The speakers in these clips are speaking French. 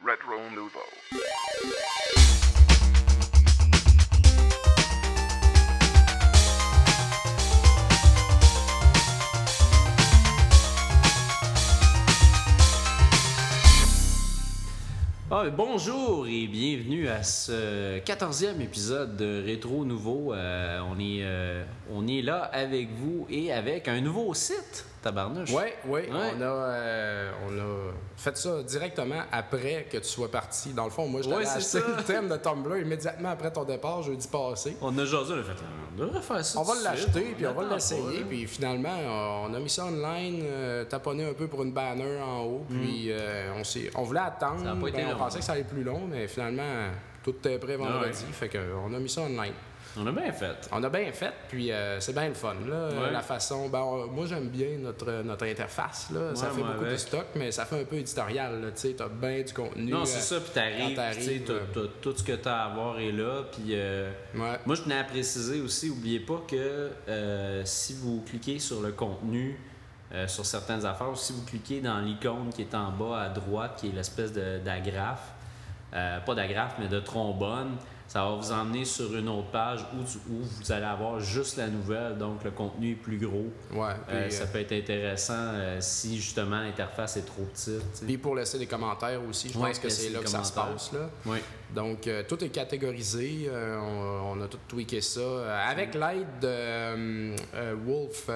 Retro Nouveau. Ah, bonjour et bienvenue à ce 14e épisode de Rétro Nouveau. Euh, on, est, euh, on est là avec vous et avec un nouveau site, tabarnouche. Oui, oui. Ouais. On, a, euh, on a fait ça directement après que tu sois parti. Dans le fond, moi, je t'avais Ouais, c'est acheté ça. le thème de Tumblr immédiatement après ton départ, jeudi passé. On a jasé, on a fait, on devrait faire ça. On va l'acheter, puis on va l'essayer. Puis finalement, euh, on a mis ça online, euh, taponné un peu pour une banner en haut. Puis euh, on, on voulait attendre. Mm. Ça pas été ben, on long. pensait que ça allait plus long, mais finalement, tout est prêt vendredi. Fait que, euh, on a mis ça online. On a bien fait. On a bien fait, puis euh, c'est bien le fun. Là, Ouais. La façon. ben, on- moi, j'aime bien notre, notre interface. Là. ça fait beaucoup de stock, mais ça fait un peu éditorial. Tu t'as bien du contenu. Non, euh, c'est ça, puis t'arrives, tu tout ce que t'as à avoir est là, puis... euh, Ouais. Moi, je tenais à préciser aussi, n'oubliez pas que euh, si vous cliquez sur le contenu, sur certaines affaires, ou si vous cliquez dans l'icône qui est en bas à droite, qui est l'espèce d'agrafe, pas d'agrafe, mais de trombone, ça va vous emmener sur une autre page où, tu- où vous allez avoir juste la nouvelle, donc le contenu est plus gros. Ouais. Puis, Euh, euh, ça peut être intéressant euh, si justement l'interface est trop petite. puis pour laisser des commentaires aussi, je Ouais, pense que c'est là que ça se passe. Là. Oui. Donc, euh, tout est catégorisé. euh, on, on a tout tweaké ça. euh, avec l'aide de Wolf.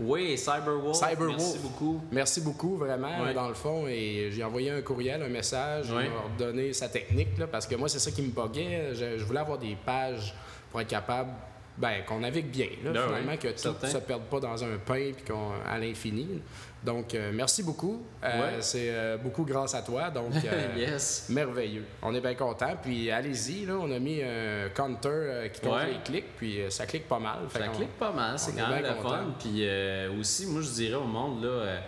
Oui, Cyberwolf, Cyberwolf. merci beaucoup. Merci beaucoup, vraiment, dans le fond. Et j'ai envoyé un courriel, un message, Ouais. il m'a redonné sa technique, là, parce que moi, c'est ça qui me buguait. Je, je voulais avoir des pages pour être capable, ben, qu'on navigue bien, là, Ben finalement, oui, que tout ne se perde pas dans un pain puis qu'on à l'infini. Donc, euh, merci beaucoup. Euh, Ouais. C'est euh, beaucoup grâce à toi. Donc, yes. merveilleux. On est bien content. Puis, allez-y, là, on a mis un counter qui compte Ouais. les clics, puis ça clique pas mal. Ça clique pas mal, c'est quand même le content. fun. Puis aussi, moi, je dirais au monde, là,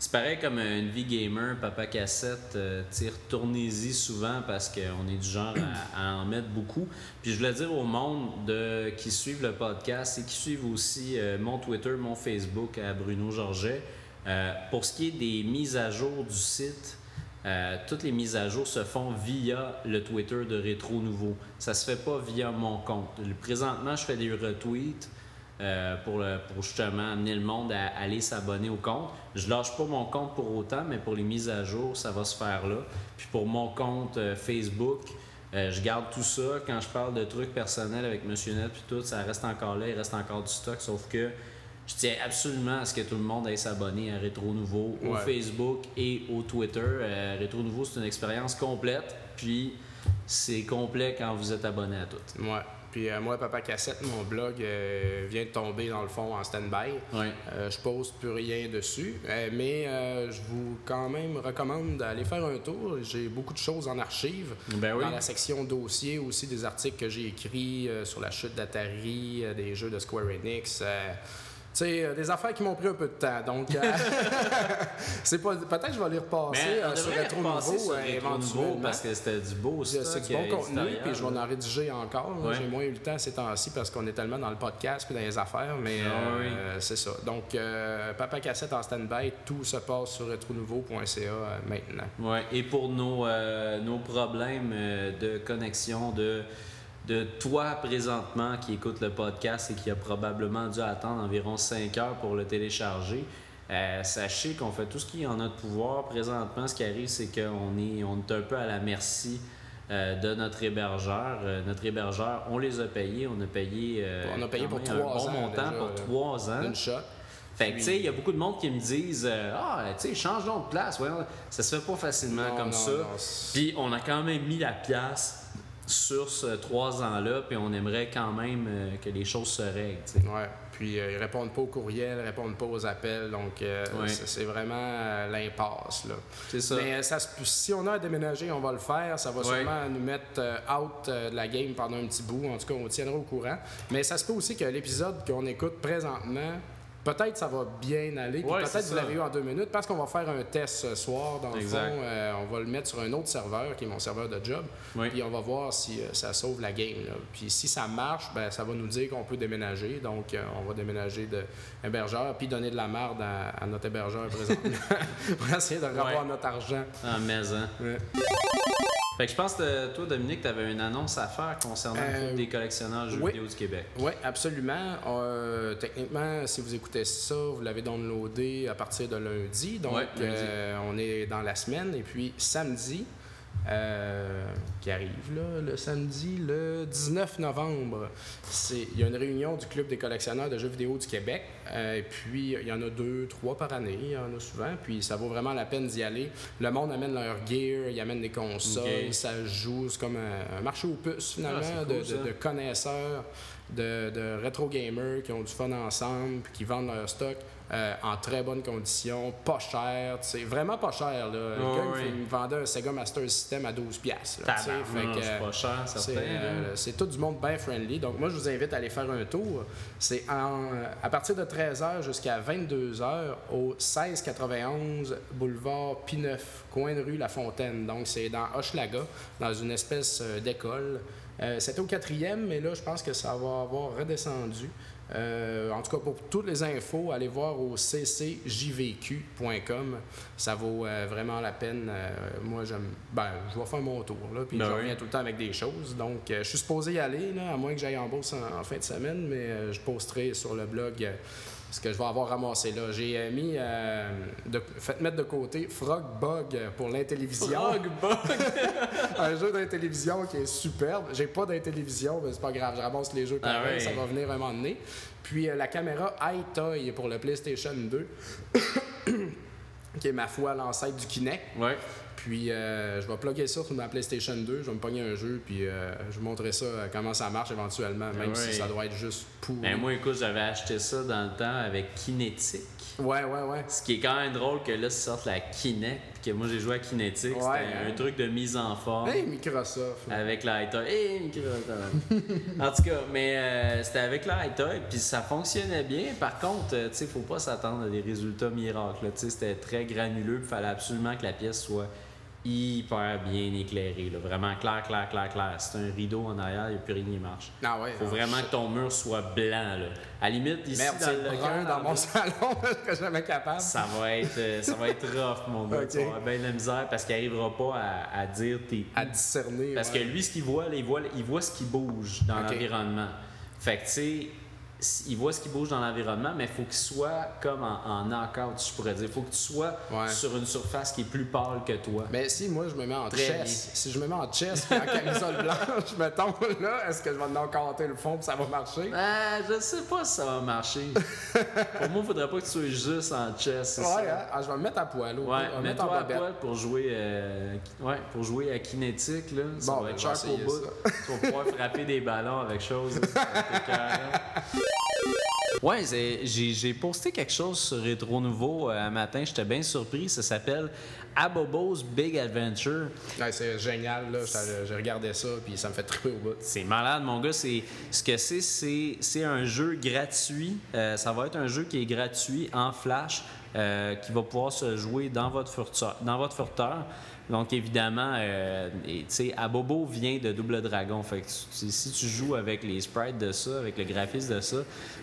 c'est pareil comme une vie gamer, papa cassette, sais, retournez-y souvent parce qu'on est du genre à, à en mettre beaucoup. Puis je voulais dire au monde de, qui suivent le podcast et qui suivent aussi mon Twitter, mon Facebook à Bruno Georget, euh, pour ce qui est des mises à jour du site, euh, toutes les mises à jour se font via le Twitter de Rétro Nouveau. Ça se fait pas via mon compte. Présentement, je fais des retweets euh, pour, justement amener le monde à aller s'abonner au compte. Je lâche pas mon compte pour autant, mais pour les mises à jour, ça va se faire là. Puis pour mon compte Facebook, je garde tout ça. Quand je parle de trucs personnels avec Monsieur Net puis tout, ça reste encore là, il reste encore du stock, sauf que je tiens absolument à ce que tout le monde aille s'abonner à Rétro Nouveau au. Facebook et au Twitter. Euh, Rétro Nouveau, c'est une expérience complète, puis c'est complet quand vous êtes abonné à tout. Ouais. Puis euh, moi, Papa Cassette, mon blog euh, vient de tomber dans le fond en stand-by. Ouais. Euh, je poste plus rien dessus, mais je vous quand même recommande d'aller faire un tour. J'ai beaucoup de choses en archive. Ben oui. Dans la section dossier aussi des articles que j'ai écrits sur la chute d'Atari, des jeux de Square Enix. Tu sais, euh, des affaires qui m'ont pris un peu de temps. Donc, euh, c'est pas, peut-être que je vais les repasser Mais euh, on sur Rétro Nouveau éventuellement. parce que c'était du beau C'est du bon contenu, puis je vais en rédiger encore. Ouais. J'ai moins eu le temps ces temps-ci parce qu'on est tellement dans le podcast puis dans les affaires, mais Ah euh, c'est ça. Donc, euh, Papa Cassette en stand-by, tout se passe sur retronouveau.ca euh, maintenant. Ouais, et pour nos, euh, nos problèmes de connexion de, de toi présentement qui écoute le podcast et qui a probablement dû attendre environ 5 heures pour le télécharger, euh, sachez qu'on fait tout ce qui est en notre pouvoir. Présentement, ce qui arrive, c'est qu'on est, on est un peu à la merci euh, de notre hébergeur. Euh, notre hébergeur, on les a payés. On a payé, On a payé pour un trois bon ans montant déjà, pour trois ans. Une shot. Fait que, tu sais, il y a beaucoup de monde qui me disent euh, Ah, tu sais, change donc de place. Voyons, ça se fait pas facilement Non, comme non, ça. Puis on a quand même mis la pièce sur ce trois ans-là, puis on aimerait quand même euh, que les choses se règlent. tu sais. Ouais. Puis euh, ils répondent pas aux courriels, ils répondent pas aux appels, donc euh, Ouais. c'est vraiment euh, l'impasse là. C'est ça. Mais ça si on a à déménager, on va le faire. Ça va Ouais. sûrement nous mettre out de la game pendant un petit bout. En tout cas, on tiendra au courant. Mais ça se peut aussi que l'épisode qu'on écoute présentement peut-être ça va bien aller, puis Ouais, peut-être c'est vous l'avez eu en deux minutes, parce qu'on va faire un test ce soir. Dans le fond, Euh, on va le mettre sur un autre serveur, qui est mon serveur de job, Oui. puis on va voir si euh, ça sauve la game. là. Puis si ça marche, ben, ça va nous dire qu'on peut déménager. Donc, euh, on va déménager d'hébergeur, puis donner de la marde à, à notre hébergeur présentement pour essayer de revoir Ouais. notre argent. En maison. Ouais. Fait que je pense que toi, Dominique, tu avais une annonce à faire concernant Euh, des collectionneurs de jeux oui. vidéo du Québec. Oui, absolument. Euh, techniquement, si vous écoutez ça, vous l'avez downloadé à partir de lundi. Donc, lundi. euh, on est dans la semaine. Et puis, samedi, euh, qui arrive là, le samedi, le 19 novembre, il y a une réunion du Club des collectionneurs de jeux vidéo du Québec. Euh, et puis, il y en a deux, trois par année. Il y en a souvent. Puis, ça vaut vraiment la peine d'y aller. Le monde amène leur gear, ils amènent des consoles, Ok. ça joue. C'est comme un, un marché aux puces, finalement, Ah, c'est cool, de- ça. de- de connaisseurs de, de rétro gamers qui ont du fun ensemble puis qui vendent leur stock euh, en très bonnes conditions, pas cher, c'est vraiment pas cher. Là. Le gars, il me vendait un Sega Master System à 12$. piastres, là, tu sais. Tabarnak, Fait que, c'est pas cher, c'est, euh, c'est tout du monde bien friendly. Donc, moi, je vous invite à aller faire un tour. C'est à partir de 13h jusqu'à 22h au 1691 boulevard P9, coin de rue La Fontaine. Donc, c'est dans Hochelaga, dans une espèce euh, d'école. Euh, C'était au quatrième, mais là, je pense que ça va avoir redescendu. Euh, en tout cas, pour toutes les infos, allez voir au ccjvq.com. Ça vaut euh, vraiment la peine. Euh, moi, j'aime. Ben, je vais faire mon tour, là, puis Ben je oui. reviens tout le temps avec des choses. Donc, je suis supposé y aller, là, à moins que j'aille en bourse en, en fin de semaine, mais je posterai sur le blog ce que je vais avoir ramassé là. J'ai euh, mis, euh, de, fait mettre de côté Frog Bug pour l'intellivision. un jeu d'intellivision qui est superbe. J'ai pas d'intellivision, mais c'est pas grave, je ramasse les jeux Ah pareil, ouais. ça va venir un moment donné. Puis euh, la caméra iToy pour le PlayStation 2, qui est ma foi l'ancêtre du Kinect. Ouais. Puis euh, je vais plugger ça sur ma PlayStation 2, je vais me pogner un jeu, puis euh, je vous montrerai ça, euh, comment ça marche éventuellement, même si ouais. ça doit être juste pourri. Ben, moi, écoute, j'avais acheté ça dans le temps avec Kinetic. Ouais, ouais, ouais. Ce qui est quand même drôle que là, sorte la Kinect, puis que moi, j'ai joué à Kinetic. Ouais, C'était hein. un truc de mise en forme. Hey, Microsoft. Avec la high Hey, Microsoft. en tout cas, mais euh, c'était avec la high puis ça fonctionnait bien. Par contre, tu sais, faut pas s'attendre à des résultats miracles. Tu sais, c'était très granuleux, il fallait absolument que la pièce soit hyper bien éclairée. là. Vraiment clair, clair, clair, clair. C'est un rideau en arrière, il n'y a plus rien qui marche. Ah ouais. Faut ah, vraiment que ton mur soit blanc. Là. À la limite, ici, Merde, dans le local, dans mon salon, je serais jamais capable. ça va être euh, ça va être rough, mon gars. Tu vas bien de la misère parce qu'il n'arrivera pas à, à dire tes À discerner. parce ouais. que lui, ce qu'il voit, là, il voit, il voit ce qui bouge dans l'environnement. Fait que, tu sais, il voit ce qui bouge dans l'environnement, mais il faut qu'il soit comme en, en knockout, je pourrais dire. Il faut que tu sois Ouais. sur une surface qui est plus pâle que toi. Mais si moi je me mets en Très chess, bien. si je me mets en chess en camisole blanche, mettons là, est-ce que je vais knock-outer le fond puis ça va marcher? Ah, je sais pas si ça va marcher. Pour moi, il faudrait pas que tu sois juste en chess. Ouais, hein? Ah, je vais me mettre à poil. Ouais, pire. On va me mettre mets-toi à poil pour jouer, euh, ouais, pour jouer à kinétique. Là. Ça Bon, va ben, être au essayer bout. Tu vas pouvoir frapper des ballons avec chose. là. Ouais, j'ai posté quelque chose sur Rétro Nouveau euh, un matin. J'étais bien surpris. Ça s'appelle Abobo's Big Adventure. Ouais, c'est génial, là. J'ai regardé ça puis ça me fait triper au bout. C'est malade, mon gars. C'est ce que c'est, c'est c'est un jeu gratuit. Euh, ça va être un jeu qui est gratuit en flash, euh, qui va pouvoir se jouer dans votre furteur. Dans votre furteur. Donc évidemment, euh, tu sais, Abobo vient de Double Dragon. Fait que si tu joues avec les sprites de ça, avec le graphisme de ça,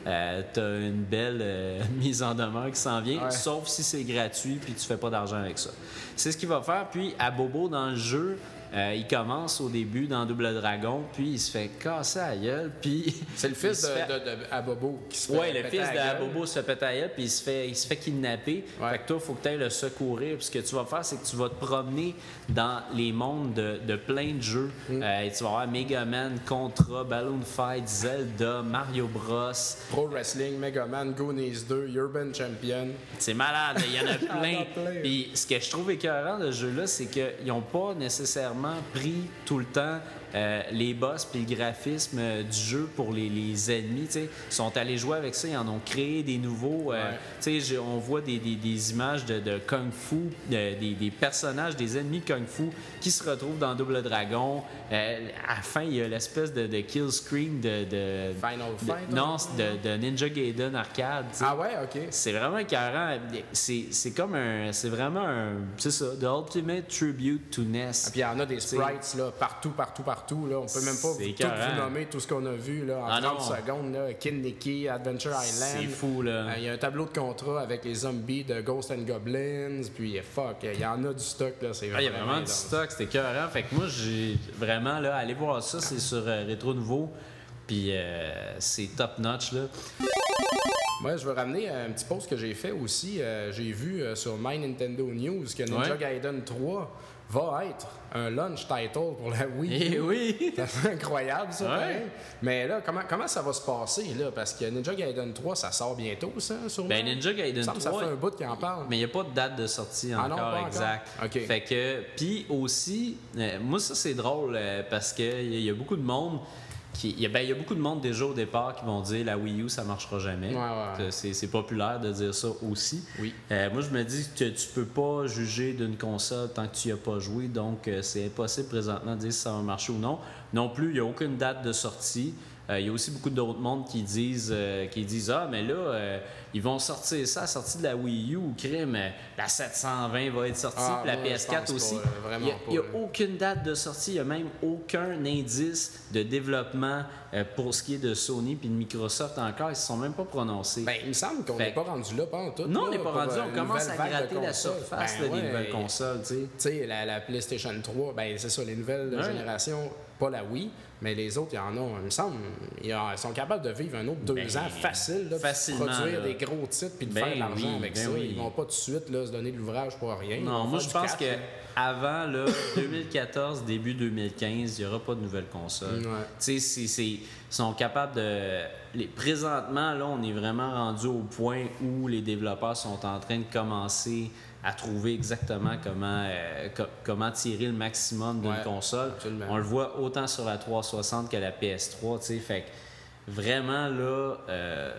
euh, t'as une belle euh, mise en demeure qui s'en vient. Ouais. Sauf si c'est gratuit puis tu fais pas d'argent avec ça. C'est ce qu'il va faire. Puis Abobo dans le jeu. Euh, il commence au début dans Double Dragon, puis il se fait casser à gueule, puis... C'est le il fils de, fait- de, de Abobo qui se fait. Ouais, le fils la de gueule. Abobo se fait péter à gueule, puis il se fait, il se fait kidnapper. Ouais. Fait que toi, il faut que tu ailles le secourir. Puis ce que tu vas faire, c'est que tu vas te promener dans les mondes de, de plein de jeux. Mm. Euh, et tu vas avoir Mega Man, Contra, Balloon Fight, Zelda, Mario Bros. Pro Wrestling, Mega Man, Goonies 2, Urban Champion. C'est malade, il y en a en plein. a plein. Puis ce que je trouve écœurant de ce jeu-là, c'est qu'ils n'ont pas nécessairement pris tout le temps euh, les boss puis le graphisme euh, du jeu pour les, les ennemis, tu sont allés jouer avec ça, ils en ont créé des nouveaux. euh, Ouais. tu sais, j'ai- on voit des, des- des images de, de Kung Fu, de- des, des personnages, des ennemis de Kung Fu qui se retrouvent dans Double Dragon. Euh, à la fin, il y a l'espèce de, de kill screen de. de- Final Fight, non, hein? de, Ninja Gaiden arcade. Ah ouais, ok. C'est vraiment. C'est c'est comme un. C'est vraiment un. C'est ça, The Ultimate Tribute to NES. Ah, Puis il y en a des sprites là, partout, partout, partout. Là. On peut même pas C'est tout vous nommer tout ce qu'on a vu là, en Ah 30 non. secondes. Là. Kid Nicky, Adventure C'est Island. fou, là. Euh, Il y a un tableau de contrat avec les zombies de Ghost and Goblins. Puis fuck, il y en a du stock. là. C'est Ah, il y a vraiment du stock, c'était écœurant. Fait que moi, j'ai vraiment, là, allez voir ça, c'est sur euh, Rétro Nouveau. Puis euh, c'est top notch, là. Moi, je veux ramener un petit post que j'ai fait aussi. Euh, j'ai vu euh, sur My Nintendo News que Ninja Ouais. Gaiden 3 va être un launch title pour la Wii. Eh oui! C'est incroyable, ça, Ouais. Mais là, comment, comment ça va se passer, là? Parce que Ninja Gaiden 3, ça sort bientôt, ça, sûrement? Ben, Ninja Gaiden Il me semble que 3. Ça fait un bout qu'il en parle. Mais il n'y a pas de date de sortie Ah encore, non, encore? exact. Fait que, puis aussi, euh, moi ça c'est drôle euh, parce qu'il y a beaucoup de monde qui, il y a, ben, il y a beaucoup de monde déjà au départ qui vont dire la Wii U ça marchera jamais. Ouais, ouais, ouais. Que C'est, c'est populaire de dire ça aussi. Oui. Euh, moi je me dis que tu peux pas juger d'une console tant que tu n'y as pas joué, donc euh, c'est impossible présentement de dire si ça va marcher ou non. Non plus, il n'y a aucune date de sortie. Euh, Il y a aussi beaucoup d'autres mondes qui disent, euh, qui disent Ah, mais là, euh, ils vont sortir ça sortie de la Wii U ou crime, la 720 va être sortie, Ah, puis la moi, je PS4 pense aussi. pas, il n'y a, aucune date de sortie, il n'y a même aucun indice de développement pour ce qui est de Sony puis de Microsoft encore. Ils ne se sont même pas prononcés. Ben, il me semble qu'on n'est pas rendu là, pas en tout. non, on n'est pas rendu, on commence à gratter la surface Ben là, des nouvelles consoles. tu sais. Tu sais, la, la PlayStation 3, ben c'est ça, les nouvelles Ouais. générations, pas la Wii, mais les autres, il y en a, il me semble, ils sont capables de vivre un autre deux Ben, ans facile, là, facilement, produire là. des gros titres puis de Ben faire de l'argent oui, avec ben ça. oui. Ils vont pas tout de suite là, se donner de l'ouvrage pour rien. Non, moi je pense cash, que avant là, 2014, début 2015, il n'y aura pas de nouvelles consoles. Ouais. Tu sais, c'est- sont capables de. Les, présentement, là, on est vraiment rendu au point où les développeurs sont en train de commencer à trouver exactement comment, euh, co- comment tirer le maximum d'une Ouais, console. absolument. On le voit autant sur la 360 que la PS3, tu sais, fait que vraiment là, euh,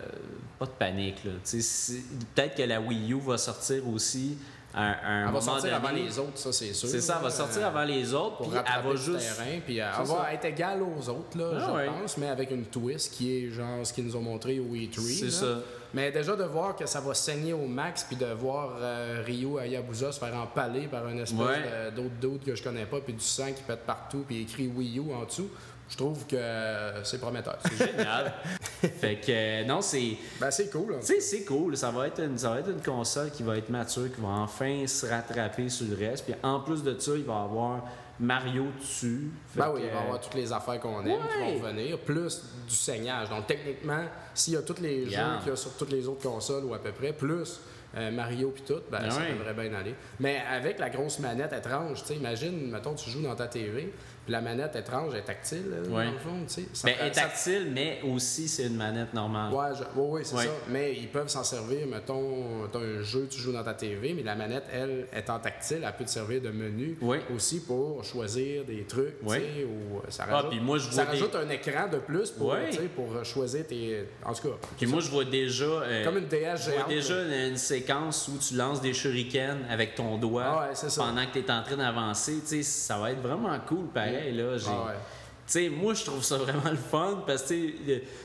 pas de panique là. Peut-être que la Wii U va sortir aussi un, Elle va sortir avant les autres, ça c'est sûr. C'est ça, elle va sortir euh, avant les autres, puis elle va juste. terrain, puis elle va être égale aux autres, là, Ah je ouais. pense, mais avec une twist qui est genre ce qu'ils nous ont montré au E3. C'est ça. Mais déjà de voir que ça va saigner au max, puis de voir euh, Ryo Hayabusa se faire empaler par un espèce Ouais. d'autre doute que je connais pas, puis du sang qui pète partout, puis écrit Wii U en dessous, je trouve que c'est prometteur. Génial. fait que euh, non, c'est. ben c'est cool. hein. Tu sais, c'est cool. Ça va, être une, ça va être une console qui va être mature, qui va enfin se rattraper sur le reste. Puis en plus de ça, il va avoir Mario dessus. Ben oui, que, il va y avoir toutes les affaires qu'on aime qui Ouais. vont venir, plus du saignage. Donc techniquement, s'il y a tous les jeux qu'il y a sur toutes les autres consoles ou à peu près, plus euh, Mario puis tout, ben, Ah ça ouais. devrait bien aller. Mais avec la grosse manette étrange, tu sais, imagine, mettons, tu joues dans ta TV, puis la manette étrange est tactile, là, dans le fond, tu sais. Ben, est ça- tactile, mais aussi c'est une manette normale. Ouais, je- ouais, c'est ça. Mais ils peuvent s'en servir, mettons, t'as un jeu, tu joues dans ta TV, mais la manette, elle, étant tactile, elle peut te servir de menu Oui. aussi pour choisir des trucs, tu Oui. sais, ou euh, ça Ah, rajoute, puis moi, je ça des- rajoute un écran de plus pour, choisir tes... En tout cas, Puis moi, je vois déjà. euh, comme une DS je vois déjà une, une séquence où tu lances des shurikens avec ton doigt Ah ouais, pendant que tu es en train d'avancer. Tu sais, ça va être vraiment cool, pareil. Là, j'ai- Ah ouais. Tu sais, moi, je trouve ça vraiment le fun parce que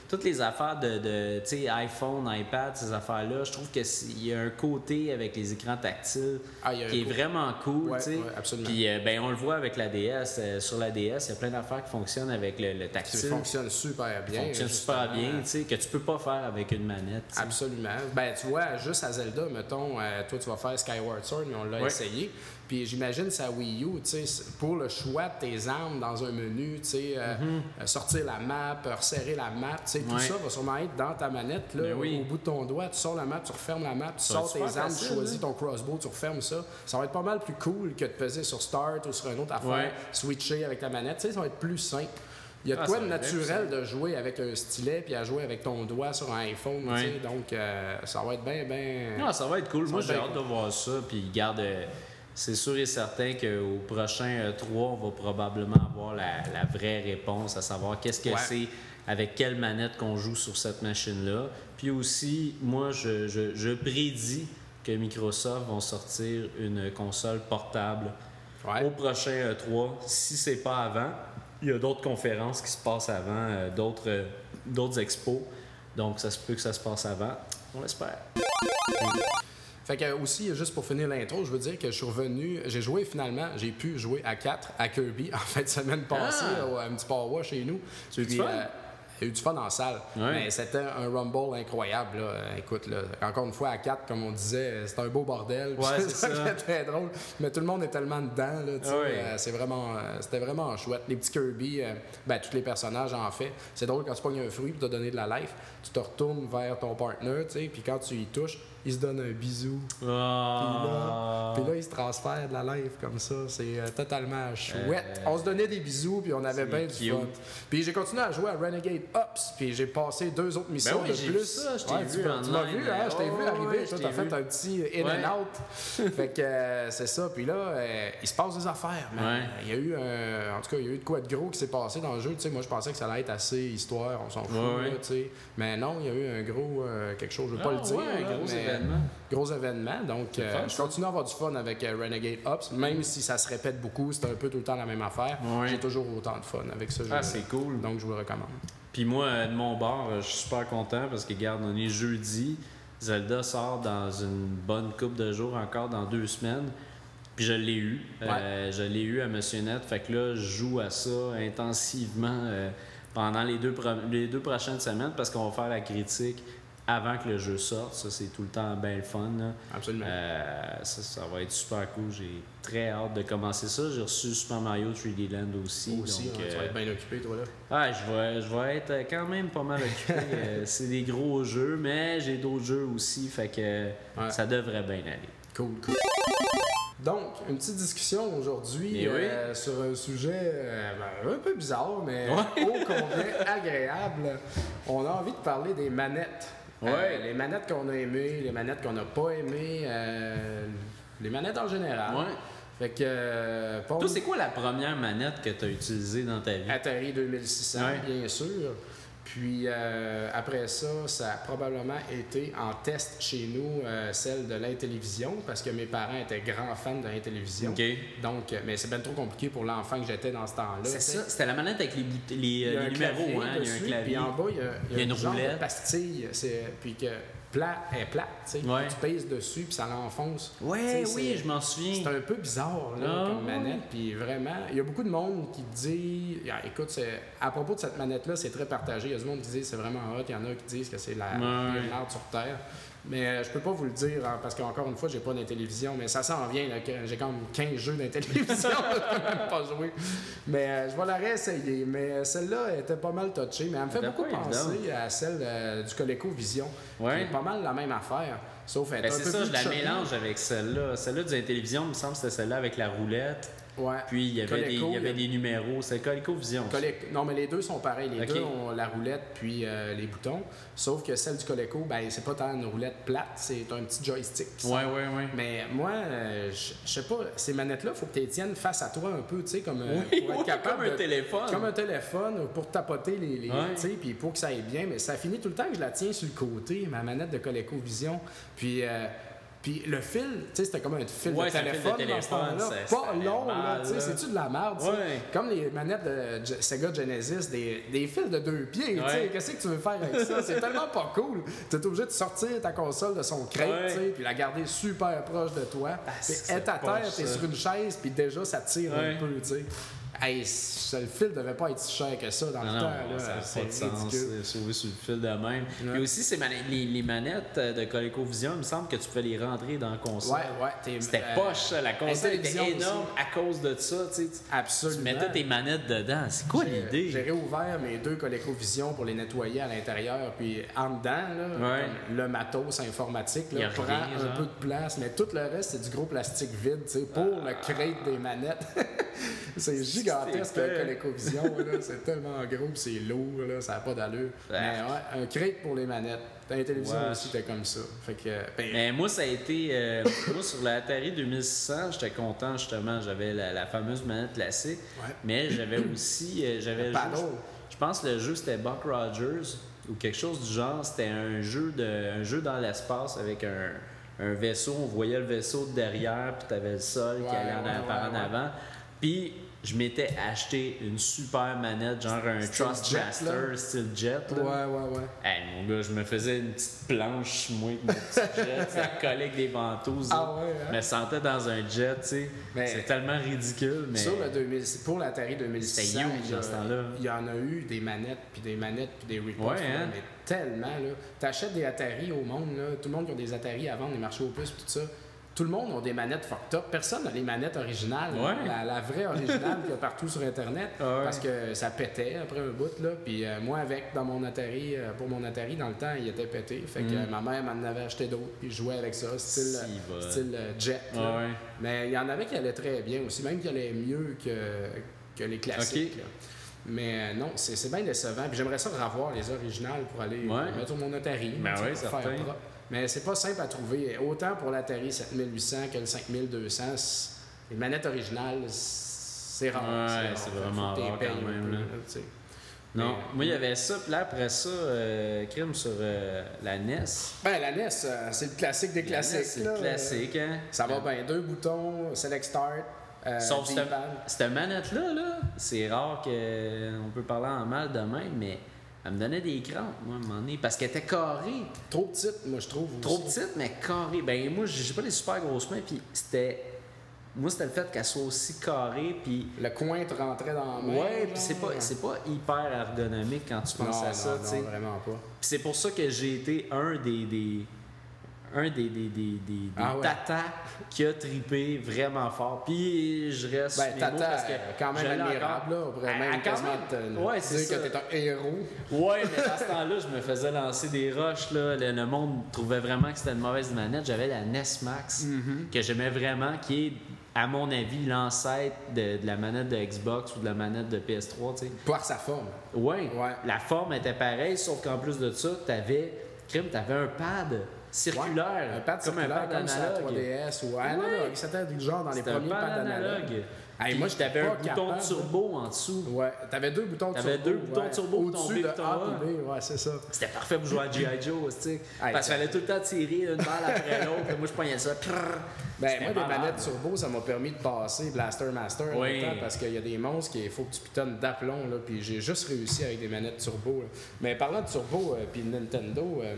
toutes les affaires de, iPhone, iPad, ces affaires-là, je trouve qu'il y a un côté avec les écrans tactiles Ah, qui est vraiment cool. Ouais, euh, ben, on le voit avec la DS. euh, sur la DS, il y a plein d'affaires qui fonctionnent avec le, tactile. fonctionne super bien. fonctionne super bien, que tu peux pas faire avec une manette. Absolument. Ben, tu vois, juste à Zelda, mettons, euh, toi, tu vas faire Skyward Sword, mais on l'a Ouais. essayé. Puis j'imagine sa Wii U, tu sais, c'est- pour le choix de tes armes dans un menu, tu sais, euh, euh, sortir la map, euh, resserrer la map, tu sais, tout. Ouais. ça va sûrement être dans ta manette, là, Ben oui. au bout de ton doigt. Tu sors la map, tu refermes la map, tu Ça sors tes armes, tu choisis hein? ton crossbow, tu refermes ça. Ça va être pas mal plus cool que de peser sur Start ou sur une autre affaire, Ouais. switcher avec ta manette. Tu sais, ça va être plus simple. Il y a de Ah, quoi de naturel de jouer avec un stylet puis à jouer avec ton doigt sur un iPhone, tu Ouais. sais. Donc, euh, ça va être bien, bien. Ah, ça va être cool. Ça Moi, j'ai hâte de voir ça. Puis, garde. euh, c'est sûr et certain qu'au prochain 3, on va probablement avoir la, la vraie réponse, à savoir qu'est-ce que Ouais. c'est, avec quelle manette qu'on joue sur cette machine-là. Puis aussi, moi, je, je, je prédis que Microsoft vont sortir une console portable Ouais. au prochain euh, 3. Si c'est pas avant, il y a d'autres conférences qui se passent avant, euh, d'autres euh, d'autres expos. Donc, ça se peut que ça se passe avant. On l'espère. Fait que aussi, juste pour finir l'intro, je veux dire que je suis revenu, j'ai joué finalement, j'ai pu jouer à 4 à Kirby en fin de semaine passée, Ah! au- à un petit power chez nous. Tu as eu du Puis, fun? euh, il y a eu du fun en salle. Mais c'était un Rumble incroyable. Là. Écoute, là, encore une fois, à 4, comme on disait, c'était un beau bordel. Ouais, c'est ça très drôle. Mais tout le monde est tellement dedans. Là, Ouais. euh, c'est vraiment, euh, c'était vraiment chouette. Les petits Kirby, euh, ben, tous les personnages en fait. C'est drôle quand tu pognes un fruit pour te donner de la life, tu te retournes vers ton partner, tu sais, puis quand tu y touches, il se donne un bisou. Ah. Puis là, il se transfère de la live comme ça. C'est euh, totalement chouette. Euh, on se donnait des bisous, puis on avait bien du fun. Puis j'ai continué à jouer à Renegade Ops, puis j'ai passé deux autres missions Ben oui, de plus. ça, je t'ai Ouais, vu tu m'as- tu m'as online. vu, hein? Je t'ai Oh, vu arriver. Toi, t'as fait un petit in Ouais. and out. fait que euh, c'est ça. Puis là, il se passe des affaires. Ouais. Il y a eu, un- en tout cas, il y a eu de quoi de gros qui s'est passé dans le jeu. Tu sais, moi, je pensais que ça allait être assez histoire, on s'en fout. Là. Mais non, il y a eu un gros quelque chose, je veux pas Ah, le dire. Gros événement. Gros événement. Donc, euh, je continue à avoir du fun avec euh, Renegade Ops, même si ça se répète beaucoup, c'est un peu tout le temps la même affaire. J'ai toujours autant de fun avec ce jeu. Ah, c'est cool. Donc, je vous le recommande. Puis moi, euh, de mon bord, je suis super content parce que, regarde, on est jeudi. Zelda sort dans une bonne coupe de jours encore, dans deux semaines. Puis je l'ai eu. Euh, je l'ai eu à Monsieur Net. Fait que là, je joue à ça intensivement pendant les deux, pro- les deux prochaines semaines parce qu'on va faire la critique avant que le jeu sorte. Ça, c'est tout le temps bien le fun. là. Absolument. Euh, ça, ça va être super cool. J'ai très hâte de commencer ça. J'ai reçu Super Mario 3D Land aussi. aussi, donc, hein, tu vas euh, être bien occupé, toi, là. ah, je vais, je vais être quand même pas mal occupé. Euh, c'est des gros jeux, mais j'ai d'autres jeux aussi, fait que ça devrait bien aller. Cool, cool. Donc, une petite discussion aujourd'hui Eh oui. euh, sur un sujet euh, ben, un peu bizarre, mais Ouais. ô combien agréable. On a envie de parler des manettes. Euh, Ouais. les manettes qu'on a aimées, les manettes qu'on n'a pas aimées, euh, les manettes en général. Ouais. Fait que, euh, Toi, c'est quoi la première manette que tu as utilisée dans ta vie? Atari 2600, Ouais. bien sûr. Puis euh, après ça, ça a probablement été en test chez nous, euh, celle de l'Intellivision, parce que mes parents étaient grands fans de l'Intellivision. OK. Donc, euh, mais c'est bien trop compliqué pour l'enfant que j'étais dans ce temps-là. C'est ça, c'était la manette avec les, les, Il y a un les numéros, clavier hein? Il y a un dessus, clavier. Puis en bas, il y a, Il y a une genre roulette. de pastille. Puis que plat est plat, tu sais. Ouais. Tu pèses dessus, puis ça l'enfonce. Ouais, oui, je m'en souviens. C'est un peu bizarre là, Ah, comme manette. Puis vraiment, il y a beaucoup de monde qui dit. Ah, écoute, à propos de cette manette-là, c'est très partagé. Il y a du monde qui dit c'est vraiment hot. Il y en a qui disent que c'est la Ouais. sur Terre. Mais euh, je peux pas vous le dire hein, parce qu'encore une fois, j'ai pas d'intellivision. Mais ça s'en vient. J'ai comme 15 jeux d'intellivision. je peux même pas jouer. Mais euh, je vais la réessayer. Mais euh, celle-là était pas mal touchée. Mais elle me fait beaucoup pas penser à celle euh, du ColecoVision. Ouais. Qui est pas mal la même affaire. Sauf elle Ben, c'est ça, je la mélange avec celle-là. Celle-là du télévision, il me semble que c'était celle-là avec la roulette. Ouais. Puis il y avait, des, Coleco, il y avait il y a- des numéros. C'est ColecoVision. ça. Collec- Non, mais les deux sont pareils. Les deux ont la roulette puis euh, les boutons. Sauf que celle du Coleco, ben, c'est pas tant une roulette plate, c'est un petit joystick. qui Ouais, ouais, ouais. Mais moi, euh, je sais pas, ces manettes-là, faut que tu les tiennes face à toi un peu, tu sais, comme euh, Oui, pour être oui, capable comme un téléphone. Comme un téléphone pour tapoter les, les Ouais. tu sais, puis pour que ça aille bien. Mais ça finit tout le temps que je la tiens sur le côté, ma manette de ColecoVision. Puis, euh, puis le fil, tu sais, c'était comme un fil Ouais, de un fil de téléphone. dans ce téléphone, Pas long, mal, tu sais, là. c'est-tu de la merde? Ouais. Comme les manettes de Sega Genesis, des, des fils de deux pieds, tu sais. Ouais. Qu'est-ce que tu veux faire avec ça? C'est tellement pas cool. Tu es obligé de sortir ta console de son sais, puis la garder super proche de toi. Puis c'est être à terre, t'es sur une chaise, puis déjà, ça tire un peu, tu sais. Hey, le fil devait pas être si cher que ça dans Non, le non, temps. ça là. n'a C'est pas de sens, ridicule. sauver sur le fil de même. Puis aussi, ces manettes- les, les manettes euh, de ColecoVision, il me semble que tu pouvais les rentrer dans la console. Ouais, ouais. C'était euh, poche, ça. La console était énorme à cause de ça. Tu, sais, tu- tu Absolument. mettais tes manettes dedans. C'est quoi l'idée? J'ai réouvert mes deux ColecoVision pour les nettoyer à l'intérieur, puis en dedans, là, Ouais. comme le matos informatique là, prend rien, un genre. peu de place, mais tout le reste, c'est du gros plastique vide tu sais, pour le crate des manettes. c'est gigantesque, C'est tellement gros, c'est lourd, là, ça n'a pas d'allure. Mais ouais, un crate pour les manettes. Dans les télévisions Ouais. aussi, c'était comme ça. Fait que, ben, Mais moi, ça a été. euh, moi, sur la Atari 2600, j'étais content justement. J'avais la, la fameuse manette classique. Mais j'avais aussi. euh, j'avais. Je pense que le jeu c'était Buck Rogers ou quelque chose du genre. C'était un jeu de un jeu dans l'espace avec un, un vaisseau. On voyait le vaisseau de derrière, puis t'avais le sol qui allait en, ouais, par ouais, en avant. Puis je m'étais acheté une super manette, genre un Trustmaster style jet. là. Ouais, ouais, ouais. Hey, mon gars, je me faisais une petite planche, moi, avec mon petit jet, ça collait avec des ventouses. Ah ouais, hein? Je me sentais dans un jet, tu sais. Mais- C'est tellement ridicule, mais. Sur le 2000, pour l'Atari 2600, C'était huge il y il en a eu des manettes, puis des manettes, puis des reports. Ouais, hein? Mais tellement, là. T'achètes des Atari au monde, là. Tout le monde qui a des Atari à vendre, les marchés aux puces, puis tout ça. Tout le monde a des manettes fucked up. Personne n'a les manettes originales. Ouais. La, la vraie originale qu'il y a partout sur Internet. Ah ouais. Parce que ça pétait après un bout, là. Puis euh, moi, avec, dans mon Atari, euh, pour mon Atari, dans le temps, il était pété. Fait que Mm. euh, ma mère m'en avait acheté d'autres, puis je jouais avec ça, style, Si, va. style euh, jet. là. Ah ouais. Mais il y en avait qui allaient très bien aussi, même qui allaient mieux que, que les classiques. Mais non, c'est bien décevant. Puis j'aimerais ça revoir les originales pour aller mettre sur mon Atari. Ben oui, faire propre. Mais c'est pas simple à trouver. Autant pour l'Atari 7800 que le 5200, c'est- les manettes originales, c'est rare. Ouais, c'est vraiment rare quand même, peu, là. Non, Mais- moi, il y avait ça, puis là, après ça, euh, crime sur euh, la NES. Ben, la NES, euh, c'est le classique des La classiques. C'est le classique, hein. Ça va bien. Deux boutons, Select Start, Sauf cette, cette manette-là, là, c'est rare qu'on peut parler en mal de même, mais elle me donnait des crampes, moi, à un moment donné, parce qu'elle était carrée. Trop petite, moi, je trouve. Trop aussi. petite, mais carrée. Ben, moi, j'ai pas des super grosses mains, puis c'était. Moi, c'était le fait qu'elle soit aussi carrée, puis. Le coin te rentrait dans la main. Ouais, puis c'est pas, c'est pas hyper ergonomique quand tu penses non, à ça, tu sais. non, vraiment pas. Puis c'est pour ça que j'ai été un des. des un des, des, des, des, Ah ouais. tatas qui a tripé vraiment fort. Puis je reste Ben, mes Tata, mots parce que quand même admirable, encore. là. On pourrait même Ouais, c'est dire ça. que t'es un héros. Ouais, mais dans ce temps-là, je me faisais lancer des roches. Là. Le, le monde trouvait vraiment que c'était une mauvaise manette. J'avais la NES Max, Mm-hmm. que j'aimais vraiment, qui est, à mon avis, l'ancêtre de, de la manette de Xbox ou de la manette de PS3. tu sais. Par sa forme. Ouais, Ouais. la forme était pareille, sauf qu'en plus de ça, t'avais, crime, t'avais un pad circulaire. Un pad comme circulaire, un pad comme sur la analogue. 3DS ou analogue. C'était du genre dans les premiers pad pads analogue. analogues. Hey, moi, j'étais un bouton capable. turbo en dessous. Ouais, t'avais deux boutons de T'avais turbo. deux boutons ouais. turbo, Au-dessus de A A. et B, ouais, c'est ça. C'était parfait pour jouer à G.I. Joe, tu parce qu'il fallait tout le temps tirer une balle après l'autre. Moi, je pognais ça. Ben, moi, des malade. manettes turbo, ça m'a permis de passer Blaster Master Oui. longtemps parce qu'il y a des monstres qu'il faut que tu pitonnes d'aplomb, puis j'ai juste réussi avec des manettes turbo. là. Mais parlant de turbo, euh, puis Nintendo, euh,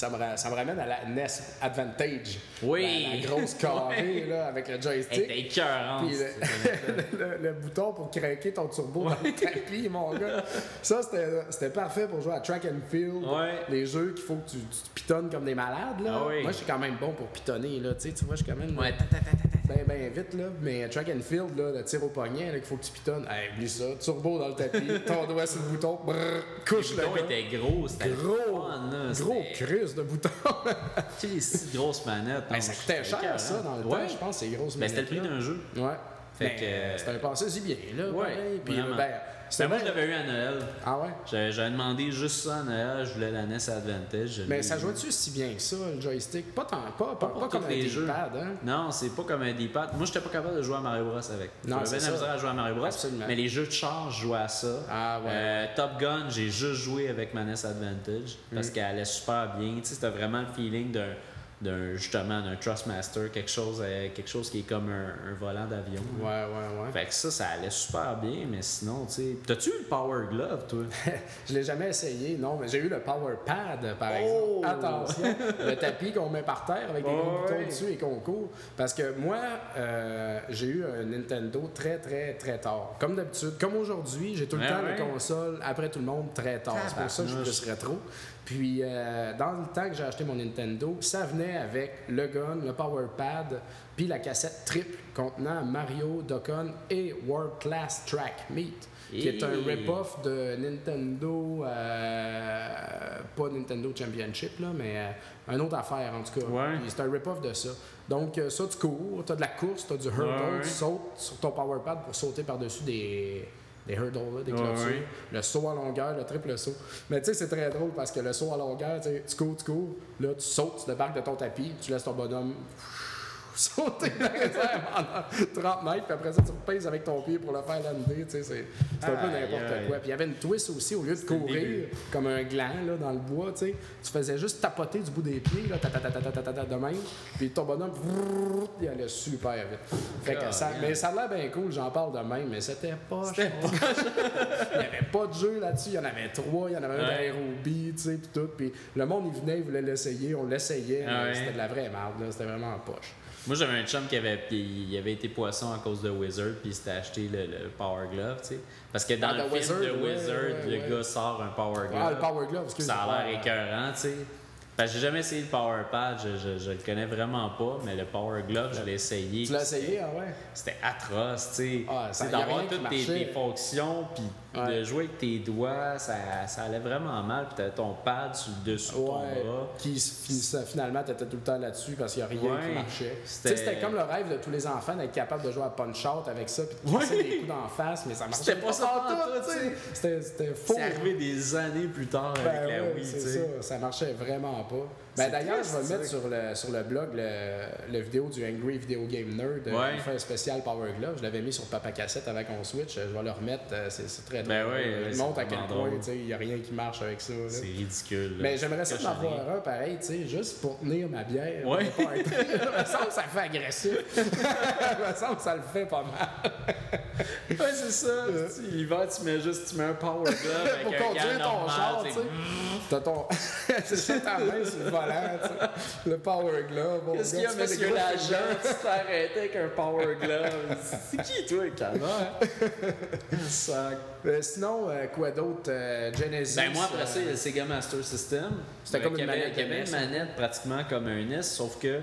ça, me, ra- ça me ramène à la NES Advantage. Oui. La, la grosse carrée, là, avec le joystick. écœurante. Puis le, le- le bouton pour craquer ton turbo dans le tapis, mon gars. Ça, c'était parfait pour jouer à track and field. Ouais. Les jeux qu'il faut que tu, tu pitonnes comme des malades. Là. Ah oui. Moi, je suis quand même bon pour pitonner. Là. Tu sais, tu vois, je suis quand même Ouais, ta, ta, ta, bien ben vite. Là. Mais track and field, là, le tir au poignet, là, qu'il faut que tu pitonnes. Hey, oublie ça. Turbo dans le tapis, ton doigt sur le bouton, brrr, couche Le le bouton était gros. C'était Gros, fun, là. gros cruce de bouton. Christy, grosse manette. Ben, ça coûtait cher, ça, dans le Ouais. temps, je pense, ces grosses Ben, c'était le prix d'un jeu. Ouais. Mais, que- euh, c'était un passé si bien, là. Ouais. Puis, vraiment. ben, c'était Ben, moi, je l'avais eu à Noël. Ah ouais? J'avais demandé juste ça à Noël. Je voulais la NES Advantage. Mais ça jouait-tu si bien que ça, le joystick? Pas tant, pas, pas, comme un les jeux. D-pad, hein? Non, c'est pas comme un D-pad. Moi, j'étais pas capable de jouer à Mario Bros avec. Non, J'avais ça. la misère à jouer à Mario Bros. Absolument. Mais les jeux de char, je jouais à ça. Ah ouais. Euh, Top Gun, j'ai juste joué avec ma NES Advantage parce Mm. qu'elle allait super bien. Tu sais, c'était vraiment le feeling d'un d'un justement d'un Trustmaster, quelque chose, euh, quelque chose qui est comme un, un volant d'avion. Ouais, ouais, ouais. Fait que ça, ça allait super bien, mais sinon, tu sais. T'as-tu eu le Power Glove, toi? Je l'ai jamais essayé, non, mais j'ai eu le Power Pad, par Oh! exemple. Attention, le tapis qu'on met par terre avec des gros boutons dessus et qu'on court. Parce que moi, euh, j'ai eu un Nintendo très, très, très tard. Comme d'habitude, comme aujourd'hui, j'ai tout le Ouais, temps ouais. les consoles après tout le monde très tard. C'est pour ça que je suis plus rétro. Puis, euh, dans le temps que j'ai acheté mon Nintendo, ça venait avec le gun, le power pad, puis la cassette triple contenant Mario, Dokkan et World Class Track Meet, qui est un rip-off de Nintendo, euh, pas Nintendo Championship, là, mais euh, une autre affaire en tout cas. Ouais. C'est un rip-off de ça. Donc euh, ça, tu cours, tu as de la course, tu as du hurdle, ouais. tu sautes sur ton power pad pour sauter par-dessus des, des hurdles, là, des clôtures. ouais. Le saut à longueur, le triple saut. Mais tu sais, c'est très drôle parce que le saut à longueur, tu cours, tu cours, là, tu sautes, tu débarques de ton tapis, tu laisses ton bonhomme sauter dans pendant 30 mètres, puis après ça, tu repèses avec ton pied pour le faire lander. C'est c'est un peu n'importe quoi. Puis il y avait une twist aussi, au lieu de courir comme un gland là, dans le bois, tu faisais juste tapoter du bout des pieds, là, ta de même, puis ton bonhomme, brrr, il allait super vite. Fait que ça, mais ça a l'air bien cool, j'en parle de même, mais c'était pas Il n'y avait pas de jeu là-dessus, il y en avait trois, il y en avait ouais. un d'aérobie, tu sais, puis tout. Puis le monde, il venait, il voulait l'essayer, on l'essayait, ouais. c'était de la vraie merde, c'était vraiment en poche. Moi, j'avais un chum qui avait, il avait été poisson à cause de Wizard, puis il s'était acheté le, le Power Glove, tu sais. Parce que dans Ah, le film Wizard, de Wizard, ouais, le gars sort un Power Glove. Ah, le Power Glove, Ça a l'air écœurant, tu sais. Parce que j'ai jamais essayé le Power Pad, je, je, je le connais vraiment pas, mais le Power Glove, je l'ai essayé. Tu l'as essayé, ah ouais? C'était atroce, tu sais. Ah, d'avoir toutes tes fonctions, puis Ouais. de jouer avec tes doigts, ça, ça allait vraiment mal, puis t'avais ton pad sur le dessous de ton bras. qui finalement, t'étais tout le temps là-dessus parce qu'il n'y a rien Ouais, qui marchait. C'était- comme le rêve de tous les enfants d'être capable de jouer à Punch-Out avec ça puis de casser des coups d'en face, mais ça marchait C'était pas ça sais. C'était c'était faux. C'est arrivé des années plus tard Ben avec la ouais, Wii, ça, ça marchait vraiment pas. Ben d'ailleurs, je vais ça. mettre sur le, sur le blog le, le vidéo du Angry Video Game Nerd. euh, Ouais. Il fait un spécial Power Glove. Je l'avais mis sur Papa Cassette avec on Switch. Je vais le remettre. euh, C'est très drôle. Ben ouais, Il montre à quel point il n'y a rien qui marche avec ça. C'est ridicule. là. Mais j'aimerais ça en avoir un pareil, juste pour tenir ma bière. Ouais. me semble que ça fait agressif. Me semble que ça le fait pas mal. Ouais, c'est ça. L'hiver, tu mets juste tu mets un power glove Pour un conduire ton char, tu sais. T'as ton. c'est ça ta main sur le volant, Le power glove. mon Qu'est-ce qu'il y a, monsieur l'agent? Tu t'es arrêté avec un power glove? C'est qui, toi, le canard? Sac. Euh, sinon, euh, quoi d'autre? Euh, Genesis. Ben, moi, après ça, il y a le Sega Master System. C'était Euh, comme une avait manette pratiquement comme un NES, sauf que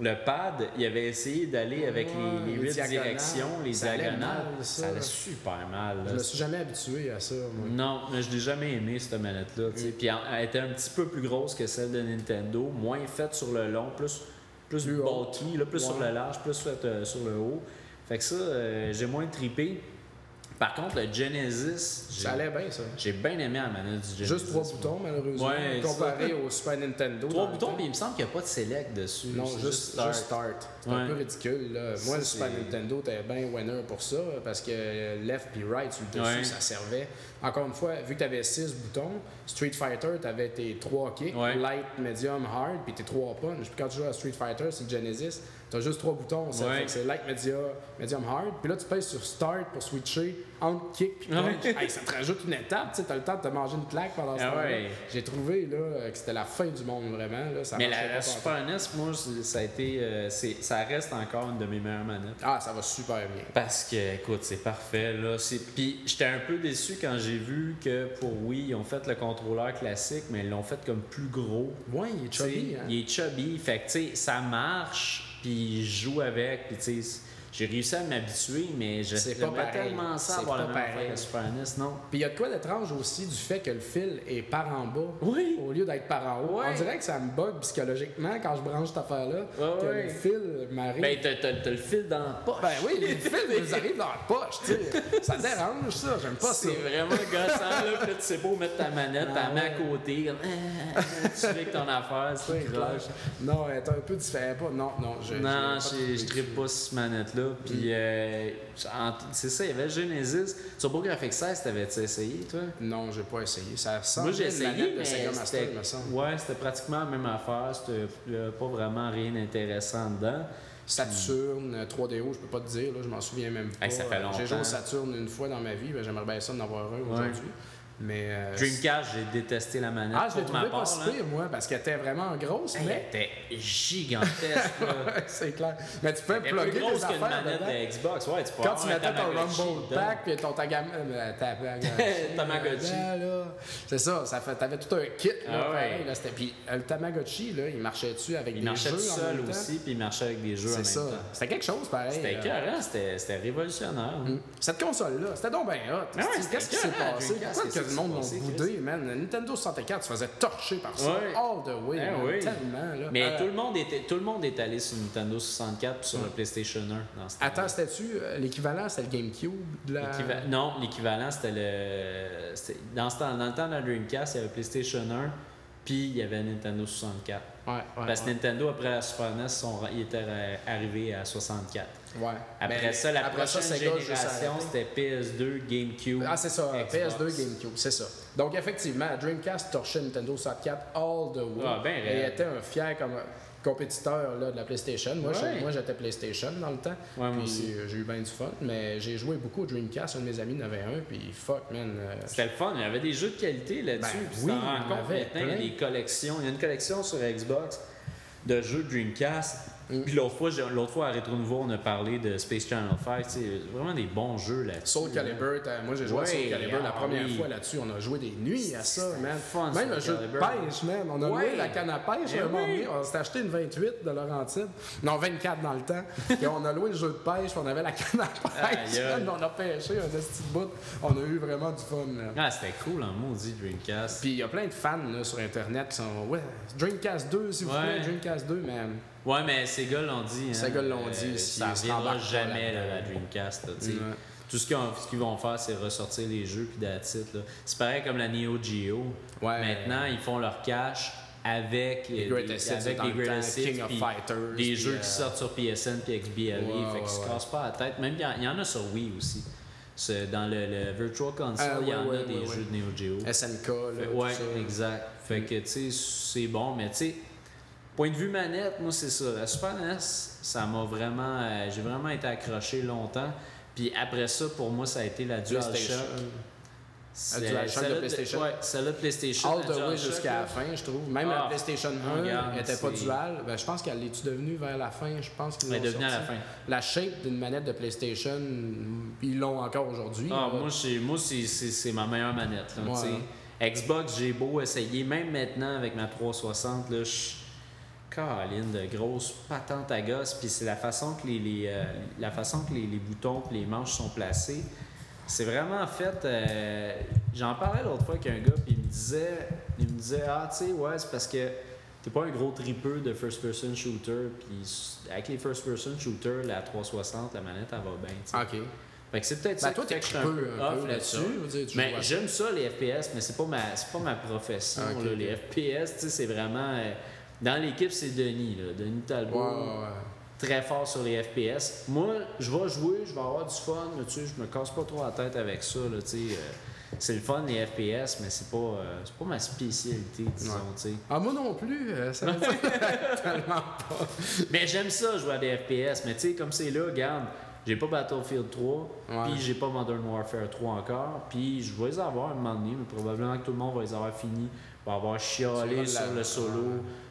le pad, il avait essayé d'aller avec les, les les huit directions, les Ça allait diagonales. mal, ça. ça allait super mal. là. Je me suis jamais habitué à ça, moi. Non, mais je l'ai jamais aimé cette manette-là. Mm. Puis elle, était un petit peu plus grosse que celle de Nintendo, moins faite sur le long, plus, plus Plus bulky, là, plus Ouais. sur le large, plus faite euh, sur le haut. Fait que ça, euh, j'ai moins tripé. Par contre, le Genesis, Ça allait bien, ça. j'ai bien aimé la manette du Genesis. Juste trois boutons, malheureusement, Ouais, comparé au Super Nintendo. Trois boutons, puis il me semble qu'il n'y a pas de select dessus. Non, juste start. C'est un peu ridicule. Là. Moi, le Super Nintendo, t'es bien winner pour ça, parce que left puis right sur le dessus, Ouais. ça servait. Encore une fois, vu que tu avais 6 boutons, Street Fighter, tu avais tes 3 kicks, light, medium, hard, puis tes 3 punch. Puis quand tu joues à Street Fighter, c'est Genesis, tu as juste 3 boutons. Ouais. c'est light, medium, medium, hard. Puis là, tu pèses sur start pour switcher entre kick puis punch. Hey, ça te rajoute une étape, tu as le temps de te manger une claque pendant ce Ah temps-là. ouais. J'ai trouvé là, que c'était la fin du monde, vraiment. Là. Ça Mais la. Super NES, moi, ça a été, euh, ça reste encore une de mes meilleures manettes. Ah, ça va super bien. Parce que, écoute, c'est parfait. Là. Puis j'étais un peu déçu quand j'ai vu que pour Wii, ils ont fait le contrôleur classique, mais ils l'ont fait comme plus gros. Ouais, il est chubby, hein? Il est chubby. Fait que, tu sais, ça marche, puis je joue avec, puis tu sais, j'ai réussi à m'habituer, mais je C'est pas tellement ça C'est avoir la pas même affaire que Super NES, non? Puis il y a de quoi d'étrange aussi du fait que le fil est par en bas Oui! au lieu d'être par en haut. On dirait que ça me bug psychologiquement quand je branche cette affaire-là, que ouais. le fil m'arrive. Ben, t'as, le fil dans la poche. Ben oui, les fils ils arrivent dans la poche, tu sais. Ça dérange ça, j'aime pas ça. c'est vraiment gossant, là. Là, tu sais pas où mettre ta manette, Ah t'as à côté, comme, ah, tu fais avec ton affaire, c'est. Non, est un peu différente. Pas- Non, non, je. Non, je je pas cette manette-là. Puis, euh, en- c'est ça, il y avait Genesis. TurboGrafx 16, t'avais-tu essayé, toi? Non, j'ai pas essayé. Ça sent Moi, j'ai essayé, mais c'était, il me semble. ouais, c'était pratiquement la même affaire. C'était euh, pas vraiment rien d'intéressant dedans. Saturne, euh, 3DO, je peux pas te dire, là, je m'en souviens même pas. Hey, ça fait Euh, J'ai joué au longtemps. Saturne une fois dans ma vie, ben, j'aimerais bien ça d'en avoir un aujourd'hui. Mais. euh, Dreamcast, j'ai détesté la manette. Ah, je l'ai trouvé pas si pire, moi, parce qu'elle était vraiment grosse, Elle mais. était gigantesque. c'est clair. Mais tu peux plugger plus grosse qu'une manette dedans. de Xbox. Ouais, tu peux Quand tu mettais ton Rumble. Pack et ton euh, Tamagotchi. Tamagotchi. C'est ça, ça fait, t'avais tout un kit. Là, Ah ouais. là, Puis euh, le Tamagotchi, là, il marchait dessus avec Il des marchait jeux tout en seul aussi, puis il marchait avec des jeux en même C'est ça. C'était quelque chose, pareil. C'était euh. écœurant, c'était révolutionnaire. hein. Cette console-là, c'était donc bien hot. Ah Qu'est-ce qui s'est passé? Le monde passé, boudé, man? Nintendo 64 se faisait torcher par ça. Ouais. All the way, oui. Tellement, là. Mais Euh, tout, le monde était, tout le monde est allé sur Nintendo 64 puis sur le PlayStation 1 dans ce Attends, c'était-tu euh, l'équivalent, c'était le GameCube de la... Non, l'équivalent, c'était le. Dans, ce temps, dans le temps de la Dreamcast, il y avait PlayStation 1 puis il y avait Nintendo 64. Ouais, ouais, Parce que. Nintendo, après la Super NES, sont- il était euh, arrivé à 64. Ouais. Après Mais ça, la après prochaine génération, c'était PS2, GameCube. Ah, c'est ça, Xbox. PS2, GameCube, c'est ça. Donc, effectivement, Dreamcast torchait Nintendo 64 all the way. Ah, ben Et était un fier comme compétiteur là, de la PlayStation. Moi, Ouais. j'étais PlayStation dans le temps. Ouais, puis j'ai eu bien du fun. Mais j'ai joué beaucoup au Dreamcast. Un de mes amis en avait un. Puis fuck, man. euh, C'était le fun, il y avait des jeux de qualité là-dessus. Ben oui, il y avait maintenant, il y a plein. des collections. Il y a une collection sur Xbox de jeux Dreamcast. Mm. Puis l'autre fois, j'ai- l'autre fois à Retro Nouveau, on a parlé de Space Channel 5. tu sais, Vraiment des bons jeux là-dessus. Soul là. Calibur, moi j'ai joué à Soul Calibur la ah première oui. fois là-dessus. On a joué des nuits à ça, man. fun, Même un jeu de pêche, man. On a Ouais. loué la canne à pêche Eh à un moment oui. donné. On s'était acheté une 28 de Laurentide. Non, 24 dans le temps. Et on a loué le jeu de pêche, on avait la canne à pêche. Man. On a pêché un petit bout. On a eu vraiment du fun, man. Ah, c'était cool en maudit Dreamcast. Puis il y a plein de fans là, sur Internet qui sont Ouais, Dreamcast 2, s'il vous plaît, Dreamcast 2, man. Ouais, mais Sega l'ont dit. Hein, Sega l'ont dit, Ça ils se reviendra jamais là, la Dreamcast. là. Ouais. Tout ce qu'ils vont faire, c'est ressortir les jeux puis là. C'est pareil comme la Neo Geo. Ouais. Maintenant, ils font leur cash avec Les euh, des- avec les King of Fighters, des jeux euh, qui sortent sur PSN puis XBLA. Ouais, fait qu'ils se ouais, cassent pas la tête. Même il y en- il y, en a sur Wii aussi. Dans le, le Virtual Console, Ah, il y en ouais, a ouais, des ouais, jeux de Neo Geo. SNK, là, Fait- ouais, ça. exact. Fait que, tu sais, c'est bon, mais tu sais, point de vue manette, moi, c'est ça. La Super NES, ça m'a vraiment. euh, J'ai vraiment été accroché longtemps. Puis après ça, pour moi, ça a été la DualShock. C'est- DualShock de PlayStation. Ouais, celle-là de PlayStation. All la the way jusqu'à la fin, je trouve. Même Ah, la PlayStation 1 regarde, n'était pas dual. Ben, je pense qu'elle est devenue vers la fin? Je pense qu'ils Elle est devenue à la fin. La shape d'une manette de PlayStation, ils l'ont encore aujourd'hui. Ah, moi, c'est, moi ma meilleure manette. là, Ouais. Xbox, j'ai beau essayer, même maintenant avec ma 360, là, je. Caroline, de grosses patentes à gosse, puis c'est la façon que les, les, euh, la façon que les, les boutons et les manches sont placés. C'est vraiment fait. euh, J'en parlais l'autre fois avec un gars, puis il me disait, il me disait, ah, tu sais, ouais, c'est parce que t'es pas un gros tripeux de first-person shooter, puis avec les first-person shooters, la 360, la manette, elle va bien, sais. OK. Fait que c'est peut-être Ben, ça toi, que je suis un peu, un off peu là-dessus. Mais j'aime ça les FPS, mais c'est pas ma c'est pas ma profession Ah, là. les FPS, tu sais c'est vraiment euh, dans l'équipe c'est Denis là, Denis Talbot. Ouais, ouais, ouais. Très fort sur les FPS. Moi, je vais jouer, je vais avoir du fun, là, tu sais, je me casse pas trop la tête avec ça là, tu sais. euh, c'est le fun les FPS, mais c'est pas euh, c'est pas ma spécialité disons, tu sais. Ah, moi non plus. euh, Ça dire tellement pas. Mais j'aime ça jouer à des FPS, mais tu sais comme c'est là, regarde, j'ai pas Battlefield 3, Ouais. puis j'ai pas Modern Warfare 3 encore, puis je vais les avoir un moment donné, mais probablement que tout le monde va les avoir finis, va avoir chialé Sur la- le solo,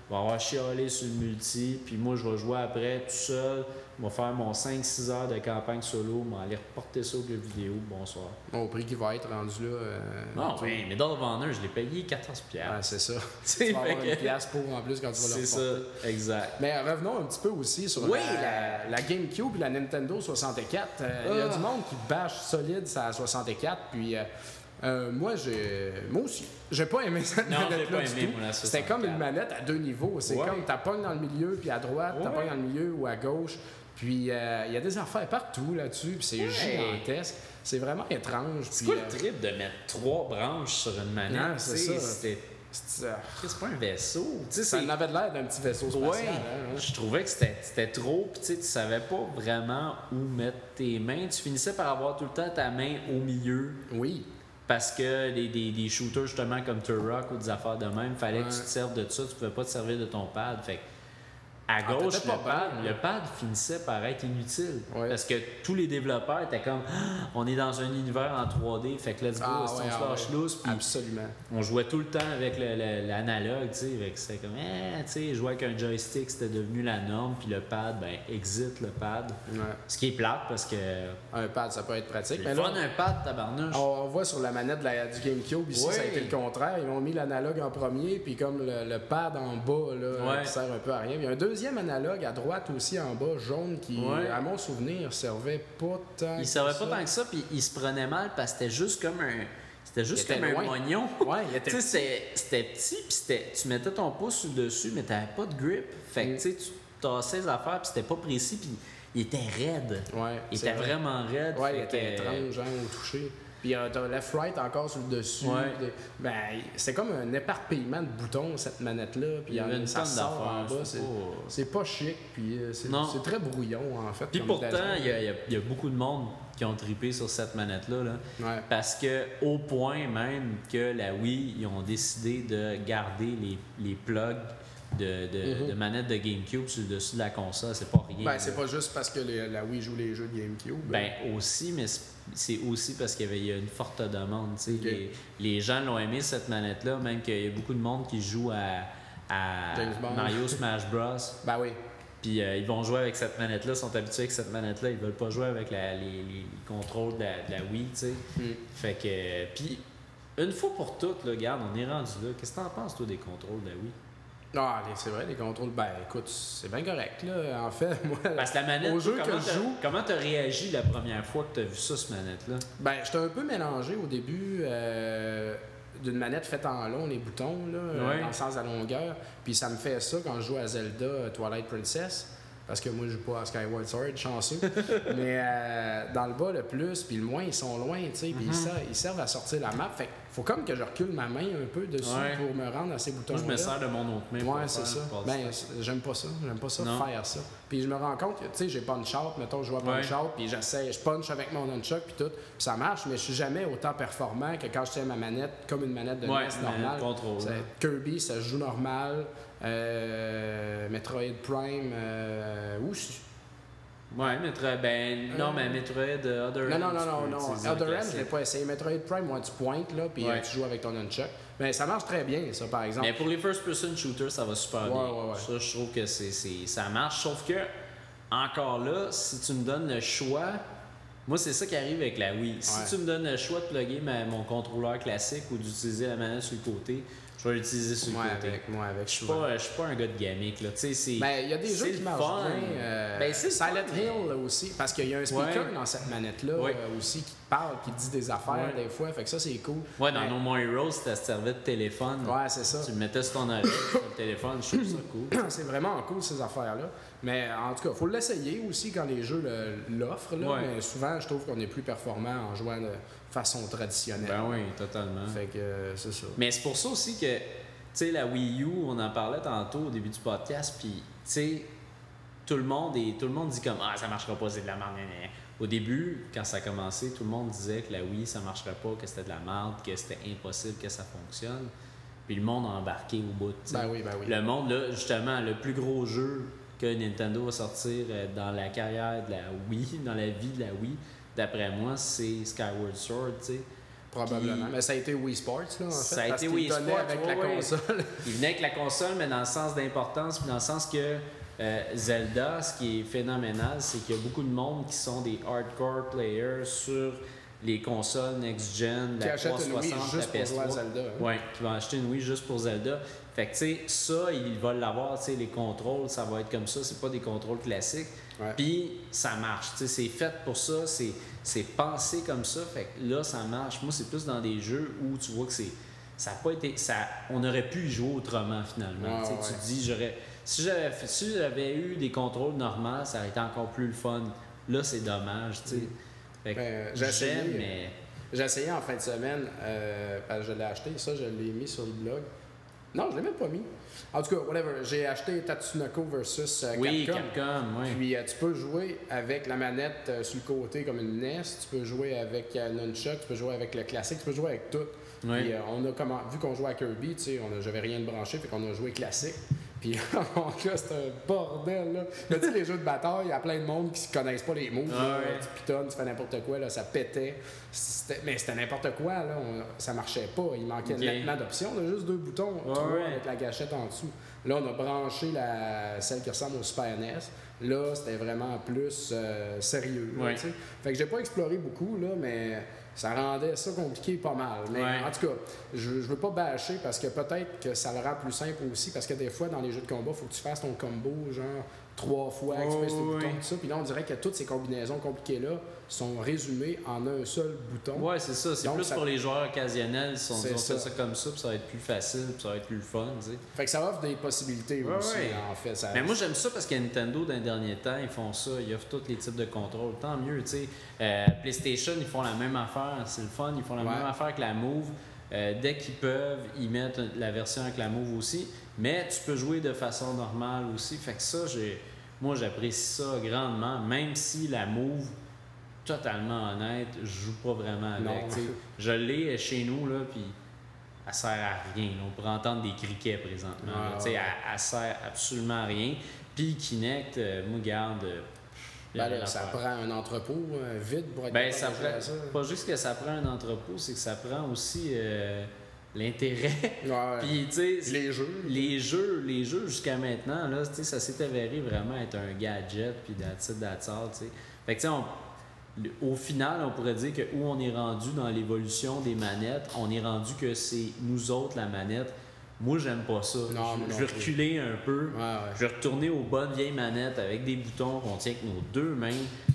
va avoir chialé sur le multi, puis moi je vais jouer après tout seul, je vais faire mon 5-6 heures de campagne solo, je vais aller reporter ça au jeu vidéo, bonsoir. Au prix qui va être rendu là. euh, Non, oui, mais dans le vendeur, je l'ai payé 14$. Ah, c'est ça. tu vas avoir une pièce pour en plus quand tu vas le C'est ça, exact. Mais revenons un petit peu aussi sur Oui, la, la GameCube et la Nintendo 64. Euh, Il y a Ah. du monde qui bâche solide sa 64. Puis euh, euh, moi, j'ai, moi aussi, j'ai pas aimé cette manette-là pas du aimé, tout. C'était comme 64. une manette à deux niveaux. C'est Ouais. comme t'as pogne dans le milieu, puis à droite, t'as Ouais. pogne dans le milieu ou à gauche. Puis euh, il y a des affaires partout là-dessus, puis c'est Ouais. gigantesque. C'est vraiment étrange. C'est quoi euh, le trip de mettre trois branches sur une manette? Non, c'est tu sais, ça. C'était c'est- euh, c'est pas un vaisseau. Tu sais, ça c'est- avait l'air d'un petit vaisseau spatial. Ouais, hein, je trouvais que c'était trop, puis tu savais pas vraiment où mettre tes mains. Tu finissais par avoir tout le temps ta main au milieu Oui. Parce que des, des, des shooters justement comme Turok ou des affaires de même, fallait que tu te serves de ça, tu pouvais pas te servir de ton pad. Fait que à Ah, gauche, le pad, bien, le pad finissait par être inutile. Parce que tous les développeurs étaient comme Ah, on est dans un univers en 3D, fait que let's go, Ah, on se lâche. Puis Absolument. on jouait tout le temps avec l'analogue, tu sais. C'était comme, eh, tu sais, jouer avec un joystick, c'était devenu la norme. Puis le pad, ben, exit le pad. Ouais. Ce qui est plate parce que. Un pad, ça peut être pratique. Mais là, un pad, tabarnouche. on, voit sur la manette de la- du GameCube, ici, Ouais. ça a été le contraire. Ils ont mis l'analogue en premier, puis comme le, le pad en bas, là, Ouais. qui sert un peu à rien. Il y a un deuxième analogue à droite aussi en bas, jaune, qui, Ouais. à mon souvenir, servait pas tant. Il que servait ça. pas tant que ça, puis il se prenait mal parce que c'était juste comme un. C'était juste comme un moignon. Ouais, il était c'était- petit, puis tu mettais ton pouce dessus, mais t'avais pas de grip. Fait que, Mm. tu sais, tu tassais les affaires, puis c'était pas précis, puis il était raide. Ouais, Il était vrai. vraiment raide. Ouais, il était que- étrange, hein, au toucher. Puis euh, t'as left-right encore sur le dessus. Ouais. Ben, c'est comme un éparpillement de boutons, cette manette-là. Puis Il y en- une ça sort en bas. c'est pas- chic, puis euh, c'est très brouillon, en fait. Puis pourtant, il y, a- y a- y a beaucoup de monde qui ont trippé sur cette manette-là. là. Ouais. Parce que, au point même que la Wii, ils ont décidé de garder les, les plugs de, de, Mhm. de manettes de GameCube sur le dessus de la console. C'est pas rien. Ben, c'est pas juste parce que les- la Wii joue les jeux de GameCube. Ben aussi, mais c'est- aussi parce qu'il y avait il y a une forte demande. Les, les gens l'ont aimé cette manette-là, même qu'il y a beaucoup de monde qui joue à, à. Mario Smash Bros. Ben oui. Puis euh, ils vont jouer avec cette manette-là, sont habitués avec cette manette-là, ils veulent pas jouer avec la- les, les- les contrôles de la, de la Wii, tu sais. Mm. Fait que. Puis, une fois pour toutes, là, regarde, on est rendu là. Qu'est-ce que t'en penses, toi, des contrôles de la Wii? Ah, c'est vrai, les contrôles. Ben écoute, c'est bien correct, là. En fait, moi. Parce que la manette, Au jeu que je joue- Comment t'as réagi la première fois que t'as vu ça, cette manette-là? Ben, j'étais un peu mélangé au début euh, d'une manette faite en long, les boutons, là, euh, Ouais. dans le sens à longueur. Puis ça me fait ça quand je joue à Zelda euh, Twilight Princess. Parce que moi, je joue pas à Skyward Sword, chanceux. Mais euh, dans le bas, le plus, puis le moins, ils sont loin, tu sais. Puis ils, ils servent à sortir la map. Fait que faut comme que je recule ma main un peu dessus Ouais. pour me rendre à ces boutons Moi, je me sers de mon autre main. Ouais, c'est ça. Ben, j'aime pas ça. J'aime pas ça, Non. faire ça. Puis je me rends compte que, tu sais, j'ai punch out, mettons, je à punch out, puis j'essaie, je punch avec mon nunchuck, puis tout, puis ça marche, mais je suis jamais autant performant que quand je tiens ma manette comme une manette de Ouais, normale. contrôle. Kirby, ça joue normal. Euh, Metroid Prime, euh, où Ouais, Metroid. Ben, non, Euh, mais Metroid euh, Other Non, non, non, non, non. Other End, je l'ai pas essayé. Metroid Prime, moi, tu pointes, là, puis Ouais. tu joues avec ton nunchuck. Mais ça marche très bien, ça, par exemple. Mais pour les first-person shooters, ça va super Ouais, bien. ouais. Ça, je trouve que c'est, ça marche. Sauf que, encore là, si tu me donnes le choix, moi, c'est ça qui arrive avec la Wii. Si tu me donnes le choix de plugger ma- mon contrôleur classique ou d'utiliser la manette sur le côté, je vais l'utiliser sur Moi le côté. avec, moi avec. Je suis pas, je suis pas un gars de gamic, là. Tu sais, c'est. Ben, il y a des jeux qui marchent bien. euh, Ben, Silent Hill là, aussi, parce qu'il y a un speaker Ouais. dans cette manette-là Ouais. euh, aussi qui te parle, qui te dit des affaires Ouais. des fois. Fait que ça, c'est cool. Ouais, dans Ben, No More Heroes, ça servait de téléphone. Ouais, c'est ça. Tu le mettais sur ton oreille, sur le téléphone, je trouve ça cool. c'est vraiment cool ces affaires-là. Mais en tout cas, faut l'essayer aussi quand les jeux l'offrent. là. Mais souvent, je trouve qu'on est plus performant en jouant de façon traditionnelle. Ben oui, totalement. Fait que euh, c'est ça. Mais c'est pour ça aussi que, tu sais, la Wii U, on en parlait tantôt au début du podcast, puis, tu sais, tout le monde et tout le monde dit comme ah ça marchera pas c'est de la merde. Au début, quand ça a commencé, tout le monde disait que la Wii ça marcherait pas, que c'était de la merde, que c'était impossible que ça fonctionne. Puis le monde a embarqué au bout. Ben oui, ben oui. Le monde là, justement, le plus gros jeu que Nintendo va sortir euh, dans la carrière de la Wii, dans la vie de la Wii, d'après moi, c'est Skyward Sword, tu sais. Probablement. Puis- Mais ça a été Wii Sports, là, en fait. Ça a parce été Wii Sports, avec ouais, la ouais. console. Il venait avec la console, mais dans le sens d'importance, puis dans le sens que euh, Zelda, ce qui est phénoménal, c'est qu'il y a beaucoup de monde qui sont des hardcore players sur les consoles next-gen, la achète une Wii 360, juste la pour jouer à PS3. Zelda. hein. Ouais, qui vont acheter une Wii juste pour Zelda. Fait que, tu sais, ça, ils veulent l'avoir, tu sais, les contrôles, ça va être comme ça, c'est pas des contrôles classiques. Puis, ça marche, tu sais, c'est fait pour ça, c'est, c'est pensé comme ça, fait que là, ça marche. Moi, c'est plus dans des jeux où tu vois que c'est. Ça a pas été. Ça, on aurait pu y jouer autrement, finalement. Sais, ouais. Tu te dis, j'aurais. Si j'avais, si j'avais eu des contrôles normaux, ça aurait été encore plus le fun. Là, c'est dommage, tu sais. Fait que Ben, essayé, j'aime, mais. J'ai essayé en fin de semaine, euh, parce que je l'ai acheté, ça je l'ai mis sur le blog. Non, je l'ai même pas mis. En tout cas, whatever, j'ai acheté Tatsunoko versus euh, Oui, Capcom. Capcom, oui. Puis euh, tu peux jouer avec la manette euh, sur le côté comme une NES, tu peux jouer avec euh, Nunchuck, tu peux jouer avec le classique, tu peux jouer avec tout. Oui. Puis on a comment, vu qu'on jouait à Kirby, tu sais, j'avais rien de branché, fait qu'on a joué classique. Puis mon gars, c'est un bordel, là. Mais tu sais, les jeux de bataille, il y a plein de monde qui ne connaissent pas les moves. Ah là. ouais. Tu pitonnes, tu fais n'importe quoi, là, ça pétait. Mais c'était n'importe quoi, là. On- ça marchait pas. Il manquait Ok. nettement d'options. On a juste deux boutons, trois ouais. avec la gâchette en dessous. Là, on a branché la... celle qui ressemble au Super NES. Là, c'était vraiment plus euh, sérieux. là, Ouais. tu sais. Fait que j'ai pas exploré beaucoup, là, mais ça rendait ça compliqué pas mal. Mais Ouais. en tout cas, je, je veux pas bâcher parce que peut-être que ça le rend plus simple aussi. Parce que des fois, dans les jeux de combat, il faut que tu fasses ton combo, genre trois fois, Oh, les oui. boutons, tout ça. Puis là, on dirait que toutes ces combinaisons compliquées-là sont résumées en un seul bouton. Ouais, c'est ça. C'est plus ça- pour les joueurs occasionnels. Si on dit, ça. ça comme ça, puis ça va être plus facile, puis ça va être plus fun, tu sais. Fait que ça offre des possibilités Ouais, aussi, ouais. en fait. Ça... Mais moi, j'aime ça parce que Nintendo, dans les derniers temps, ils font ça. Ils offrent tous les types de contrôles. Tant mieux, tu sais. Euh, PlayStation, ils font la même affaire. C'est le fun. Ils font la Ouais. même affaire que la Move. Euh, dès qu'ils peuvent, ils mettent la version avec la Move aussi. Mais tu peux jouer de façon normale aussi. Fait que ça, j'ai... moi, j'apprécie ça grandement. Même si la Move, totalement honnête, je joue pas vraiment avec. Non. Je l'ai chez nous, là, puis elle sert à rien. là. On pourrait entendre des criquets présentement. Ouais, ouais. elle, elle sert absolument à rien. Puis Kinect, euh, moi, garde. euh, Ben là, ça prend un entrepôt euh, vide pour être Ben, ça prend. ça. Pas juste que ça prend un entrepôt, c'est que ça prend aussi euh, l'intérêt. Ouais. Puis, tu sais, les jeux. les jeux, les jeux jusqu'à maintenant, là, tu sais, ça s'est avéré vraiment être un gadget, puis that's it, that's all, tu sais. Fait que, tu sais, on- au final, on pourrait dire que où on est rendu dans l'évolution des manettes, on est rendu que c'est nous autres la manette. Moi, j'aime pas ça. Non, je, vais reculer un peu. Ouais. Je vais retourner aux bonnes vieilles manettes avec des boutons qu'on tient avec nos deux mains.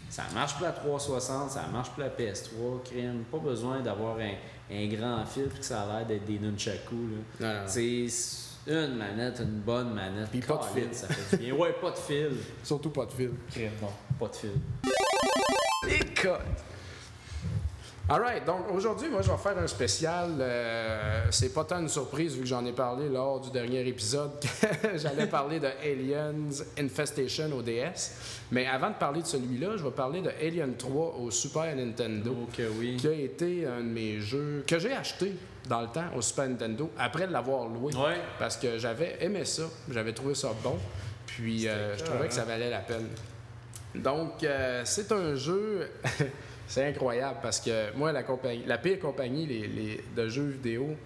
Ça marche plus la 360, ça marche plus la PS3, crème. Pas besoin d'avoir un, un grand fil puis que ça a l'air d'être des nunchaku. Là. Non, non. C'est une manette, une bonne manette. Puis pas de fil. Ça fait du bien. Ouais, pas de fil. Surtout pas de fil. Crème, bon, pas de fil. Écoute! Alright, donc aujourd'hui, moi, je vais faire un spécial. euh, c'est pas tant une surprise vu que j'en ai parlé lors du dernier épisode. J'allais parler de Aliens Infestation au DS. Mais avant de parler de celui-là, je vais parler de Alien 3 au Super Nintendo. Oui. Qui a été un de mes jeux que j'ai acheté dans le temps au Super Nintendo après l'avoir loué. Ouais. Parce que j'avais aimé ça, j'avais trouvé ça bon, puis euh, je trouvais que ça valait la peine. Donc, euh, c'est un jeu, c'est incroyable parce que moi, la, compagnie, la pire compagnie les, les- de jeux vidéo,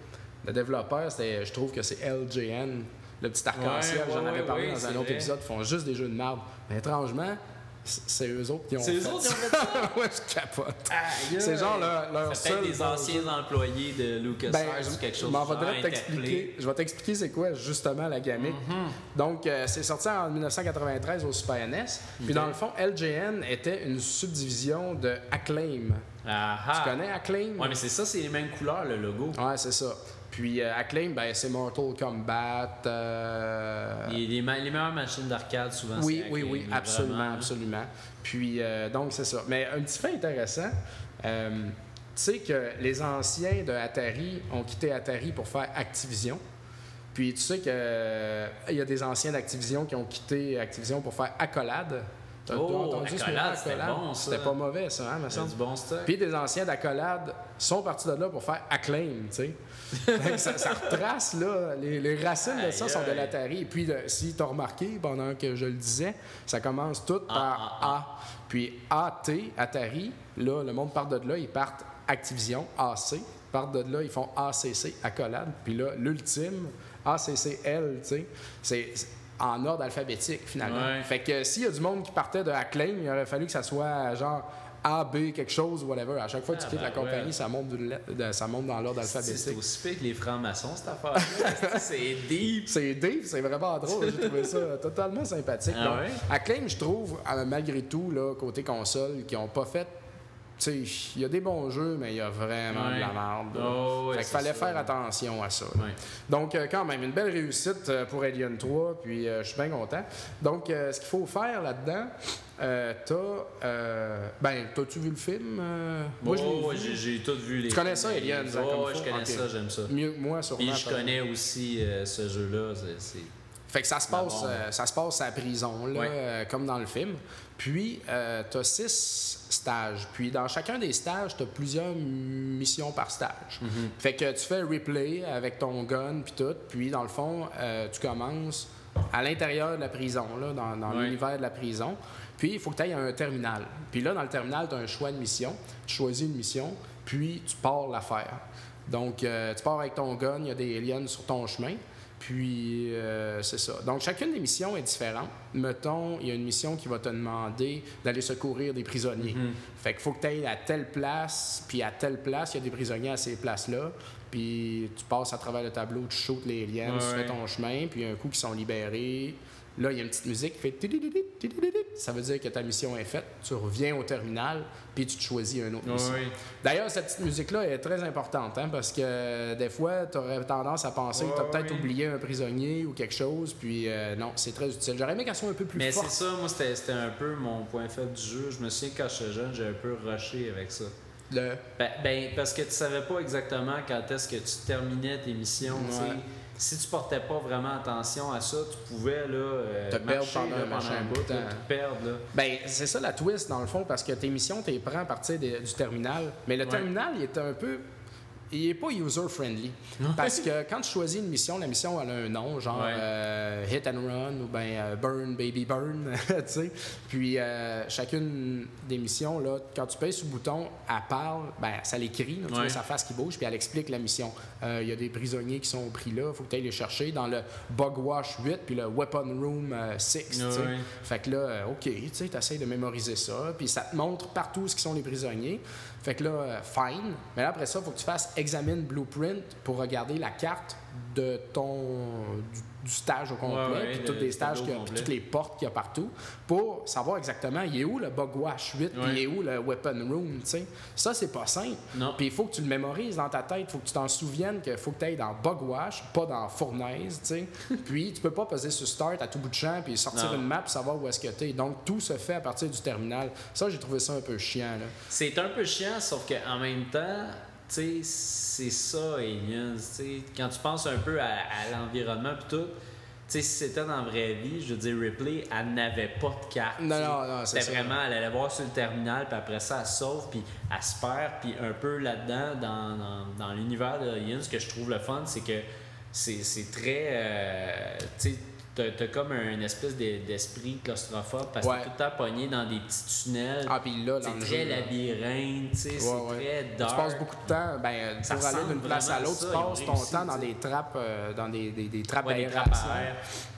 de développeurs, c'est, je trouve que c'est LJN, le petit arc-en-ciel, Ouais, j'en avais parlé ouais, dans un autre vrai. épisode, ils font juste des jeux de marde. Mais étrangement, c'est eux autres qui ont C'est eux fait autres qui ont fait ça? ouais, je capote. Aïe, C'est genre leur, leur C'est seul des anciens employés de LucasArts ben, ou quelque chose m'en du genre, t'expliquer. Je vais t'expliquer c'est quoi justement la gamique. Mm-hmm. Donc, euh, c'est sorti en 1993 au Super NES. Puis dans le fond, LJN était une subdivision de Acclaim. Tu connais Acclaim? Ouais, mais c'est ça, c'est les mêmes couleurs, le logo. Ouais, c'est ça. Puis euh, Acclaim, ben, c'est Mortal Kombat. euh, Les, les ma- les meilleures machines d'arcade, souvent, oui, oui, Acclaim, oui, absolument, vraiment, absolument. Puis, euh, donc, c'est ça. Mais un petit fait intéressant, tu sais que les anciens de Atari ont quitté Atari pour faire Activision. Puis, tu sais qu'il y a des anciens d'Activision qui ont quitté Activision pour faire Accolade. T'as Oh, t'as entendu ce Accolade? bon. C'était pas mauvais, ça, hein, semble. du bon stock. Puis des anciens d'Accolade sont partis de là pour faire Acclaim, tu sais. Ça, ça retrace, là, les, les racines de ça sont de l'Atari. Et puis, de- si tu as remarqué, pendant que je le disais, ça commence tout par Ah, A. Puis AT, Atari, là, le monde part de là, ils partent Activision, AC. Ils partent de là, ils font ACC, Accolade. Puis là, l'ultime, ACCL, tu sais, c'est en ordre alphabétique, finalement. Ouais. Fait que s'il y a du monde qui partait de Acclaim, il aurait fallu que ça soit genre A, B, quelque chose, whatever. À chaque fois que tu Ah, quittes la ben ouais. compagnie, ça, monte de- ça monte dans l'ordre C'est alphabétique. aussi pire que les francs-maçons, cette affaire-là. c'est deep. C'est Dave, c'est vraiment drôle. J'ai trouvé ça totalement sympathique. Ah Donc, ouais? Acclaim, je trouve, euh, malgré tout, là, côté console, qui n'ont pas fait. Sais, il y a des bons jeux, mais il y a vraiment de la merde. Oh, ouais, fait qu'il fallait ça. faire attention à ça. Ouais. Donc, euh, quand même, une belle réussite euh, pour Alien 3, puis euh, je suis bien content. Donc, euh, ce qu'il faut faire là-dedans, t'as. ben, t'as-tu vu le film? Moi, je Oh, j'ai j'ai tout vu les Tu connais ça, hein, comme Oh, je connais ça, j'aime ça. Mieux que moi, sûrement. Puis je connais aussi ce jeu-là. c'est- Fait que ça se passe, euh, ça se passe à la prison, là, Ouais. euh, comme dans le film. Puis, tu as six stages. Puis, dans chacun des stages, tu as plusieurs missions par stage. Mm-hmm. Fait que tu fais replay avec ton gun, puis tout. Puis, dans le fond, euh, tu commences à l'intérieur de la prison, là, dans, l'univers de la prison. Puis, il faut que tu ailles à un terminal. Puis là, dans le terminal, tu as un choix de mission. Tu choisis une mission, puis tu pars la faire. Donc, euh, tu pars avec ton gun, il y a des aliens sur ton chemin. Puis, euh, c'est ça. Donc, chacune des missions est différente. Mettons, il y a une mission qui va te demander d'aller secourir des prisonniers. Fait qu'il faut que tu ailles à telle place, puis à telle place, il y a des prisonniers à ces places-là. Puis, tu passes à travers le tableau, tu shootes les Ouais, tu fais ton chemin, puis un coup qu'ils sont libérés. Là, il y a une petite musique qui fait. Ça veut dire que ta mission est faite. Tu reviens au terminal, puis tu te choisis une autre mission. D'ailleurs, cette petite musique-là est très importante, hein, parce que euh, des fois, tu aurais tendance à penser que tu as peut-être oublié un prisonnier ou quelque chose, puis euh, non, c'est très utile. J'aurais aimé qu'elle soit un peu plus Mais c'est forte. ça, moi, c'était un peu mon point faible du jeu. Je me souviens quand j'étais jeune, j'ai un peu rushé avec ça. Le... Ben, ben, parce que tu savais pas exactement quand est-ce que tu terminais tes missions. Ouais. Si tu portais pas vraiment attention à ça, tu pouvais là, euh, Te perdre marcher, pendant là, un bout, là, hein. te perdre. Là. Ben, c'est ça la twist, dans le fond, parce que tes missions, tu les prends à partir des- du terminal. Mais le Ouais. terminal, il est un peu. Il est pas user-friendly. Parce que quand tu choisis une mission, la mission, elle a un nom, genre Ouais. euh, Hit and Run ou ben euh, Burn, Baby Burn. Puis euh, chacune des missions, là, quand tu pèses sur le bouton, elle parle, ben, ça l'écrit, tu Ouais. vois sa face qui bouge, puis elle explique la mission. Il y a des prisonniers qui sont pris là, il faut que tu ailles les chercher dans le Bug Wash 8 puis le Weapon Room euh, 6, tu sais. Ouais. Fait que là, OK, tu sais, t'essayes de mémoriser ça, puis ça te montre partout ce qui sont les prisonniers. Fait que là, euh, fine. Mais là, après ça, il faut que tu fasses examine blueprint pour regarder la carte de ton du, du stage au complet, Ouais, ouais, puis tous les stages, puis toutes les portes qu'il y a partout, pour savoir exactement, il est où le bug wash 8, puis il est où le weapon room, tu sais. Ça, c'est pas simple. Non. Puis il faut que tu le mémorises dans ta tête, il faut que tu t'en souviennes qu'il faut que tu ailles dans bug wash, pas dans fournaise, tu sais. puis tu peux pas peser sur start à tout bout de champ, puis sortir Non. une map savoir où est-ce que tu es. Donc tout se fait à partir du terminal. Ça, j'ai trouvé ça un peu chiant, là. C'est un peu chiant, sauf qu'en même temps, tu sais, c'est ça, Aliens. tu sais. Quand tu penses un peu à, à l'environnement et tout, tu sais, si c'était dans la vraie vie, je veux dire, Ripley, elle n'avait pas de carte. Non, non, non, c'est C'était vraiment, elle allait voir sur le terminal, puis après ça, elle sauve, puis elle se perd, puis un peu là-dedans, dans, dans, dans l'univers de Aliens, ce que je trouve le fun, c'est que c'est c'est très. euh, tu sais, t'as comme un espèce de- d'esprit claustrophobe parce que Ouais. t'es tout le temps pogné dans des petits tunnels. Ah, puis là, C'est très labyrinthe, tu sais, Ouais, c'est ouais. très Tu dark. passes beaucoup de temps, ben, Ça pour aller d'une place à l'autre, tu passes ton temps dans tu des trappes, euh, dans des, des, des trappes des à air.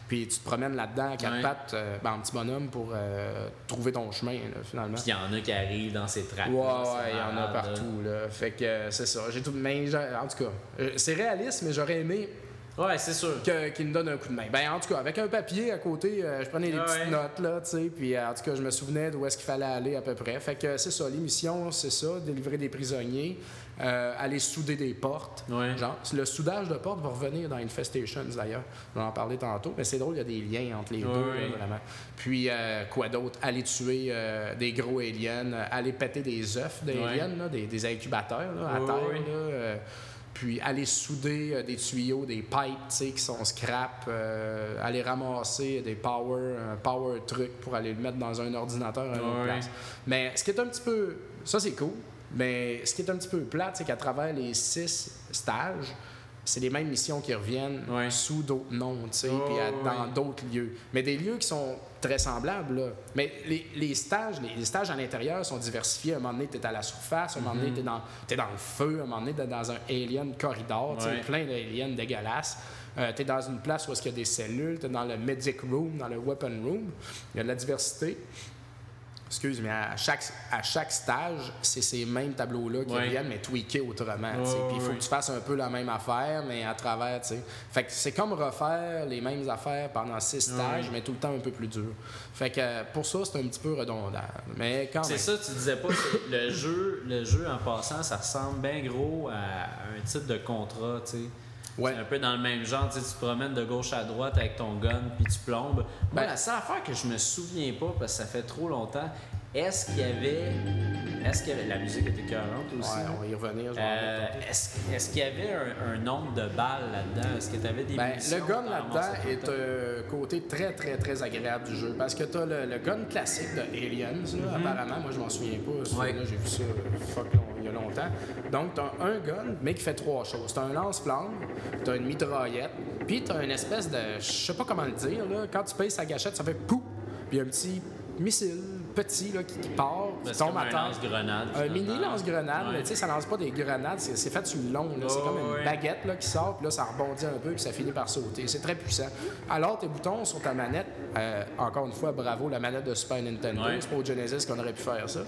Puis tu te promènes là-dedans à quatre pattes, euh, ben, en petit bonhomme, pour euh, trouver ton chemin, là, finalement. Puis il y en a qui arrivent dans ces trappes. Ouais, ouais, il y en a partout, là. Fait que euh, c'est ça. J'ai tout... Mais, en tout cas, euh, c'est réaliste, mais j'aurais aimé Ouais, c'est sûr. que- qu'il me donne un coup de main. Ben, en tout cas, avec un papier à côté, euh, je prenais des Ah petites ouais. notes, là, tu sais, puis euh, en tout cas, je me souvenais d'où est-ce qu'il fallait aller à peu près. Fait que c'est ça, l'émission, c'est ça, délivrer des prisonniers, euh, aller souder des portes. Ouais. Genre, le soudage de portes va revenir dans Infestations, d'ailleurs. On en parlait tantôt, mais c'est drôle, il y a des liens entre les Ouais, deux, là, vraiment. Puis, euh, quoi d'autre? Aller tuer des gros aliens, aller péter des œufs d'aliens, là, des, des incubateurs, là, à terre, là, puis aller souder euh, des tuyaux, des pipes qui sont scrap, euh, aller ramasser des power, un power truc pour aller le mettre dans un ordinateur à une place. Mais ce qui est un petit peu. Ça, c'est cool. Mais ce qui est un petit peu plate, c'est qu'à travers les six stages, c'est les mêmes missions qui reviennent sous d'autres noms, tu sais, puis à- dans d'autres lieux. Mais des lieux qui sont très semblables, là. Mais les, les stages, les, les stages à l'intérieur sont diversifiés. À un moment donné, tu es à la surface, à un moment donné, tu es, dans le feu, à un moment donné, tu es dans un alien corridor, Ouais. plein d'aliens dégueulasses. tu es dans une place où il y a des cellules, tu es dans le medic room, dans le weapon room. Il y a de la diversité. Excuse, mais à chaque, à chaque stage, c'est ces mêmes tableaux-là qui Ouais. reviennent, mais tweakés autrement. Puis il faut que tu fasses un peu la même affaire, mais à travers, tu sais. Fait que c'est comme refaire les mêmes affaires pendant six stages, Ouais. mais tout le temps un peu plus dur. Fait que euh, pour ça, c'est un petit peu redondant. Mais quand C'est ça, tu disais pas que le jeu, le jeu en passant, ça ressemble bien gros à un type de contrat, tu sais. Ouais. C'est un peu dans le même genre, tu sais, tu te promènes de gauche à droite avec ton gun puis tu plombes. Moi, Ben- la seule affaire que je me souviens pas parce que ça fait trop longtemps, Est-ce qu'il y avait. Est-ce qu'il y avait. La musique était cohérente aussi? Ouais, on va y revenir. Euh, est-ce est-ce qu'il y avait un, un nombre de balles là-dedans? Est-ce que tu avais des Ben, le gun là-dedans est un côté très, très, très agréable du jeu. Parce que tu as le, le gun classique de Aliens, là, apparemment. Moi, je m'en souviens pas. Mhm. Ouais. J'ai vu ça euh, fuck, il y a longtemps. Donc, tu as un gun, mais qui fait trois choses. Tu as un lance-flamme, tu as une mitraillette, puis tu as une espèce de. Je sais pas comment le dire. Là, quand tu payes sa gâchette, ça fait pouf! Puis il y a un petit missile petit là, qui, qui part, qui tombe à un terre. lance-grenade. Un mini lance-grenade, Ouais. mais tu sais, ça lance pas des grenades, c'est fait sur le long. là. c'est comme une ouais. baguette là, qui sort, puis là, ça rebondit un peu, puis ça finit par sauter. C'est très puissant. Alors, tes boutons sur ta manette, euh, encore une fois, bravo, la manette de Super Nintendo. Ouais. C'est pas au Genesis qu'on aurait pu faire ça.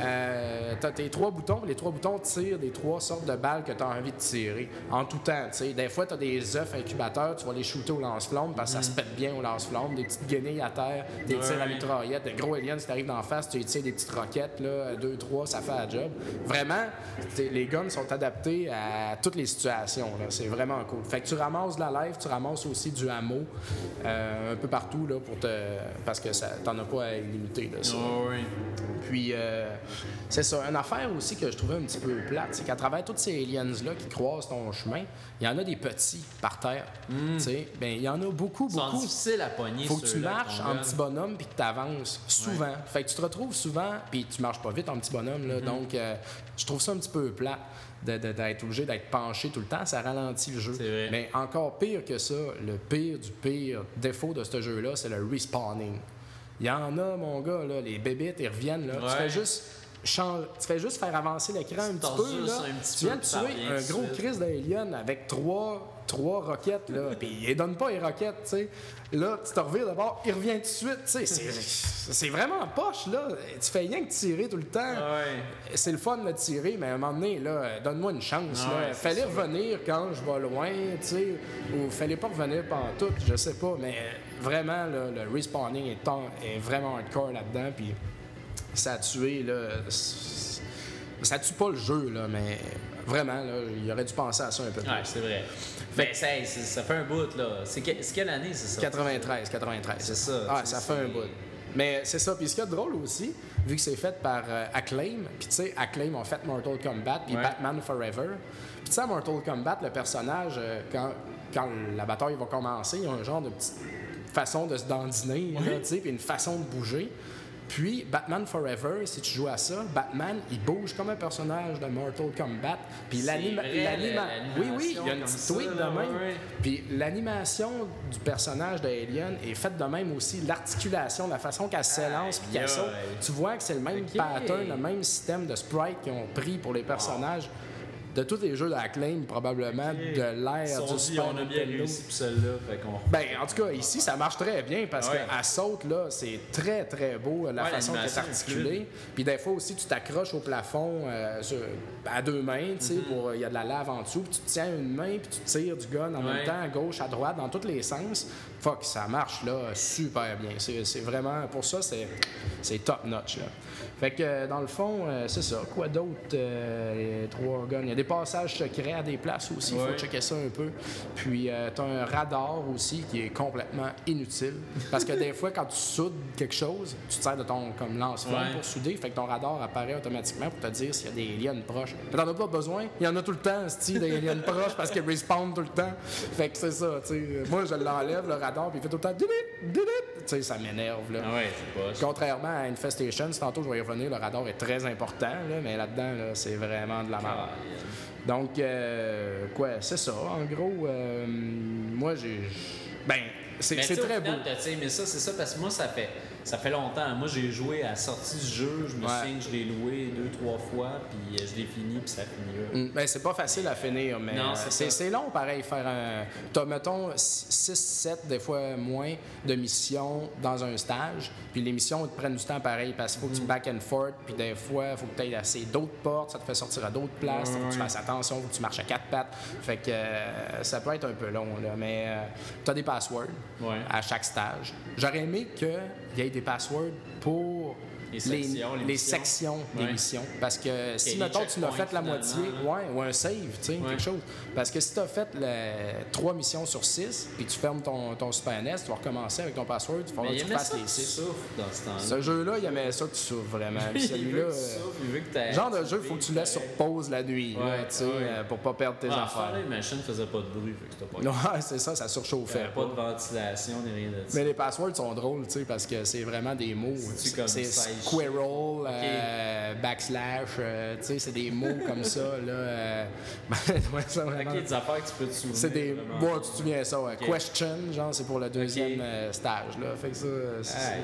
euh, t'as tes trois boutons, les trois boutons tirent des trois sortes de balles que tu as envie de tirer. En tout temps, tu sais. Des fois, tu as des œufs incubateurs, tu vas les shooter au lance-flamme parce que ça se pète bien au lance-flamme. Des petites guenilles à terre, des tirs à Ouais. mitraillette, des gros aliens qui t'arrivent d'en face, tu les tires des petites roquettes, là, deux, trois, ça fait la job. Vraiment, t'sais, les guns sont adaptés à toutes les situations. C'est vraiment cool. Fait que tu ramasses de la life, tu ramasses aussi du hameau euh, un peu partout là, pour te... parce que t'en as pas à limiter. Là, ça. Oh, oui. Puis, euh, c'est ça. Une affaire aussi que je trouvais un petit peu plate, c'est qu'à travers tous ces aliens-là qui croisent ton chemin, il y en a des petits par terre. Tu sais, ben, il y en a beaucoup, beaucoup. difficiles à pogner. Faut que tu marches en petit bonhomme puis que tu avances souvent. Fait que tu te retrouves souvent, puis tu marches pas vite en petit bonhomme. Mm-hmm. Là, Donc, euh, je trouve ça un petit peu plat de- de- d'être obligé d'être penché tout le temps. Ça ralentit le jeu. Mais encore pire que ça, le pire du pire défaut de ce jeu-là, c'est le respawning. Il y en a, mon gars, là, les bébites, ils reviennent. Là. Tu fais juste. Tu fais juste faire avancer l'écran un petit tords peu. Là. un petit tu viens de tuer un gros crise d'alien avec trois, trois roquettes. Là. Puis il donne pas les roquettes. sais. Là, tu te revires d'abord, il revient tout de suite. C'est vraiment poche. là. Tu fais rien que tirer tout le temps. Ouais. C'est le fun de tirer, mais à un moment donné, donne-moi une chance. Ah là. ouais, Fallait revenir quand je vais loin, sais, ou fallait pas revenir pendant tout, je sais pas, mais vraiment, là, le respawning est, en- est vraiment hardcore là-dedans, puis ça a tué, là, ça tue pas le jeu, là, mais vraiment, là, il aurait dû penser à ça un peu plus. Ouais, c'est vrai. Ça, c'est- ça fait un bout, là. C'est que- c'est quelle année, c'est ça? 93, 93. C'est ça, Ah, ça fait un bout. Mais c'est ça. Puis ce qui est drôle aussi, vu que c'est fait par euh, Acclaim, puis tu sais, Acclaim ont fait Mortal Kombat, puis Ouais. Batman Forever. Puis tu sais, Mortal Kombat, le personnage, euh, quand, quand la bataille va commencer, il y a un genre de petite façon de se dandiner, là, tu sais, puis une façon de bouger. Puis Batman Forever, si tu joues à ça, Batman, il bouge comme un personnage de Mortal Kombat. Puis C'est l'anima- vrai, l'anima- Oui, oui, il y a une l'animation petite ça, de même. Puis l'animation du personnage de Alien est faite de même aussi. L'articulation, la façon qu'elle s'élance puis qu'elle saute. Tu vois que c'est le même pattern, le même système de sprite qu'ils ont pris pour les personnages. De tous les jeux d'Acclaim, probablement, de sont du dit, Super on a bien Nintendo. réussi pour celle-là. Ben, en tout cas, ici, ça marche très bien parce Ouais. qu'elle saute, là, c'est très, très beau, la Ouais, façon qu'elle est articulée. Puis des fois aussi, tu t'accroches au plafond euh, sur- à deux mains, tu sais, Mm-hmm. pour il y a de la lave en dessous, puis tu tiens une main, puis tu tires du gun en même temps, à gauche, à droite, dans tous les sens. Fuck, ça marche, là, super bien. C'est vraiment, pour ça, c'est c'est top notch, là. Fait que, euh, dans le fond, euh, c'est ça. Quoi d'autre? euh, les trois guns? Il y a des passages secrets à des places aussi. Il faut Ouais. checker ça un peu. Puis, tu as un radar aussi qui est complètement inutile. Parce que des fois, quand tu soudes quelque chose, tu te sers de ton comme lance-flamme Ouais. pour souder. Fait que ton radar apparaît automatiquement pour te dire s'il y a des aliens proches. Mais t'en as pas besoin. Il y en a tout le temps, style des aliens proches parce qu'ils respawnent tout le temps. Fait que c'est ça, tu sais. Moi, je l'enlève, le radar, puis il fait tout le temps. Tu sais, ça m'énerve, là. Ah ouais. Contrairement à Infestation, tantôt je vais y revenir, le radar est très important, là, mais là-dedans, là, c'est vraiment de la merde. Donc, euh, quoi, c'est ça. En gros, euh, moi, j'ai. Ben, c'est Mais très beau. aimé ça, c'est ça, parce que moi, ça fait, ça fait longtemps. Moi, j'ai joué à la sortie du jeu, je me Ouais. souviens que je l'ai loué deux, trois fois, puis euh, je l'ai fini, puis ça finit là. Mm, Ben, c'est pas facile à finir, mais euh, c'est long, pareil, faire un. T'as, mettons, 6, 7, des fois moins, de missions dans un stage. Puis les missions te prennent du temps pareil, parce qu'il faut que tu Mm. back and forth. Puis des fois, il faut que tu ailles assez d'autres portes, ça te fait sortir à d'autres places. faut que tu ouais. fasses attention, faut que tu marches à quatre pattes. Fait que euh, ça peut être un peu long, là. Mais euh, t'as des passwords Ouais. à chaque stage. J'aurais aimé qu'il y ait des passwords pour Les sections, les l'émission. sections Ouais. d'émission. Parce que si, les mettons, tu l'as checkpoints, fait la moitié, ouais, ou un save, tu sais, Ouais. quelque chose. Parce que si tu as fait trois missions sur six, puis tu fermes ton, ton Super NES, tu vas recommencer avec ton password, il faudra que tu fasses les six. dans ce temps-là. Ce jeu-là, il aimait ça que tu souffres vraiment. Celui-là, euh, genre de jeu, il faut que tu laisses sur pause la nuit, Ouais, tu sais, euh, pour pas perdre tes Ah, affaires. faire, les machines faisaient pas de bruit, fait que c'était pas Ouais, c'est ça, ça surchauffait. pas de ventilation ni rien de ça. Mais les passwords sont drôles, tu sais, parce que c'est vraiment des mots. C'est side squirrel, euh, backslash, euh, tu sais, c'est des mots comme ça, là. euh, ouais, ça, vraiment. Ok, des affaires que tu peux te souvenir. C'est des. Bon, tu te souviens ça, ouais. Ok. Question, genre, c'est pour le deuxième stage, là. Fait que ça,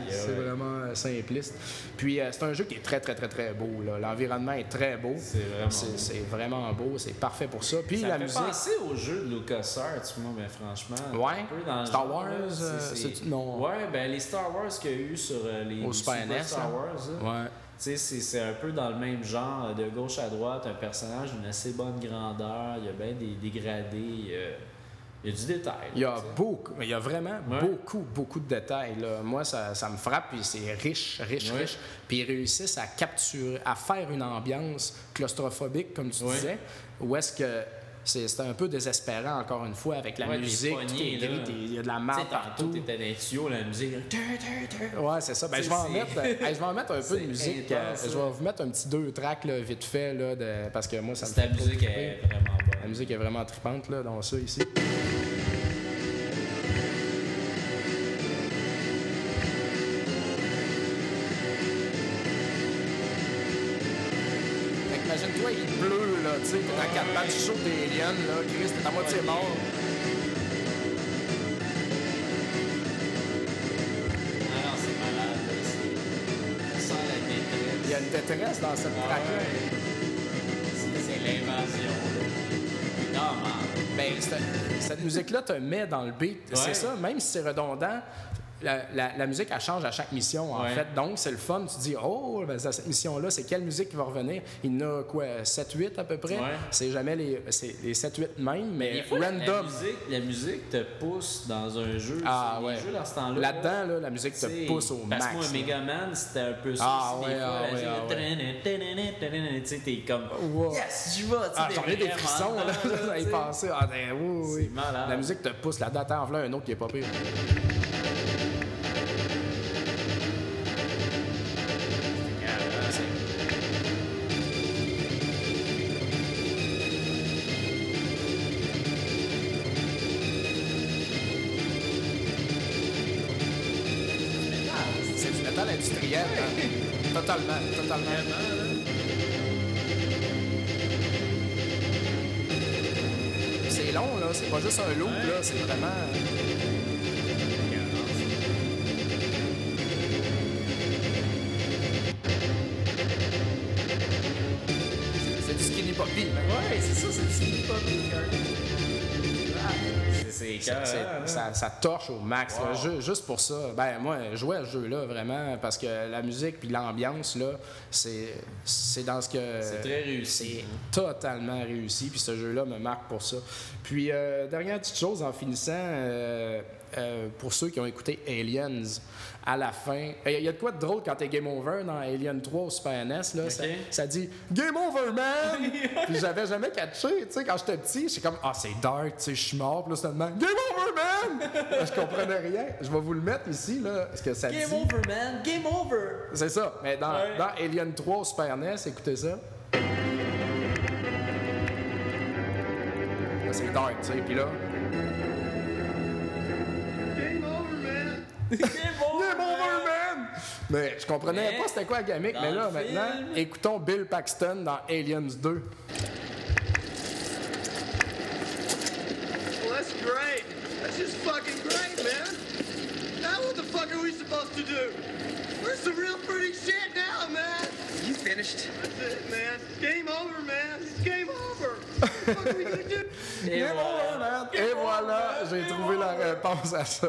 c'est vraiment simpliste. Puis, c'est un jeu qui est très, très, très, très beau, là. L'environnement est très beau. C'est vraiment C'est beau. c'est vraiment beau, c'est parfait pour ça. Puis, Ça la fait musique. penser au jeu de LucasArts, moi, ben franchement. Ouais. Un peu dans Star genre, Wars, là, c'est- c'est- non. Ouais, ben les Star Wars qu'il y a eu sur les, Au Super NES, Star là. Wars. Ouais. C'est- c'est un peu dans le même genre, de gauche à droite, un personnage d'une assez bonne grandeur, il y a bien des dégradés, il y a du détail. Il y a beaucoup, il y a vraiment Ouais. beaucoup, beaucoup de détails. Là. Moi, ça, ça me frappe, puis c'est riche, riche, Ouais. riche. Puis ils réussissent à capturer, à faire une ambiance claustrophobique, comme tu Ouais. disais, où est-ce que c'est c'est un peu désespérant, encore une fois, avec la Ouais, musique, il y a de la tantôt, partout. t'étais dans les tuyaux, la musique. Ouais, c'est ça. Ben, je, vais en mettre, hey, je vais en mettre un peu de musique. euh, intense, je vais vous mettre un petit deux tracks là, vite fait, là, de- parce que moi, ça me fait trop musique est vraiment La bonne. musique est vraiment trippante, là, dans ça, ici. Dans pattes chaud des lions, là, Chris, t'es à moitié mort. Ah non, c'est malade. là, c'est- la détresse. Il y a une détresse dans cette Ah track-là. ouais. C'est c'est l'invasion. là. Non, man. Ben, cette, cette musique-là te met dans le beat. Ouais. C'est ça, même si c'est redondant, la, la- la musique, elle change à chaque mission, en Ouais. fait. Donc, c'est le fun. Tu dis, oh, ben, cette mission-là, c'est quelle musique qui va revenir? Il y en a, quoi, 7-8 à peu près? Ouais. C'est jamais les, les 7-8 même, mais la- random. La musique, la musique te pousse dans un jeu. Ah, ouais. Les jeux dans ce temps-là. Là-dedans, là, la musique te pousse au parce max. que moi, là. Megaman, c'était un peu ça. Ah, ouais, Tu sais, t'es comme. Wow. Yes, j'y vais. Ah, j'en ai des frissons, là, dedans, à y tu sais. penser. Ah, ben, oui, oui. La musique te pousse là-dedans. Attends, voilà un autre qui est pas pire. C'est long, là. C'est pas juste un loop, là. C'est vraiment. Ça, torche au max. Wow. Juste pour ça, ben moi, jouais à ce jeu-là vraiment parce que la musique puis l'ambiance, là, c'est c'est dans ce que. C'est très réussi. C'est totalement réussi. Puis ce jeu-là me marque pour ça. Puis, euh, dernière petite chose en finissant, euh, euh, pour ceux qui ont écouté Aliens, à la fin, il y a de quoi de drôle quand t'es Game Over dans Alien 3 au Super NES, là, ça, dit Game Over, man! Puis j'avais jamais catché, tu sais, quand j'étais petit, j'étais comme, ah, c'est dark, tu sais, je suis mort, puis là, c'était Game Over, man! Là, je comprenais rien. Je vais vous le mettre ici, là, ce que ça Game dit. over, man! Game over! C'est ça. Mais dans, Ouais. dans Alien 3 au Super NES, écoutez ça. Là, C'est dark, tu sais. Puis là. Game over! Game over, man! Mais je comprenais Mais pas c'était quoi la gamique. Mais là, maintenant, film- écoutons Bill Paxton dans Aliens 2. Well, that's great. That's just fucking great, man. Now what the fuck are we supposed to do? We're some real pretty shit now, man. You finished? That's it, man. It's game over, man. It's game over. What the fuck are we gonna do? Et Game over, voilà. man! Et voilà, j'ai trouvé la réponse à ça.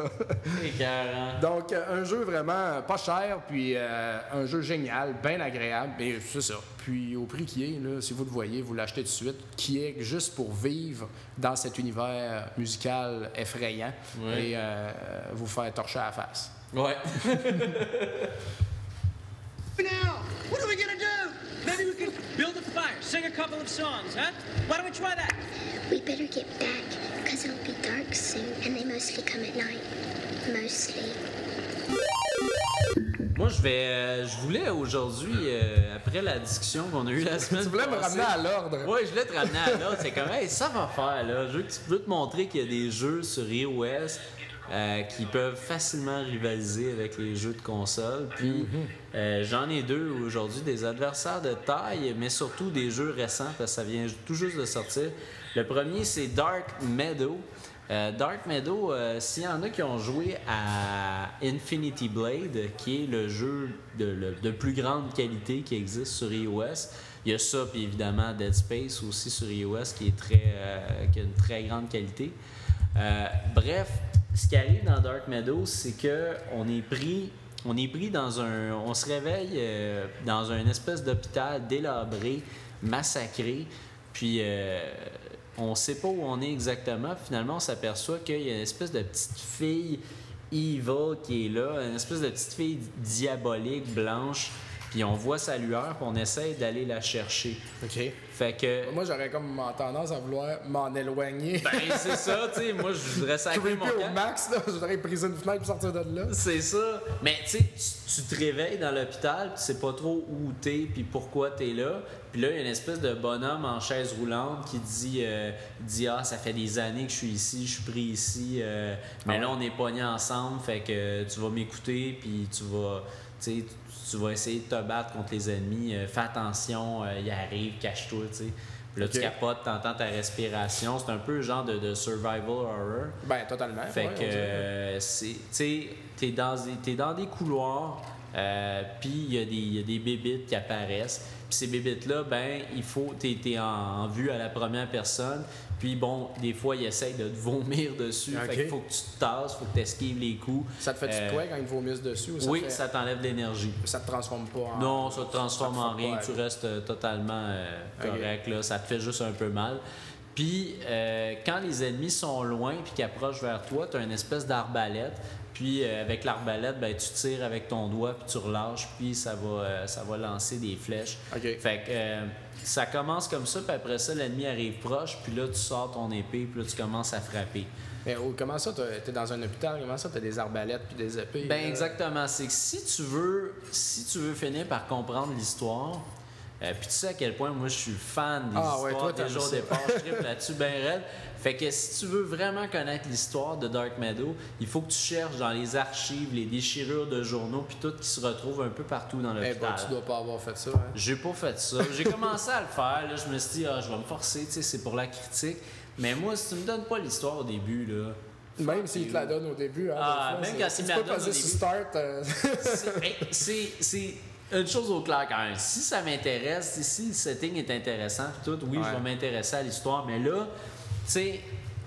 Écœurant. Donc, euh, un jeu vraiment pas cher, puis euh, un jeu génial, bien agréable, mais c'est ça. Puis au prix qui est, là, si vous le voyez, vous l'achetez tout de suite, qui est juste pour vivre dans cet univers musical effrayant et euh, vous faire torcher à la face. Ouais. now? What are we gonna do? Maybe we can build a fire, sing a couple of songs, huh? Why don't we try that? We better get back, because it'll be dark soon, and they mostly come at night. Mostly. Moi, je vais, euh, je voulais aujourd'hui, euh, après la discussion qu'on a eue la semaine. Tu voulais me ramener à l'ordre. Oui, je voulais te ramener à l'ordre. C'est comme, hey, ça va faire, là. Je veux que tu peux te montrer qu'il y a des jeux sur iOS euh, qui peuvent facilement rivaliser avec les jeux de console. Puis, euh, j'en ai deux aujourd'hui, des adversaires de taille, mais surtout des jeux récents, parce que ça vient tout juste de sortir. Le premier, c'est Dark Meadow. Euh, Dark Meadow, s'il y en a qui ont joué à Infinity Blade, qui est le jeu de, plus grande qualité qui existe sur iOS, il y a ça, puis évidemment Dead Space aussi sur iOS, qui, est très, euh, qui a une très grande qualité. Euh, bref, ce qui arrive dans Dark Meadow, c'est que on est pris, on est pris dans un, on se réveille euh, dans un espèce d'hôpital délabré, massacré, puis euh, on sait pas où on est exactement. Finalement, on s'aperçoit qu'il y a une espèce de petite fille evil qui est là, une espèce de petite fille diabolique blanche. Puis on voit sa lueur, puis on essaye d'aller la chercher. OK. Fait que Moi, j'aurais comme tendance à vouloir m'en éloigner. ben c'est ça, tu sais, moi je voudrais sacrer mon au max, là. Je voudrais briser une fenêtre pour sortir de là. C'est ça. Mais tu sais, tu- te réveilles dans l'hôpital, tu sais pas trop où t'es puis pourquoi t'es là. Puis là, il y a une espèce de bonhomme en chaise roulante qui dit, euh, dit ah ça fait des années que je suis ici, je suis pris ici, euh, mais là on est pognés ensemble, fait que tu vas m'écouter puis tu vas, tu tu vas essayer de te battre contre les ennemis. Euh, fais attention, euh, il arrive, cache-toi, tu sais. Puis là, tu capotes, t'entends ta respiration. C'est un peu le genre de, de survival horror. Ben, totalement. Fait ouais, que, euh, tu sais, t'es dans, dans des couloirs, euh, puis il y, a des- il y a des bébites qui apparaissent. Puis ces bébites-là, ben, il faut, t'es, en vue à la première personne. Puis bon, des fois, ils essayent de te vomir dessus. Ok. Fait qu'il faut que tu te tasses, faut que tu esquives les coups. Ça te fait Euh, du quoi quand il te vomisse dessus? Ou ça oui, te fait- ça t'enlève de l'énergie. ça te transforme pas en. Non, ça te transforme ça te en rien. Tu restes euh, totalement euh, correct. Là. Ça te fait juste un peu mal. Puis, euh, quand les ennemis sont loin puis qu'ils approchent vers toi, tu as une espèce d'arbalète. Puis, euh, avec l'arbalète, ben, tu tires avec ton doigt puis tu relâches. Puis, ça va, euh, ça va lancer des flèches. Ok. Fait que euh, ça commence comme ça. Puis après ça, l'ennemi arrive proche. Puis là, tu sors ton épée. Puis là, tu commences à frapper. Mais oh, comment ça, t'es dans un hôpital? Comment ça, t'as des arbalètes puis des épées? Ben là? exactement. C'est que si tu veux, si tu veux finir par comprendre l'histoire, euh, puis tu sais à quel point moi je suis fan des Ah ouais, histoires toi, déjà t'aimes au ça. départ, je tripe là-dessus ben raide. Fait que si tu veux vraiment connaître l'histoire de Dark Meadow, il faut que tu cherches dans les archives, les déchirures de journaux, puis tout qui se retrouve un peu partout dans Eh l'hôpital. ben, tu dois pas avoir fait ça. Hein? J'ai pas fait ça. J'ai commencé à le faire. Là, je me suis dit, ah, je vais me forcer, c'est pour la critique. Mais moi, si tu me donnes pas l'histoire au début, là, Même s'il te la donne au début. Hein, Ah, des fois, même c'est- quand si il tu me la donne sur début. Start. euh, C'est- c'est c'est une chose au clair quand même. Si ça m'intéresse, si- le setting est intéressant, puis tout, oui, Ouais. je vais m'intéresser à l'histoire. Mais là, tu sais,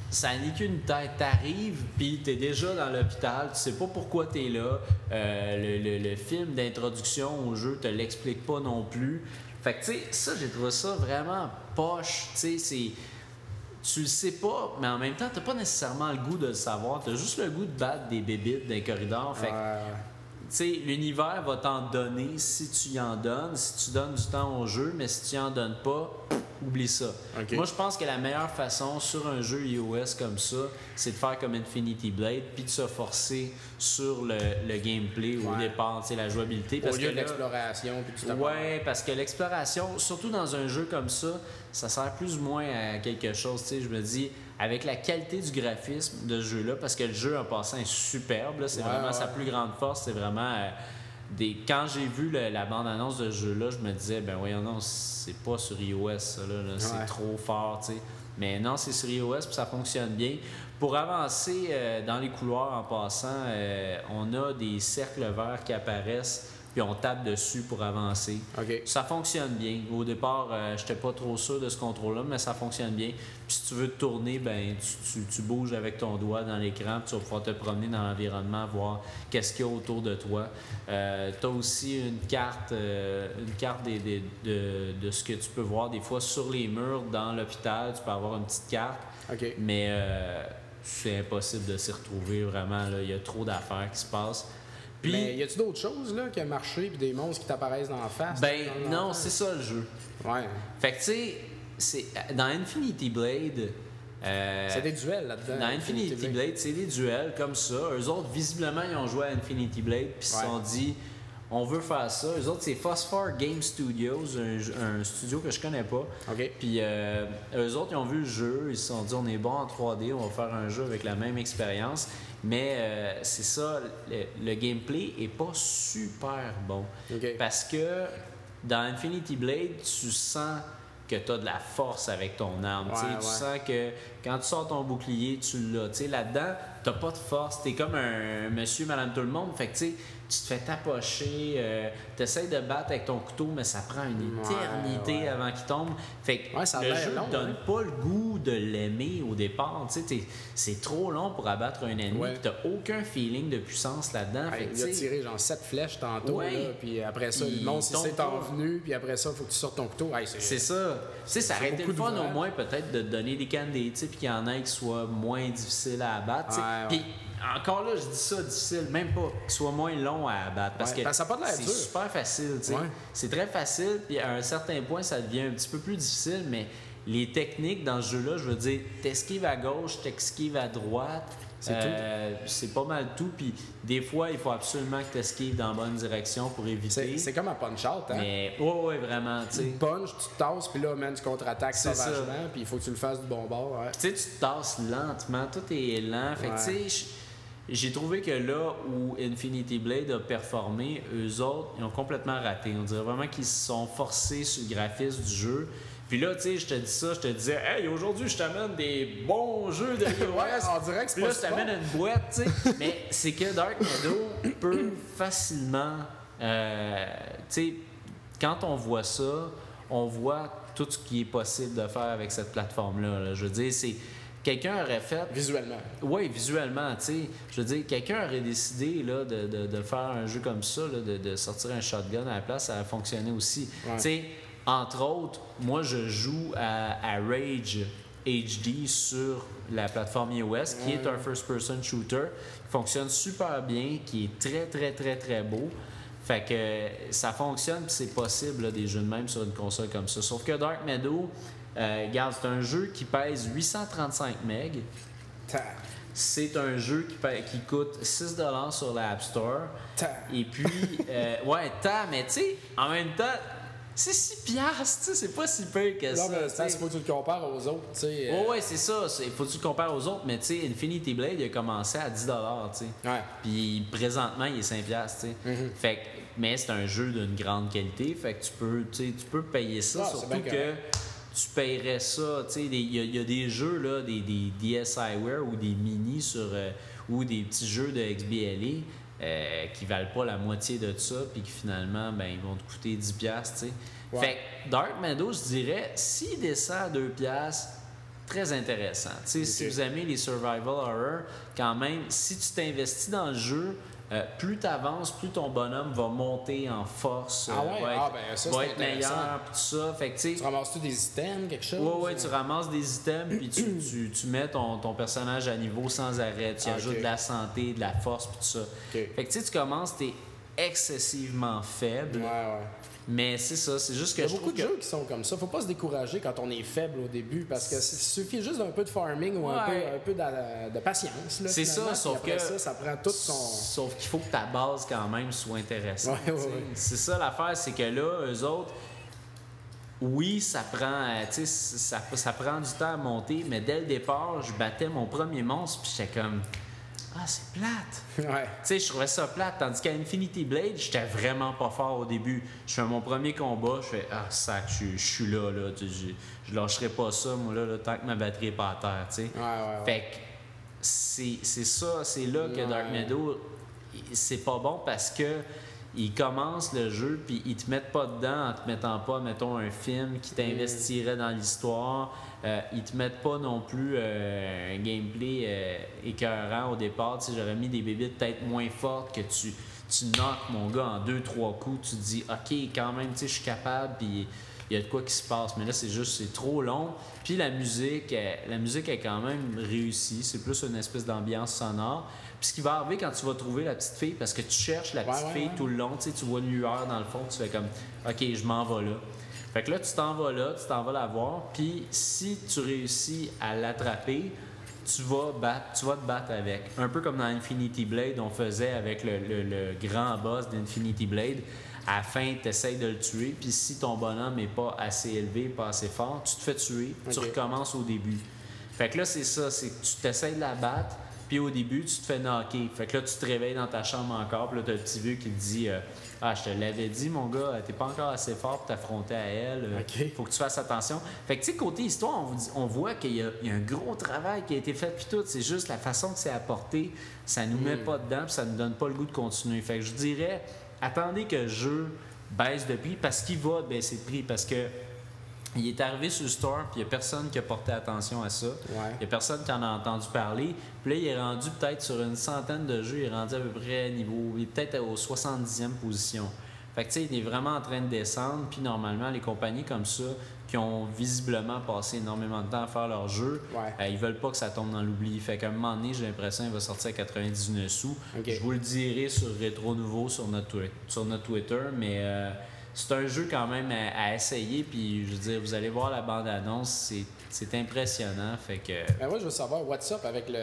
ça n'est qu'une tête. T'arrives, puis t'es déjà dans l'hôpital, tu sais pas pourquoi t'es là. Euh, le, le- le film d'introduction au jeu te l'explique pas non plus. Fait que, tu sais, ça, j'ai trouvé ça vraiment poche. Tu sais, c'est tu le sais pas, mais en même temps, t'as pas nécessairement le goût de le savoir. T'as juste le goût de battre des bébites d'un corridor. Fait que, ouais. L'univers va t'en donner si tu y en donnes, si tu donnes du temps au jeu, mais si tu y en donnes pas, oublie ça. Moi, je pense que la meilleure façon sur un jeu iOS comme ça, c'est de faire comme Infinity Blade, puis de se forcer sur le, le gameplay au départ, la jouabilité. Au Parce lieu que de l'exploration, puis. Ouais, parce que l'exploration, surtout dans un jeu comme ça, ça sert plus ou moins à quelque chose. Tu sais, je me dis, avec la qualité du graphisme de ce jeu-là, parce que le jeu en passant est superbe, c'est Ouais, vraiment ouais. sa plus grande force, c'est vraiment euh, des. Quand j'ai vu le- la bande-annonce de ce jeu-là, je me disais, ben voyons non, c'est pas sur iOS, ça, là, là, c'est Ouais. trop fort, tu sais. Mais non, c'est sur iOS, puis ça fonctionne bien. Pour avancer euh, dans les couloirs en passant, euh, on a des cercles verts qui apparaissent, puis on tape dessus pour avancer. Ça fonctionne bien. Au départ, je j'étais pas trop sûr de ce contrôle-là, mais ça fonctionne bien. Puis si tu veux te tourner, ben tu, tu- tu bouges avec ton doigt dans l'écran, puis tu vas pouvoir te promener dans l'environnement, voir qu'est-ce qu'il y a autour de toi. tu as aussi une carte, euh, une carte des- des- de, de ce que tu peux voir des fois sur les murs dans l'hôpital. Tu peux avoir une petite carte. Mais euh, c'est impossible de s'y retrouver vraiment. là. Il y a trop d'affaires qui se passent. Puis- Mais y a-tu d'autres choses là, qui ont marché puis des monstres qui t'apparaissent dans la face? Ben non, c'est ça le jeu. Ouais. Fait que tu sais, c'est- dans Infinity Blade. euh, C'est des duels là-dedans. Dans Infinity Blade, c'est des duels comme ça. Eux autres, visiblement, ils ont joué à Infinity Blade puis ils se Ouais. sont dit, on veut faire ça. Eux autres, c'est Phosphor Game Studios, un, un studio que je connais pas. OK. Puis euh, eux autres, ils ont vu le jeu, ils se sont dit, on est bon en 3D, on va faire un jeu avec la même expérience. Mais euh, c'est ça, le, le gameplay est pas super bon. Parce que dans Infinity Blade, tu sens que tu as de la force avec ton arme. tu Ouais, sens que quand tu sors ton bouclier, tu l'as. Là-dedans, tu pas de force. Tu es comme un monsieur, madame, tout le monde. Fait que tu tu te fais tapocher, tu essaies de battre avec ton couteau, mais ça prend une éternité ouais. avant qu'il tombe. Fait que Ouais, ça le jeu te donne hein. pas le goût de l'aimer au départ. Tu c'est trop long pour abattre un ennemi. Tu aucun feeling de puissance là-dedans. Il a tu tiré genre 7 flèches tantôt, là, puis après ça, Il tombe s'est pas. envenu, puis après ça, il faut que tu sortes ton couteau. Hey, C'est ça. Tu sais, ça C'est aurait été le fun au moins peut-être de te donner des candies, tu sais, puis qu'il y en ait qui soient moins difficiles à abattre. tu. Puis encore là, je dis ça difficile, même pas, qu'ils soient moins longs à abattre. Parce Ouais, que ça pas de l'air c'est super facile. Ouais. C'est très facile, puis à un certain point, ça devient un petit peu plus difficile, mais les techniques dans ce jeu-là, je veux dire, t'esquives à gauche, t'esquives à droite. C'est euh, C'est pas mal tout. Puis des fois, il faut absolument que tu esquives dans la bonne direction pour éviter. C'est comme un punch-out, hein? Mais, ouais, ouais, vraiment, tu sais. Tu punch, tu te tasses, puis là, man, tu contre-attaques sauvagement, puis il faut que tu le fasses du bon bord. Ouais. Tu sais, tu te tasses lentement, tout est lent. Fait que, tu sais, j'ai trouvé que là où Infinity Blade a performé, eux autres, ils ont complètement raté. On dirait vraiment qu'ils se sont forcés sur le graphisme du jeu. Puis là, tu sais, je te dis ça, je te disais, hey, aujourd'hui, je t'amène des bons jeux de iOS. Dirait que c'est Puis là, je t'amène une boîte, tu sais. Mais c'est que Dark Meadow peut facilement. euh, tu sais, quand on voit ça, on voit tout ce qui est possible de faire avec cette plateforme-là. là. Je veux dire, c'est. Quelqu'un aurait fait. Visuellement. Oui, visuellement, tu sais. Je veux dire, quelqu'un aurait décidé là, de, de- de faire un jeu comme ça, là, de, de sortir un shotgun à la place, ça a fonctionné aussi. Ouais. Tu sais, entre autres, moi, je joue à, à Rage HD sur la plateforme iOS, qui est un first-person shooter, qui fonctionne super bien, qui est très, très, très, très beau. Fait que ça fonctionne, c'est possible, là, des jeux de même sur une console comme ça. Sauf que Dark Meadow, euh, regarde, c'est un jeu qui pèse 835 MB. C'est un jeu qui, paie- qui coûte 6 sur la App Store. ta. Et puis, euh, ouais, tant, mais tu sais, en même temps, c'est 6 piastres, tu sais, c'est pas si peu que ça. ben, tu c'est faut que tu le compares aux autres, tu sais. euh, Ouais, ouais, c'est ça. Il faut que tu le compares aux autres, mais tu sais, Infinity Blade, il a commencé à 10 tu sais. Ouais. Puis présentement, il est 5 piastres, tu sais. Fait que- mais c'est un jeu d'une grande qualité, fait que tu peux, tu peux payer ça, Ah, surtout que correct. Tu paierais ça, tu sais, des- il y, a- il y a des jeux, là, des, des DSiWare ou des mini sur, euh, ou des petits jeux de XBLA euh, qui valent pas la moitié de ça, puis qui finalement, ben, ils vont te coûter 10 piastres, tu sais. Ouais. Fait que Dark Meadow, je dirais, s'il descend à 2 piastres, très intéressant. Tu sais, Si vous aimez les survival horror, quand même, si tu t'investis dans le jeu, euh, plus tu avances, plus ton bonhomme va monter en force, Ah euh, ouais? va Ah être, ben, ça, va être meilleur, puis tout ça. Fait que, tu ramasses-tu des items, quelque chose? Ouais, ouais, tu ramasses des items, puis tu, tu, tu mets ton, ton personnage à niveau sans arrêt. Tu Ah, ajoutes de la santé, de la force, puis tout ça. Fait que tu sais, tu commences, t'es excessivement faible, Ouais, ouais. Mais c'est ça, c'est juste que Il y a beaucoup de que... jeux qui sont comme ça. Faut pas se décourager quand on est faible au début parce que il suffit juste d'un peu de farming ou un peu, Ouais. un peu de, de patience. C'est ça, sauf après que. ça, ça prend tout son. Sauf qu'il faut que ta base, quand même, soit intéressante. Ouais, ouais. C'est ça l'affaire, c'est que là, eux autres, oui, ça prend, euh, ça, ça prend du temps à monter, mais dès le départ, je battais mon premier monstre, puis j'étais comme. Ah, c'est plate! Ouais. Tu sais, je trouvais ça plate. Tandis qu'à Infinity Blade, j'étais vraiment pas fort au début. Je fais mon premier combat, je fais Ah, sac, je, je suis là, là. Je, je lâcherai pas ça, moi, là, là, tant que ma batterie est pas à terre, tu sais. Ouais, ouais. Fait que c'est ça, c'est là que Dark. Meadow, c'est pas bon parce que ils commencent le jeu puis ils te mettent pas dedans en te mettant pas, mettons, un film qui t'investirait dans l'histoire. Euh, ils te mettent pas non plus euh, un gameplay euh, écœurant au départ. Tu sais, j'aurais mis des bébés peut-être moins fortes que tu, tu mon gars en deux, trois coups. Tu te dis, OK, quand même, tu sais, je suis capable. Puis il y a de quoi qui se passe. Mais là, c'est juste, c'est trop long. Puis la musique, elle- la musique est quand même réussie. C'est plus une espèce d'ambiance sonore. Puis ce qui va arriver quand tu vas trouver la petite fille, parce que tu cherches la petite ouais, fille ouais. tout le long, tu sais, tu vois une lueur dans le fond, tu fais comme, OK, je m'en vais là. Fait que là, tu t'en vas là, tu t'en vas la voir, puis si tu réussis à l'attraper, tu vas, battre, tu vas te battre avec. Un peu comme dans Infinity Blade, on faisait avec le, le- le grand boss d'Infinity Blade. À la fin, tu essaies de le tuer, puis si ton bonhomme n'est pas assez élevé, pas assez fort, tu te fais tuer, tu recommences au début. Fait que là, c'est ça, c'est que tu t'essayes de la battre, puis au début, tu te fais knocker. Fait que là, tu te réveilles dans ta chambre encore, puis là, t'as le petit vieux qui te dit euh, Ah, je te l'avais dit, mon gars, t'es pas encore assez fort pour t'affronter à elle. Euh, Ok. Faut que tu fasses attention. Fait que, tu sais, côté histoire, on, vous dit- on voit qu'il y, a il y a un gros travail qui a été fait, puis tout. C'est juste la façon que c'est apporté, ça nous met pas dedans, puis ça nous donne pas le goût de continuer. Fait que je dirais Attendez que le jeu baisse de prix, parce qu'il va baisser de prix, parce que. Il est arrivé sur le store, puis il n'y a personne qui a porté attention à ça. Il Ouais. n'y a personne qui en a entendu parler. Puis là, il est rendu peut-être sur une centaine de jeux. Il est rendu à peu près niveau. Il est peut-être aux 70e position. Fait que tu sais, il est vraiment en train de descendre. Puis normalement, les compagnies comme ça, qui ont visiblement passé énormément de temps à faire leur jeu, Ouais. euh, ils veulent pas que ça tombe dans l'oubli. Fait qu'à un moment donné, j'ai l'impression qu'il va sortir à 99 sous. Je vous le dirai sur Rétro Nouveau sur notre, sur notre Twitter, mais euh, c'est un jeu quand même à, à essayer. Puis je veux dire, vous allez voir la bande-annonce, c'est, c'est impressionnant. Fait que. Ben moi, je veux savoir, what's up avec le,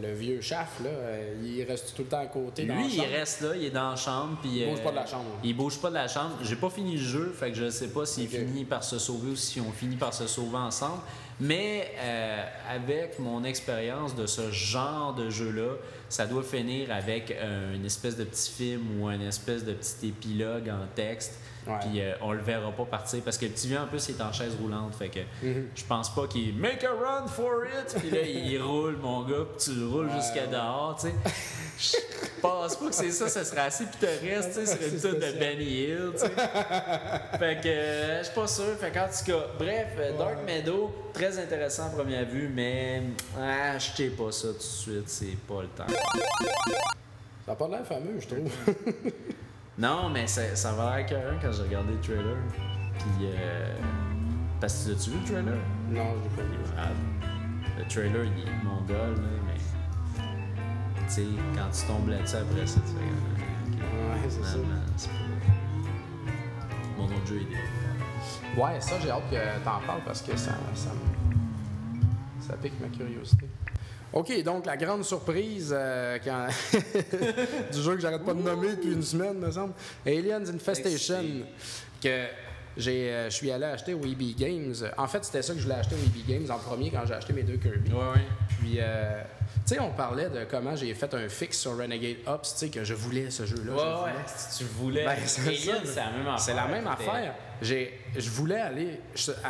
le- le vieux chef, là? Euh, Il reste tout le temps à côté dans la Lui, il chambre? reste là, il est dans la chambre. Puis, Il bouge euh, pas de la chambre. Il bouge pas de la chambre. J'ai pas fini le jeu, fait que je sais pas s'il finit par se sauver ou si on finit par se sauver ensemble. Mais euh, avec mon expérience de ce genre de jeu-là, ça doit finir avec euh, une espèce de petit film ou une espèce de petit épilogue en texte. Puis euh, on le verra pas partir parce que le petit vieux en plus il est en chaise roulante. Fait que Mhm. je pense pas qu'il make a run for it. Puis là il roule mon gars, puis tu le roules Ouais, jusqu'à ouais. dehors. Tu sais. Je pense pas que c'est ça, ça serait assez pittoresque, tu sais, c'est C'est tune de. Benny Hill, tu sais. fait que euh, je suis pas sûr. Fait qu'en tout cas, bref, euh, Dark Meadow, très intéressant à première vue, mais ah, achetez pas ça tout de suite, c'est pas le temps. Ça a pas l'air fameux, je trouve. Non, mais ça, ça va l'air écœurant quand j'ai regardé le trailer. Puis, euh, parce que tu as-tu vu le trailer? non, je l'ai pas vu. Ah, le trailer, il est mongol, là, mais. Tu sais, quand tu tombes là-dessus après ça, tu fais. comme, ok, Ouais, c'est ça. c'est pas. Mon autre jeu est dé- Ouais, ça, j'ai hâte que t'en parles parce que ça, ça pique ma curiosité. OK, donc la grande surprise euh, quand- du jeu que j'arrête pas de nommer depuis une semaine, me semble. Aliens Infestation, que j'ai, euh, je suis allé acheter au EB Games. En fait, c'était ça que je voulais acheter au EB Games en premier quand j'ai acheté mes deux Kirby. Ouais, ouais. Puis, euh, tu sais, on parlait de comment j'ai fait un fixe sur Renegade Ops, tu sais, que je voulais ce jeu-là. je Ouais, voulais. ouais. Si tu voulais. Ben, c'est Alien, ça. c'est la même affaire. C'est la même affaire. J'ai, je voulais aller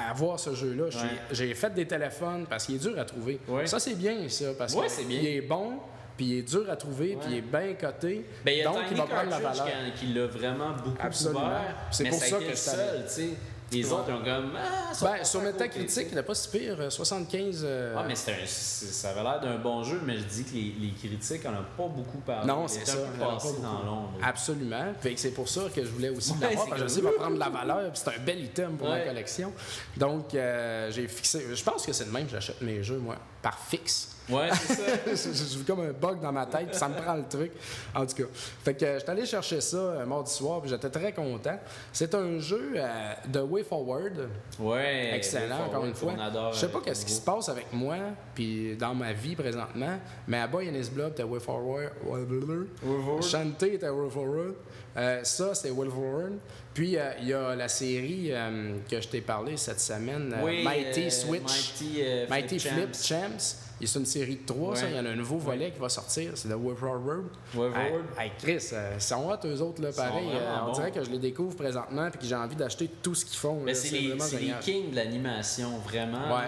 avoir ce jeu-là. J'ai- Ouais. J'ai fait des téléphones parce qu'il est dur à trouver. Ouais. Ça, c'est bien, ça, parce Ouais, qu'il bien. est bon, puis il est dur à trouver, puis il est bien coté. Ben, donc, il va prendre la valeur. qui, l'a vraiment beaucoup Absolument. C'est pour ça, que seul, tu sais. Les Ouais. autres, ils ont comme. Ah, Ben, sur Metacritic, il n'est pas si pire. euh, 75. euh, Ah, mais c'est un- ça avait l'air d'un bon jeu, mais je dis que les, les critiques en ont pas beaucoup parlé. Non, c'est ça. peu pas beaucoup. dans l'ombre. Absolument. C'est pour ça que je voulais aussi Ouais, l'avoir, c'est parce que je sais va prendre de la valeur, c'est un bel item pour ma Ouais. collection. Donc, euh, j'ai fixé. Je pense que c'est le même que j'achète mes jeux, moi, par fixe. Ouais, c'est ça. J'ai comme un bug dans ma tête, puis ça me prend le truc. En tout cas. Fait que euh, j'étais allé chercher ça euh, mardi soir, puis j'étais très content. C'est un jeu euh, de Way Forward. Ouais. Excellent, encore une fois. Adore. Je sais pas euh, qu'est-ce qui se passe avec moi, puis dans ma vie présentement, mais à Boy and His Blood, t'as Way Forward. Forward. Shantae, t'as Way Forward. Euh, ça, c'est Way Forward. Puis, euh, il y a la série euh, que je t'ai parlé cette semaine, euh, Oui, Mighty euh, Switch. Mighty, euh, Mighty Flip Flip Champs. Champs. Et C'est une série de trois, ça. Il y en a un nouveau volet qui va sortir. C'est Way Forward. Way Hey, hey, Chris, euh, ils sont hot, eux autres, là, pareil. Euh, on dirait que je les découvre présentement puis que j'ai envai d'acheter tout ce qu'ils font. Mais là. c'est les, les kings de l'animation, vraiment. Ouais.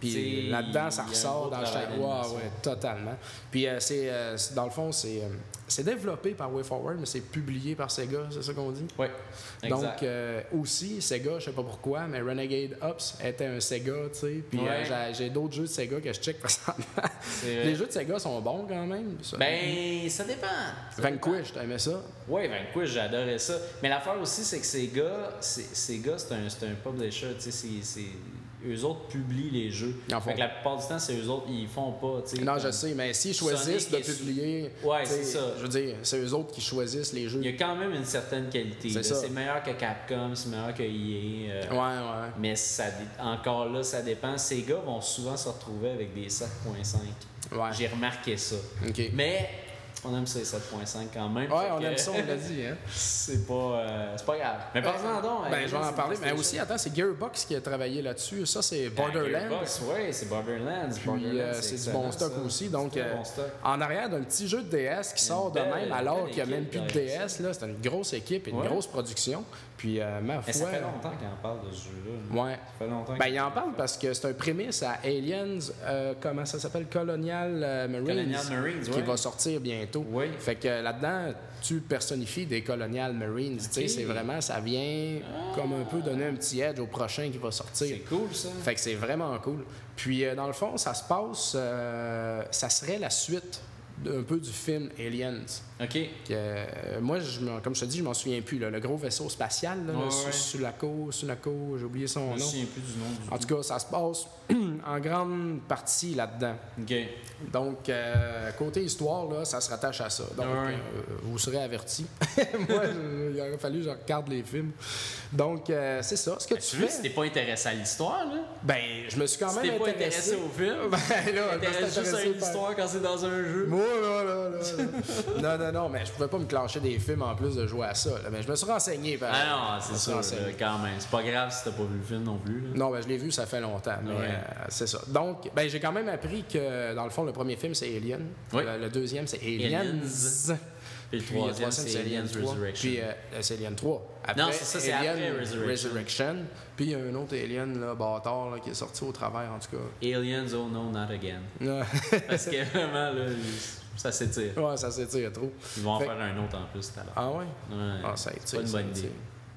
Puis là-dedans, ça ressort dans chaque. D'animation. ouais, totalement. Puis euh, c'est, euh, c'est- dans le fond, c'est, euh, c'est développé par WayForward, mais c'est publié par Sega, c'est ça qu'on dit? Oui, exact. Donc, aussi, Sega, je sais pas pourquoi, mais Renegade Ops était un Sega, tu sais. Puis Ouais. j'ai, d'autres jeux de Sega que je check présentement. Les jeux de Sega sont bons quand même. ça. Ben, ça dépend. Ça. Vanquish, t'aimais ça? Oui, Vanquish, j'adorais ça. Mais l'affaire aussi, c'est que ces gars, c'est- un, c'est un publisher, tu sais, c'est... Eux autres publient les jeux. Fait que la plupart du temps, c'est eux autres, ils font pas. Non, je sais, mais s'ils choisissent Sonic de publier. Ouais, c'est ça. Je veux dire, c'est eux autres qui choisissent les jeux. Il y a quand même une certaine qualité. C'est meilleur que Capcom, c'est meilleur que EA. euh, Ouais, ouais. Mais ça, encore là, ça dépend. Ces gars vont souvent se retrouver avec des 7.5. Ouais. J'ai remarqué ça. OK. Mais on aime ça les 7.5 quand même. Ouais, on que aime ça, on l'a dit. Hein? C'est pas, euh, c'est pas grave. Mais donc. Ben, euh, je vais en parler. Mais aussi, attends, c'est Gearbox qui a travaillé là-dessus. Ça, c'est Borderlands. Oui, c'est Borderlands. Puis Borderlands, euh, c'est du bon stock ça. aussi. C'est Donc, euh, bon stock. en arrière d'un petit jeu de DS qui sort de même alors qu'il n'y a même plus de DS, là, c'est une grosse équipe et une Ouais. grosse production. Puis, euh, ma Mais ça fait longtemps qu'on parle de ce jeu-là. Ouais. Ça fait longtemps Ben, qu'il- il en parle parce que c'est un prémisse à Aliens, euh, comment ça s'appelle? Colonial euh, Marines, Colonial Marines, qui ouais. va sortir bientôt. Oui. Fait que là-dedans, tu personnifies des Colonial Marines. Tu sais, c'est vraiment, ça vient comme un peu donner un petit edge au prochain qui va sortir. C'est cool, ça. Fait que c'est vraiment cool. Puis, euh, dans le fond, ça se passe, euh, ça serait la suite d'un peu du film Aliens. OK. Que, euh, moi, je, comme je te dis, je m'en souviens plus. là. le gros vaisseau spatial, là, Ouais, le Su- ouais. Sulaco, Sulaco, j'ai oublié son Je me nom. souviens plus du nom du En tout cas, ça se passe en grande partie là-dedans. OK. Donc, euh, côté histoire, là, ça se rattache à ça. Donc, Ouais. euh, vous serez avertis. Moi, je- il aurait fallu que je regarde les films. Donc, c'est ça. Ce que tu Tu veux, fais, si t'es pas intéressé à l'histoire, là? ben, je me suis quand Si même t'es pas intéressé. intéressé au film, Ben, là, je juste à intéressé une par- histoire quand c'est dans un jeu. Moi, là, là, là, là. non, non, non, mais je pouvais pas me clencher des films en plus de jouer à ça. là. Mais je me suis renseigné. par- Ah non, c'est là, quand même. C'est pas grave si t'as pas vu le film non plus. là. Non, ben, je l'ai vu, ça fait longtemps, mais Ouais. euh, c'est ça. Donc, ben, j'ai quand même appris que, dans le fond, le premier film, c'est Alien. Oui. Le, le deuxième, c'est Aliens. Aliens. Puis le Puis troisième, c'est Aliens 3. Resurrection. Puis euh, euh, c'est Alien 3. Après, Non, c'est ça, c'est Alien après Resurrection. Resurrection. Puis il y a un autre Alien, là, bâtard, là, qui est sorti au travers, en tout Aliens, oh no, not again. cas. Parce que vraiment, là, ça s'étire. ouais, ça s'étire trop. Ils vont en faire un autre en plus tout à l'heure. Ah ouais? Ouais. Ah, ça c'est pas une bonne idée.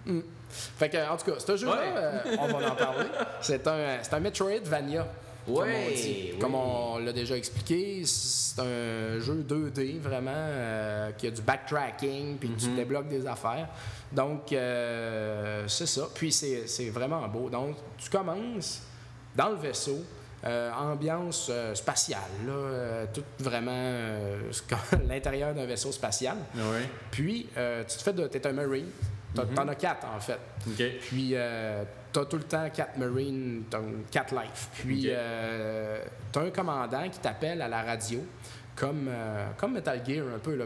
Hmm. Fait que, en tout cas, ce jeu-là, Ouais. euh, on va en parler. C'est un, c'est un Metroidvania. Comme Ouais, on dit. oui. Comme on l'a déjà expliqué, c'est un jeu 2D vraiment euh, qui a du backtracking puis Mhm. tu débloques des affaires. Donc, euh, c'est ça. Puis c'est vraiment beau. Donc, tu commences dans le vaisseau. euh, ambiance spatiale, là, tout vraiment l'intérieur d'un vaisseau spatial. Puis, euh, tu te fais de. T'es un Marine. Mhm. T'en as quatre, en fait. Puis, euh, t'as tout le temps quatre Marines, t'as quatre lives. Puis, Ok. euh, t'as un commandant qui t'appelle à la radio, comme, euh, comme Metal Gear un peu. Là,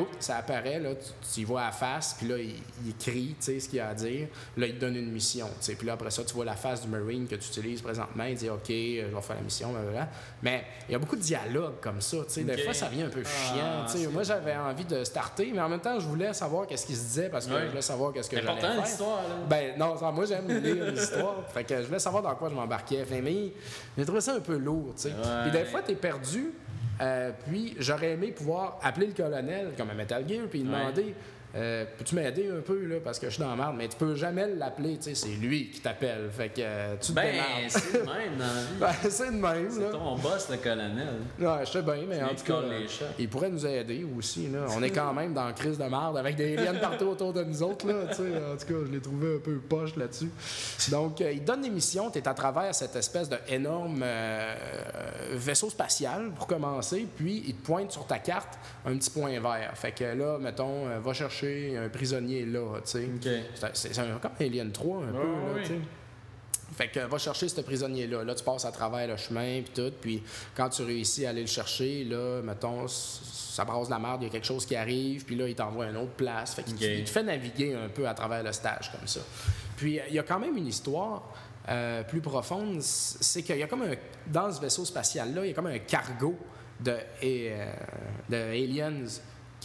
oups, ça apparaît, là, tu, tu y vois la face, puis là, il, il crie tu sais, ce qu'il a à dire. Là, il te donne une mission. tu sais. Puis là, après ça, tu vois la face du Marine que tu utilises présentement. Il dit OK, euh, je vais faire la mission, blablabla. Mais il y a beaucoup de dialogues comme ça. tu sais. Des fois, ça vient un peu Ah, chiant. tu Moi, j'avais envie de starter, mais en même temps, je voulais savoir qu'est-ce qu'il se disait parce que je voulais savoir qu'est-ce que C'est j'allais faire. l'histoire, là. Ben non, moi j'aime lire les histoires. Fait que je voulais savoir dans quoi je m'embarquais. Mais j'ai trouvé ça un peu lourd, tu. Puis des fois, t'es perdu. Euh, puis j'aurais aimé pouvoir appeler le colonel, comme un Metal Gear, puis Ouais. Euh, Peux-tu m'aider un peu, là, parce que je suis dans la merde, mais tu peux jamais l'appeler, tu sais, c'est lui qui t'appelle. Fait que euh, tu te Ben, c'est le même dans. Ben, c'est de même, C'est ton boss, le colonel. Ouais, je sais bien, mais en tout cas, colle les chats. il pourrait nous aider aussi. Là. On est quand même dans la crise de merde avec des aliens partout autour de nous autres. Là, tu sais. en tout cas, je l'ai trouvé un peu poche là-dessus. Donc, euh, il donne des missions. Tu es à travers cette espèce d'énorme vaisseau spatial pour commencer. Puis, il te pointe sur ta carte un petit point vert. Fait que là, mettons, va chercher un prisonnier là. tu sais. C'est- comme Alien 3 un peu. Là, sais. Fait que va chercher ce prisonnier-là. Là, tu passes à travers le chemin puis tout. Puis quand tu réussis à aller le chercher, là, mettons, ça brasse la merde, il y a quelque chose qui arrive, puis là, il t'envoie à une autre place. Fait qu'il Ok. il te fait naviguer un peu à travers le stage comme ça. Puis il y a quand même une histoire euh, plus profonde. C'est qu'il y a comme un. Dans ce vaisseau spatial-là, il y a comme un cargo de, et, euh, de aliens.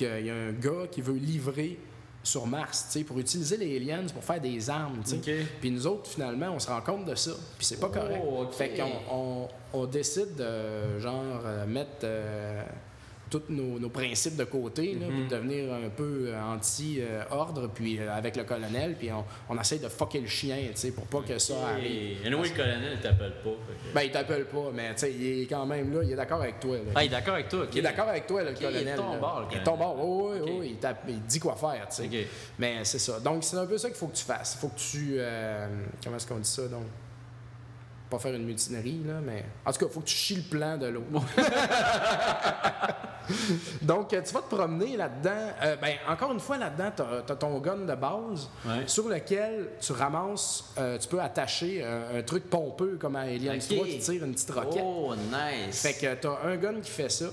Qu'il y a un gars qui veut livrer sur Mars, tu sais, pour utiliser les aliens pour faire des armes, tu sais. Ok. Puis nous autres, finalement, on se rend compte de ça. Puis c'est pas Oh, correct. Fait qu'on on, on décide de, genre, euh, mettre euh, tous nos, nos principes de côté, là, Mhm. devenir un peu euh, anti-ordre, puis euh, avec le colonel, puis on, on essaie de fucker le chien, tu sais, pour pas que ça arrive. Et anyway, le colonel, il t'appelle pas. que- Ben, il t'appelle pas, mais tu sais, il est quand même là, il est d'accord avec toi. là. Ah, il est d'accord avec toi, ok. Il est d'accord avec toi, là, le Ok, il est colonel. le Il est colonel. ton bord, oui, oui, oui. Il, dit quoi faire, tu sais. Mais c'est ça. Donc, c'est un peu ça qu'il faut que tu fasses. Il faut que tu. euh, comment est-ce qu'on dit ça, donc? Pas faire une mutinerie, là, mais. En tout cas, il faut que tu chies le plan de l'autre. Donc, euh, tu vas te promener là-dedans. Euh, ben, encore une fois, là-dedans, tu as, ton gun de base Ouais. sur lequel tu ramasses, euh, tu peux attacher un, un truc pompeux comme à Alien Ok. 3 qui tire une petite roquette. Oh, nice. Fait que t'as un gun qui fait ça.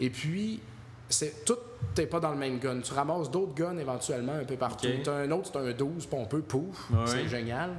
Et puis, c'est tout n'est pas dans le même gun. Tu ramasses d'autres guns éventuellement un peu partout. Ok. T'as un autre, c'est un 12 pompeux, pouf. C'est génial.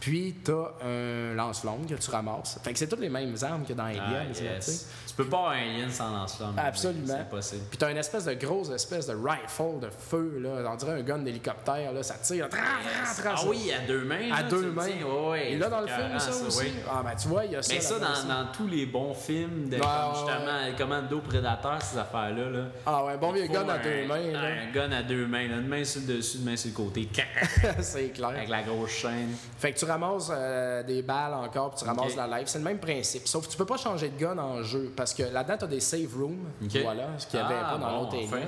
Puis, t'as un lance-flamme que tu ramasses. Fait que c'est toutes les mêmes armes que dans Alien. Ah, yes. Tu peux pas avoir un alien sans lance-flamme. Absolument. C'est impossible. Puis t'as une espèce de grosse espèce de rifle de feu, là. On dirait un gun d'hélicoptère, là. Ça tire. là. Tra, tra, tra, Ah oui, à deux mains. À là, deux mains. dis. Ouais, ouais, Et là, dans le film, ça, aussi. ouais. Ah, ben, tu vois, il y a ça. Mais ça, dans, dans tous les bons films de Ouais, comme ouais, justement Commando Prédateur, ces affaires-là. Là, Ah, ouais, bon vieux gun à un- deux mains, là. Un gun à deux mains, une main sur le dessus, une main sur le côté, c'est clair. avec la grosse chaîne. Fait que tu ramasses euh, des balles encore, puis tu ramasses la life. C'est le même principe. Sauf que tu peux pas changer de gun en jeu parce que là-dedans, tu as des save rooms. Voilà, ce qu'il n'y avait Ah, pas dans bon, l'autre enfin.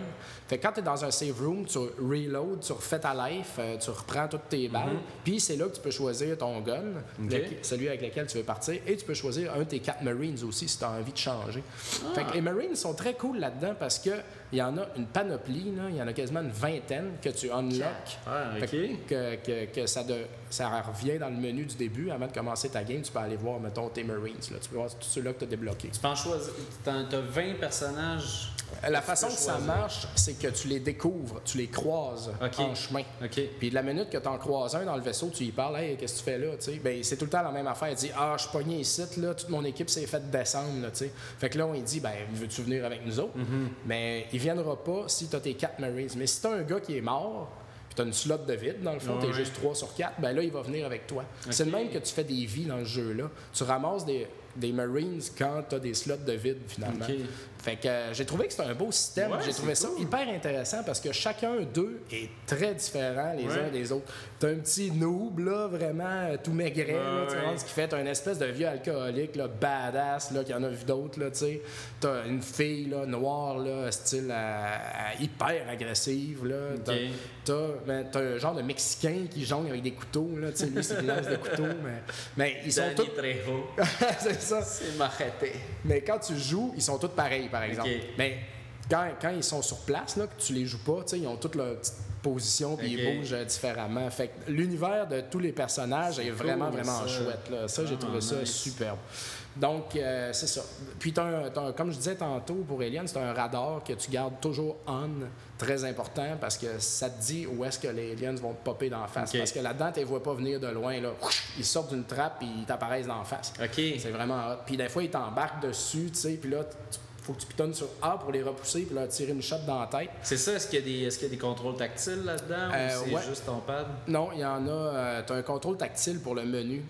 Fait que quand tu es dans un save room, tu reload, tu refais ta life, euh, tu reprends toutes tes balles, puis c'est là que tu peux choisir ton gun, Mhm. Le- celui avec lequel tu veux partir, et tu peux choisir un de tes quatre Marines aussi si tu as envie de changer. Ah. Fait que les Marines sont très cool là-dedans parce que il y en a une panoplie, il y en a quasiment une vingtaine que tu unlock. Ah, que, que, que ça, de- ça revient dans le menu du début. Avant de commencer ta game, tu peux aller voir, mettons, tes Marines. Là. Tu peux voir tous ceux-là que tu as débloqués. Tu peux en choisir. t'en- T'as 20 personnages. La tu façon que ça marche, c'est que tu les découvres, tu les croises en chemin. Puis de la minute que tu en croises un dans le vaisseau, tu y parles, hey, qu'est-ce que tu fais là? Ben, c'est tout le temps la même affaire. Il dit, ah, je suis pogné ici, là, toute mon équipe s'est faite descendre. Là, fait que là, on lui dit, ben, veux-tu venir avec nous autres? Mm-hmm. Mais il viendra pas si tu as tes quatre Marines. Mais si tu as un gars qui est mort, puis tu as une slot de vide, dans le fond, Ouais, tu es juste 3 sur 4, ben là, il va venir avec toi. C'est le même que tu fais des vies dans ce jeu-là. Tu ramasses des, des Marines quand tu as des slots de vide, finalement. Fait que euh, j'ai trouvé que c'était un beau système. Ouais, j'ai trouvé ça cool. hyper intéressant parce que chacun d'eux est très différent les Ouais. uns des autres. T'as un petit noob, là, vraiment euh, tout maigret, là, tu vois, ce qui fait. Une espèce de vieux alcoolique, là, badass, là, qui en a vu d'autres, là, tu sais. T'as une fille, là, noire, là, style euh, hyper agressive, là. T'as, ben, un genre de Mexicain qui jongle avec des couteaux, là, tu sais. Lui, c'est lance des couteaux, mais, mais ils sont Danny tous... Trejo. c'est ça. C'est Machete. Mais quand tu joues, ils sont tous pareils, par exemple. Mais quand, quand ils sont sur place, là, que tu les joues pas, tu sais, ils ont toutes leur petite position puis ils bougent euh, différemment. Fait l'univers de tous les personnages est, vraiment, cool, vraiment ça. chouette. Là. Ça, j'ai trouvé ça nice. superbe. Donc, euh, c'est ça. Puis, t'as un- t'as un- comme je disais tantôt pour Alien, c'est un radar que tu gardes toujours on, très important, parce que ça te dit où est-ce que les aliens vont te popper dans la face. Parce que là-dedans, tu les vois pas venir de loin. Là. Ils sortent d'une trappe et ils t'apparaissent dans la face. OK. C'est vraiment hot. Puis des fois, ils t'embarquent dessus, tu sais, puis là, tu- faut que tu pitonnes sur A pour les repousser, puis leur tirer une shot dans la tête. C'est ça, est-ce qu'il y, a des- est-ce qu'il y a des contrôles tactiles là-dedans Euh, ou c'est ouais. juste ton pad? Non, il y en a. tu as un contrôle tactile pour le menu.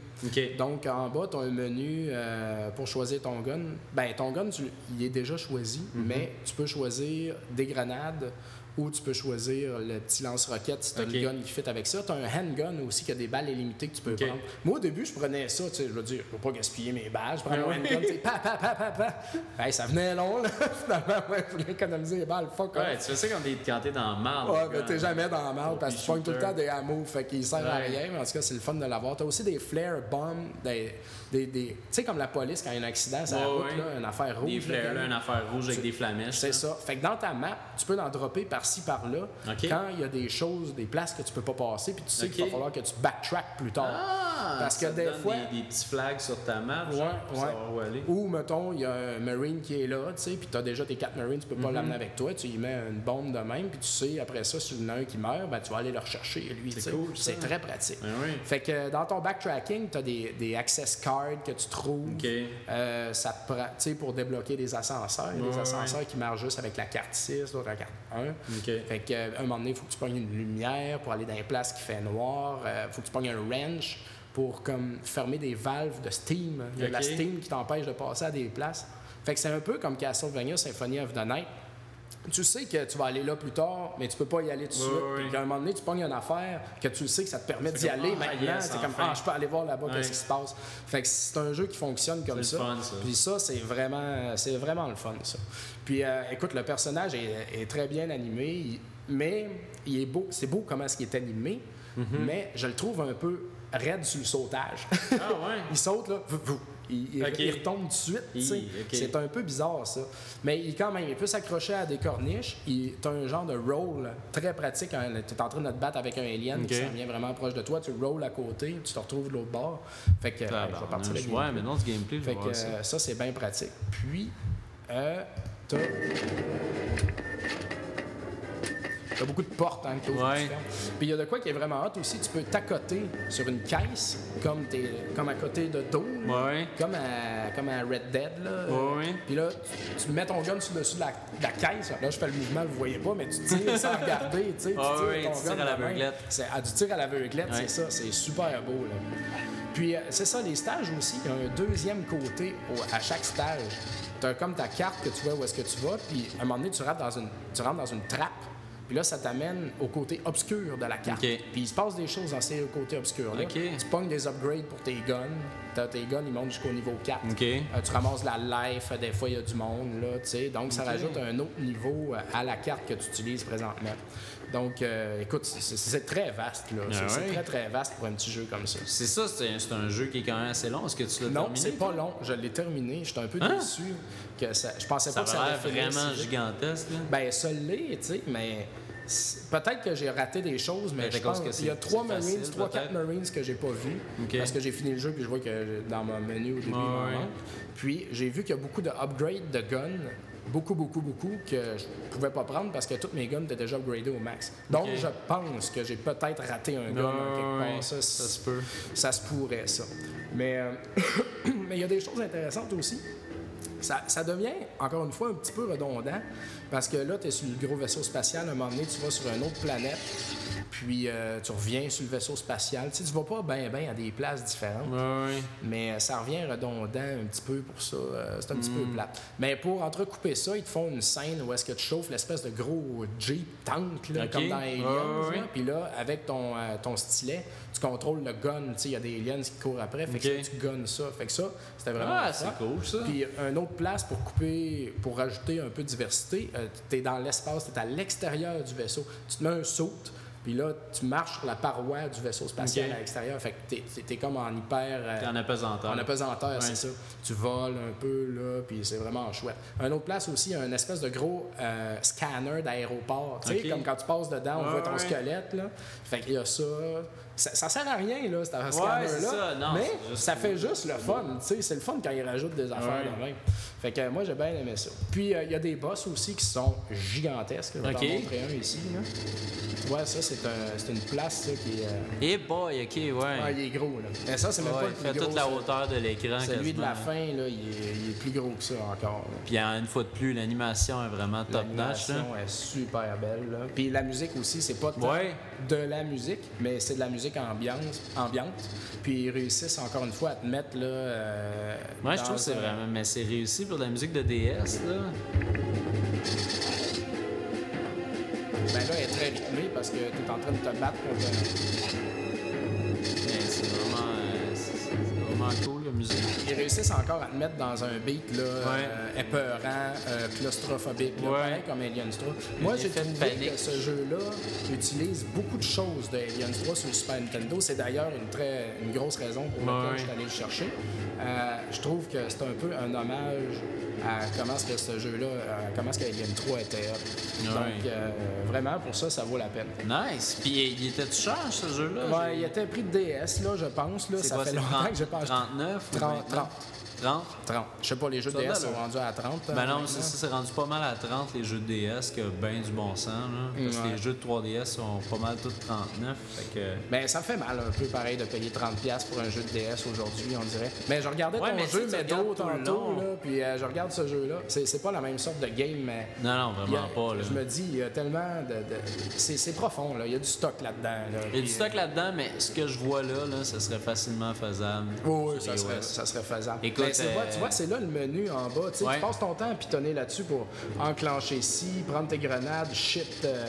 Donc, en bas, tu as un menu euh, pour choisir ton gun. Ben, ton gun, tu- il est déjà choisi, Mhm. mais tu peux choisir des grenades ou tu peux choisir le petit lance-roquette si tu as une gun qui fit avec ça. Tu as un handgun aussi qui a des balles illimitées que tu peux prendre. Moi, au début, je prenais ça, tu sais, je veux dire, je veux pas gaspiller mes balles. Je prends mon Ouais. handgun, tu sais, pa, pa, pa, pa, pa. Hey, ça venait long, là. Finalement, ouais, je voulais économiser les balles. Fuck. Ouais, tu fais ça quand t'es, dans le marde. Ouais, le mais t'es jamais dans la merde parce que tu pognes tout le temps des hameaux, fait qu'il sert à rien, mais en tout cas, c'est le fun de l'avoir. T'as aussi des flare bombs, des. Des, des- tu sais, comme la police, quand il y a un accident, ça Ouais, route, là, une affaire rouge. Des flares, là, une affaire rouge avec des flamèches. c'est ça. Fait que dans ta map, tu peux en dropper par-ci, par-là. Quand il y a des choses, des places que tu peux pas passer, puis tu sais qu'il va falloir que tu backtrack plus tard. Ah! Parce que des fois- Des, des petits flags sur ta map, Ouais, genre, pour ouais. savoir où aller. Ou, mettons, il y a un Marine qui est là, tu sais, puis tu as déjà tes quatre Marines, tu peux pas Mhm. l'amener avec toi, tu y mets une bombe de même, puis tu sais, après ça, s'il y en a un qui meurt, ben, tu vas aller le rechercher, lui, cool. C'est très pratique. Ben oui. Fait que dans ton backtracking, tu as des, des access cards que tu trouves. Euh, ça te prend, tu sais, pour débloquer des ascenseurs. Il y a des ouais. ascenseurs qui marchent juste avec la carte 6, l'autre la carte 1. OK. Fait qu'à un moment donné, il faut que tu pognes une lumière pour aller dans les places qui fait noir. Il faut que tu pognes un wrench pour comme fermer des valves de steam. Il y a de la steam qui t'empêche de passer à des places. Fait que c'est un peu comme Castlevania Symphony of the Night. Tu sais que tu vas aller là plus tard, mais tu peux pas y aller tout de suite. ouais. Puis qu'à un moment donné, tu pognes une affaire que tu sais que ça te permet d'y aller ah, maintenant. yes, c'est comme, ah, je peux aller voir là-bas qu'est-ce qui se passe? Fait que c'est un jeu qui fonctionne comme C'est ça. le fun, ça. Puis ça, c'est vraiment, c'est vraiment le fun, ça. Puis euh, écoute, le personnage est, est très bien animé, mais il est beau. C'est beau comment est-ce qu'il est animé, Mm-hmm. mais je le trouve un peu raide sur le sautage. Ah ouais? il saute, là, vou, vou. Il, il- Ok. il retombe tout de suite. C'est un peu bizarre, ça. Mais il, quand même, il peut s'accrocher à des corniches. Il as un genre de roll très pratique. quand Tu es en train de te battre avec un alien qui s'en vient vraiment proche de toi. Tu rolls à côté, tu te retrouves de l'autre bord. Fait que, Ah, je vais partir le ouais, mais non, ce gameplay, Fait que euh, ça, c'est bien pratique. Puis, euh, t'as... T'as beaucoup de portes hein, que Ouais. tu. Puis il y a de quoi qui est vraiment hot aussi. Tu peux t'accoter sur une caisse, comme, t'es, comme à côté de dos. Ouais. Comme à, comme à Red Dead. Là. Ouais. Puis là, tu, tu mets ton gun sur dessus de la, de la caisse. Là, je fais le mouvement, vous voyez pas, mais tu tires sans regarder. Tu sais, tu tires ton tu tires à l'aveuglette. C'est, ah, du tir à l'aveuglette, c'est ça. C'est super beau. Là. Puis euh, c'est ça, les stages aussi, il y a un deuxième côté au- à chaque stage. Tu as comme ta carte que tu vois où est-ce que tu vas, puis à un moment donné, tu rentres dans une, tu rentres dans une trappe. Puis là, ça t'amène au côté obscur de la carte. Puis il se passe des choses dans ces côtés obscurs-là. OK. Tu pognes des upgrades pour tes guns. T'as tes guns, ils montent jusqu'au niveau 4. OK. Euh, tu ramasses la life, des fois il y a du monde, là. Donc ça rajoute un autre niveau euh, à la carte que tu utilises présentement. Donc, euh, écoute, c'est- très vaste, là. C'est Ah c'est ouais? très, très vaste pour un petit jeu comme ça. C'est ça, c'est un, jeu qui est quand même assez long. Est-ce que tu l'as Non, terminé? c'est pas long. Je l'ai terminé. J'étais un peu Hein? déçu que ça. Je pensais Ça pas que ça allait vraiment si gigantesque. Là. Ben, ça l'est, tu sais, mais peut-être que j'ai raté des choses, mais je pense que qu'il y a c'est- trois Marines, trois, quatre. Marines que j'ai pas vus. Parce que j'ai fini le jeu puis je vois que dans mon menu au début, Ouais. manque. Puis j'ai vu qu'il y a beaucoup de upgrades de guns. Beaucoup, beaucoup, beaucoup que je pouvais pas prendre parce que toutes mes guns étaient déjà upgradées au max. Donc, je pense que j'ai peut-être raté un quelque part. Ça, ça se peut. ça se pourrait, ça. Mais euh, mais il y a des choses intéressantes aussi. Ça, ça devient, encore une fois, un petit peu redondant parce que là, tu es sur le gros vaisseau spatial. À un moment donné, tu vas sur une autre planète, puis euh, tu reviens sur le vaisseau spatial. Tu sais, tu vas pas bien, bien à des places différentes. Mais euh, ça revient redondant un petit peu pour ça. Euh, c'est un petit Mm. peu plate. Mais pour entrecouper ça, ils te font une scène où est-ce que tu chauffes l'espèce de gros Jeep tank, là, comme dans Aliens. Ouais. Puis là, avec ton, euh, ton stylet, tu contrôles le gun. Il y a des aliens qui courent après. Fait que tu gunnes ça. Fait que ça, c'était vraiment Ah, c'est cool, ça. Puis une autre place pour couper, pour rajouter un peu de diversité, tu es dans l'espace, tu es à l'extérieur du vaisseau. Tu te mets un saut, puis là, tu marches sur la paroi du vaisseau spatial à l'extérieur. Fait que tu es, comme en hyper. euh, T'es en apesanteur. en apesanteur, Ouais. c'est ça. Tu voles un peu, là, puis c'est vraiment chouette. Un autre place aussi, un espèce de gros euh, scanner d'aéroport. Tu sais, comme quand tu passes dedans, on Ouais, voit ton ouais. squelette, là. Fait qu'il y a ça. Ça, ça sert à rien, là, cet c'est scanner-là. ça. Non, mais ça fait juste le fun, tu sais. C'est le fun quand ils rajoutent des affaires Ouais. même. Fait que euh, moi, j'ai bien aimé ça. Puis, euh, il y a des boss aussi qui sont gigantesques. Je vais Ok. t'en montrer un ici, là. Tu vois, ça, c'est un- c'est une place, ça, qui est... euh, Eh boy, ok, ouais. ah, il est gros, là. Mais ça, c'est même Ouais, pas il le fait plus gros. toute la hauteur de l'écran. Celui de la fin, là, il est, il est plus gros que ça encore. là. Puis une fois de plus, l'animation est vraiment top notch. là. L'animation est super belle. Là. Puis la musique aussi, c'est pas Ouais. de la musique, mais c'est de la musique ambiance, ambiante. Puis ils réussissent encore une fois à te mettre là. euh, Moi, je trouve que c'est vraiment. Mais c'est réussi pour de la musique de DS, là. Ben là, elle est très rythmée parce que tu es en train de te battre contre. Mais c'est vraiment. euh, c'est c'est vraiment cool. Ils réussissent encore à te mettre dans un beat là, Ouais. euh, épeurant, euh, claustrophobique, là, Ouais. pareil comme Aliens 3. Moi, j'ai trouvé panique. que ce jeu-là utilise beaucoup de choses de Aliens 3 sur le Super Nintendo. C'est d'ailleurs une, très, une grosse raison pour laquelle Ouais. je suis allé le chercher. Euh, je trouve que c'est un peu un hommage à comment est-ce que ce jeu-là, comment est-ce que Alien 3 était hot. Donc, euh, vraiment, pour ça, ça vaut la peine. Nice. Puis il était-tu cher, ce jeu-là? Ouais, il était pris de DS, là, je pense. Là. Ça quoi, fait longtemps 30, que pas acheté. 39 ou 30, 29? 30. 30? 30. Je sais pas, les jeux de Ça DS sont rendus à 30. Ben euh, non, ça, c'est rendu pas mal à 30 les jeux de DS qui a bien du bon sens. Là, parce que les jeux de 3DS sont pas mal tous 39. Fait que... Ben, ça me fait mal un peu pareil de payer 30$ pour un jeu de DS aujourd'hui, on dirait. Mais je regardais Ouais, ton mais jeu tantôt, long. là, puis euh, je regarde ce jeu-là. C'est pas la même sorte de game, mais. Non, non, a- vraiment pas. Là. Je me dis, il y a tellement de. de- c'est profond, là. Il y a du stock là-dedans. Là, Il y a du stock là-dedans, mais ce que je vois là, là ça serait facilement faisable. Oui, oui, ça serait, ça serait faisable. Écoute, C'est- tu vois, c'est là le menu en bas. Tu sais, Ouais. Tu passes ton temps à pitonner là-dessus pour enclencher ci, prendre tes grenades, shit, euh,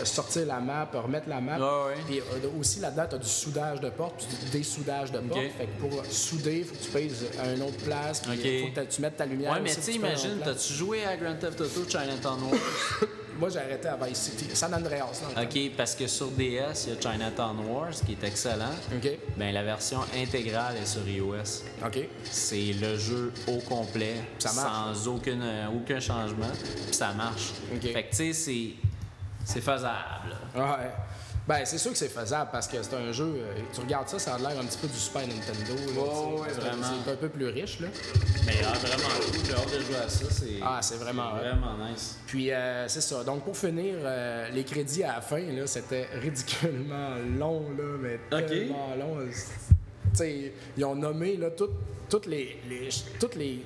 euh, sortir la map, remettre la map. Puis euh, aussi là-dedans, tu as du soudage de porte, puis du dessoudage de porte. Fait que pour souder, il faut que tu payes à une autre place, puis faut que tu mettes ta lumière. Ouais, mais tu sais, que payes à une imagine, autre place. t'as-tu joué à Grand Theft Auto Chinatown Wars? Moi, j'ai arrêté à Vice City. San Andreas, non? OK, parce que sur DS, il y a Chinatown Wars qui est excellent. OK. Ben, la version intégrale est sur iOS. OK. C'est le jeu au complet, Ça marche. sans aucune, aucun changement, puis ça marche. Ok. Fait que, tu sais, c'est, c'est faisable. Ouais. Ben, c'est sûr que c'est faisable parce que c'est un jeu. euh, tu regardes ça, ça a l'air un petit peu du Super Nintendo. là, tu sais. ouais, C'est- vraiment. C'est un peu plus riche, là. Mais ah, vraiment cool, j'ai hâte de jouer à ça. C'est, Ah, c'est vraiment hot. vraiment nice. Puis euh, c'est ça. Donc pour finir, euh, les crédits à la fin, là, c'était ridiculement long, là, mais Ok. tellement long. Tu sais, ils ont nommé là, toutes, toutes les, les- toutes les,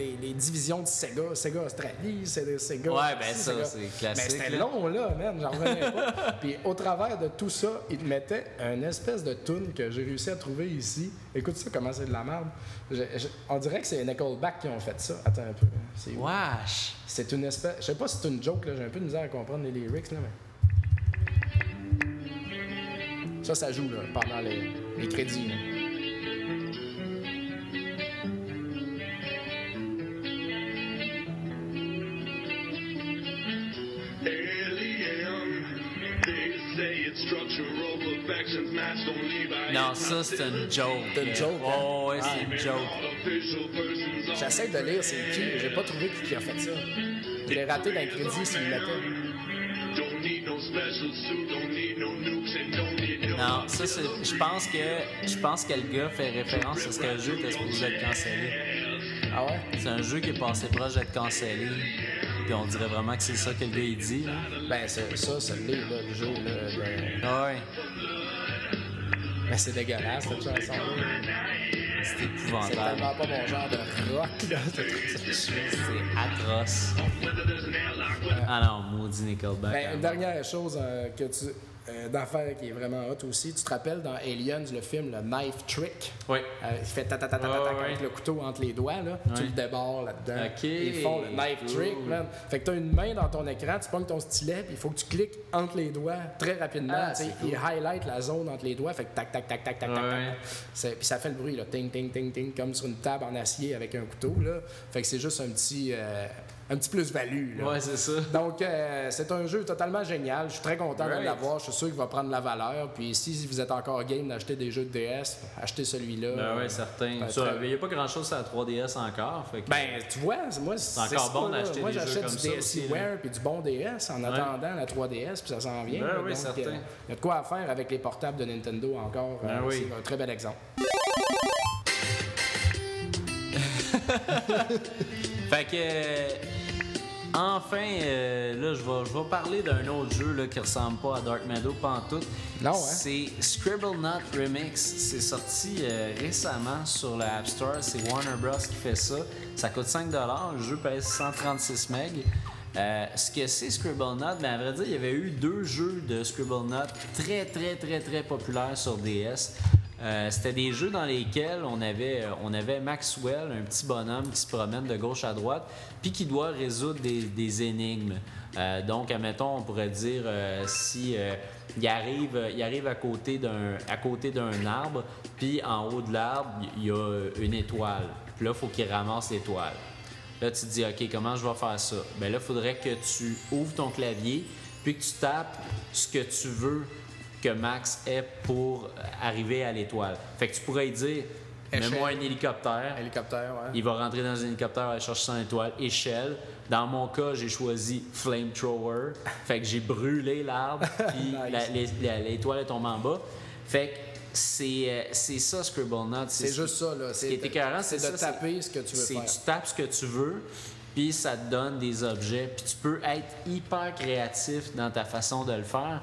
les, les divisions de Sega. Sega Australie, c'est Sega. Ouais, ben ça, c'est classique, Mais c'était long, là, man. J'en revenais pas. Puis au travers de tout ça, ils te mettaient une espèce de tune que j'ai réussi à trouver ici. Écoute ça, comment c'est de la merde. Je- je- on dirait que c'est Nickelback qui ont fait ça. Attends un peu. C'est où? Wesh! C'est une espèce. Je sais pas si c'est une joke, là. J'ai un peu de misère à comprendre les lyrics, là, mais. Ça, ça joue, là, pendant les, les crédits, là. Non, ça, c'est une joke. C'est une joke, hein? Oh, ouais, c'est une joke. J'essaie de lire c'est qui, j'ai pas trouvé qui a fait ça. Je l'ai raté dans les crédits s'il no Non, ça, c'est. Je pense que. Je pense que le gars fait référence à ce que le jeu était supposé être cancellé. Ah ouais? C'est un jeu qui est passé proche d'être cancellé. Puis on dirait vraiment que c'est ça que le gars il dit. là. Ben, c'est- ça, ça l'est, là, le jeu, là. de- Ah ouais, Ben, c'est dégueulasse, cette chanson-là. c'est C'est épouvantable. tellement pas mon genre de rock, là. C'est atroce. Ah non, maudit Nickelback. Ben, hein. une dernière chose euh, que tu. Euh, d'affaires qui est vraiment hot aussi. Tu te rappelles dans Aliens, le film, le Knife Trick? Oui. Euh, il fait ta ta ta ta ta Ouais, ta ouais. avec le couteau entre les doigts, là. Tu Ouais. le débarres là-dedans. Ok. Ils font le knife trick, Cool. man. Fait que t'as une main dans ton écran, tu pognes ton stylet, puis il faut que tu cliques entre les doigts très rapidement. Ah, tu sais. c'est Il highlight la zone entre les doigts, fait que tac, tac, tac, tac, tac, tac, Ouais. tac. Puis ça fait le bruit, là. Ting, ting, ting, ting, comme sur une table en acier avec un couteau, là. Fait que c'est juste un petit, euh, un petit plus-value. Ouais, c'est ça. Donc, euh, c'est un jeu totalement génial. Je suis très content de l'avoir. Je suis sûr qu'il va prendre la valeur. Puis, si vous êtes encore game d'acheter des jeux de DS, achetez celui-là. Ben ouais, certain. Ben, Ça, très- Il n'y a pas grand chose à la 3DS encore. Fait que... Ben, tu vois, moi, c'est encore bon d'acheter Moi, des jeux j'achète comme du ça aussi, DSiWare puis du bon DS en attendant la 3DS, puis ça s'en vient. Ben oui, certain. euh, Il y a de quoi à faire avec les portables de Nintendo encore. Ben Euh, oui. C'est un très bel exemple. Fait que. Enfin, euh, là, je vais, je vais parler d'un autre jeu là, qui ressemble pas à Dark Meadow pantoute. Non, hein? C'est Scribble Knot Remix. C'est sorti euh, récemment sur la App Store. C'est Warner Bros. qui fait ça. Ça coûte 5 Le jeu pèse 136 MB. Euh, ce que c'est Scribble Knot, ben, à vrai dire, il y avait eu deux jeux de Scribble Knot très, très, très, très populaires sur DS. Euh, C'était des jeux dans lesquels on avait, euh, on avait Maxwell, un petit bonhomme qui se promène de gauche à droite, puis qui doit résoudre des, énigmes. Euh, donc, admettons, on pourrait dire euh, si il arrive, il arrive à côté d'un, à côté d'un arbre, puis en haut de l'arbre, il y a une étoile. Puis là, il faut qu'il ramasse l'étoile. Là, tu te dis, OK, comment je vais faire ça? Bien là, il faudrait que tu ouvres ton clavier, puis que tu tapes ce que tu veux que Max ait pour arriver à l'étoile. Fait que tu pourrais lui dire, mets-moi un hélicoptère. Hélicoptère, ouais. Il va rentrer dans un hélicoptère, aller chercher son étoile, échelle. Dans mon cas, j'ai choisi flamethrower. Fait que j'ai brûlé l'arbre, puis l'étoile est tombée en bas. Fait c'est euh, c'est ça, Scribblenauts. C'est juste ça, là. Ce qui est écœurant, c'est de ça, taper ce que tu veux c'est faire. Tu tapes ce que tu veux, puis ça te donne des objets. Puis tu peux être hyper créatif dans ta façon de le faire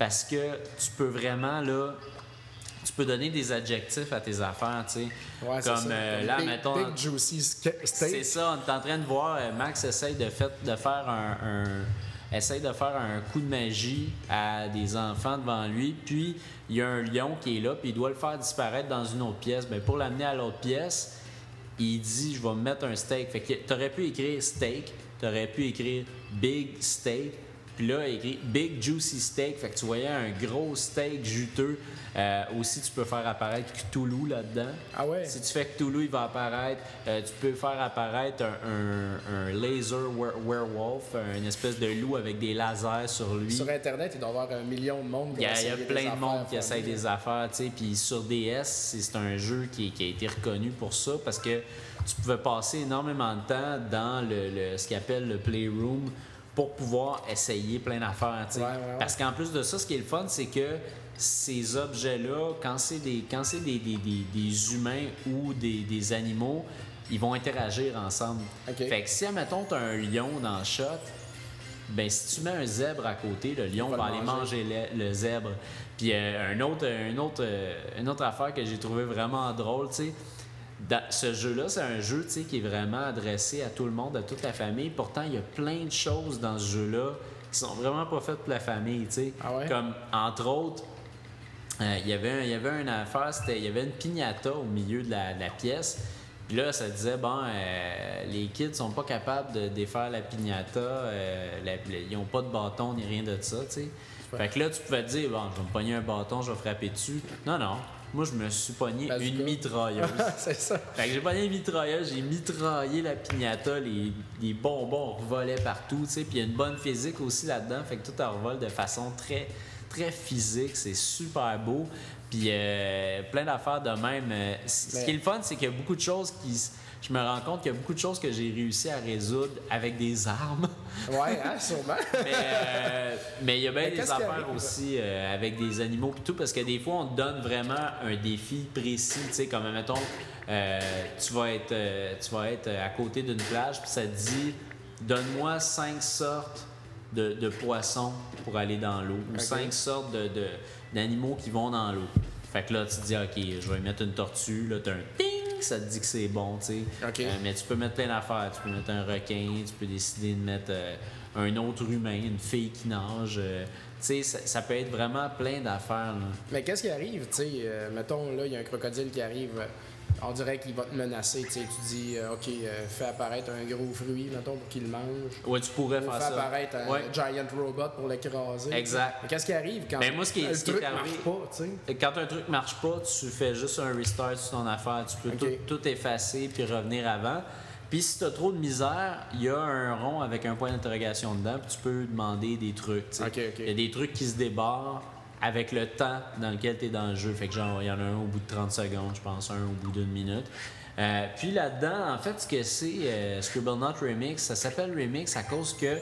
parce que tu peux vraiment, là, tu peux donner des adjectifs à tes affaires, tu sais. Ouais, c'est Comme ça. euh, Comme là, big, mettons. Big juicy C'est ça, on est en train de voir, euh, Max essaye de, fait- de faire un, un- essaye de faire un coup de magie à des enfants devant lui, puis il y a un lion qui est là, puis il doit le faire disparaître dans une autre pièce. Ben, pour l'amener à l'autre pièce, il dit je vais me mettre un steak. Fait que t'aurais pu écrire steak, t'aurais pu écrire big steak, puis là il écrit big juicy steak. Fait que tu voyais un gros steak juteux. Euh, aussi tu peux faire apparaître Cthulhu là-dedans. Ah ouais? Si tu fais Cthulhu, il va apparaître. Euh, tu peux faire apparaître un, un- un laser were- werewolf, une espèce de loup avec des lasers sur lui. Sur Internet, il doit y avoir un million de monde qui Il y a, y a plein de monde qui essaye des affaires, tu sais. Puis sur DS, c'est c'est un jeu qui, qui a été reconnu pour ça parce que tu pouvais passer énormément de temps dans le, le- ce qu'ils appelle le Playroom pour pouvoir essayer plein d'affaires, tu sais. Ouais, ouais, ouais. Parce qu'en plus de ça, ce qui est le fun, c'est que ces objets-là, quand c'est des, quand c'est des, des- des- des humains ou des, des animaux, ils vont interagir ensemble. OK. Fait que si, admettons, tu as un lion dans le shot, ben si tu mets un zèbre à côté, le lion va va, le aller manger. manger le, le zèbre. Puis euh, un autre, un autre, euh, une autre affaire que j'ai trouvé vraiment drôle, tu sais, dans ce jeu-là, c'est un jeu qui est vraiment adressé à tout le monde, à toute la famille. Pourtant, il y a plein de choses dans ce jeu-là qui sont vraiment pas faites pour la famille. Ah ouais? Comme, entre autres, euh, il y avait un- il y avait une affaire, c'était il y avait une piñata au milieu de la, de la pièce. Puis là, ça disait, bon, euh, les kids sont pas capables de défaire la piñata, euh, la- la- ils ont pas de bâton ni rien de ça, tu sais. Fait que là, tu pouvais te dire, bon, je vais me pogner un bâton, je vais frapper dessus. Non, non. Moi, je me suis pogné Bazooka. une mitrailleuse. c'est ça. Fait que j'ai pogné une mitrailleuse, j'ai mitraillé la piñata, les, les bonbons revolaient partout, tu sais. Puis il y a une bonne physique aussi là-dedans, fait que tout en revole de façon très, très physique, c'est super beau. Puis euh, plein d'affaires de même. Euh, Ce qui est le fun, c'est qu'il y a beaucoup de choses qui. Je me rends compte qu'il y a beaucoup de choses que j'ai réussi à résoudre avec des armes. Ouais, hein, sûrement. Mais euh, mais il y a bien Mais des affaires aussi euh, avec des animaux et tout, parce que des fois, on te donne vraiment un défi précis, tu sais, comme, mettons, euh, tu vas être, euh, tu vas être à côté d'une plage, puis ça te dit, donne-moi cinq sortes de, de poissons pour aller dans l'eau, ou cinq sortes de, de- d'animaux qui vont dans l'eau. Fait que là, tu te dis, OK, je vais mettre une tortue, là, t'as un ping, ça te dit que c'est bon, tu sais. Euh, mais tu peux mettre plein d'affaires. Tu peux mettre un requin, tu peux décider de mettre euh, un autre humain, une fille qui nage. euh, tu sais, ça, ça peut être vraiment plein d'affaires. Mais qu'est-ce qui arrive, tu sais, mettons, là, il y a un crocodile qui arrive, on dirait qu'il va te menacer, tu dis, euh, OK, euh, fais apparaître un gros fruit, mettons, pour qu'il le mange. Ouais, tu pourrais Ou faire fais ça. apparaître un Ouais. giant robot pour l'écraser. Exact. Mais qu'est-ce qui arrive quand Ben, moi, ce qui qui est truc arrivé- marche pas? Quand un truc marche pas, tu fais juste un restart sur ton affaire. Tu peux tout, tout effacer puis revenir avant. Puis si tu as trop de misère, il y a un rond avec un point d'interrogation dedans, puis tu peux demander des trucs. Il y a des trucs qui se débarrent avec le temps dans lequel tu es dans le jeu. Fait que genre, il y en a un au bout de 30 secondes, je pense, un au bout d'une minute. Euh, puis là-dedans, en fait, ce que c'est euh, Scribblenauts Remix, ça s'appelle Remix à cause que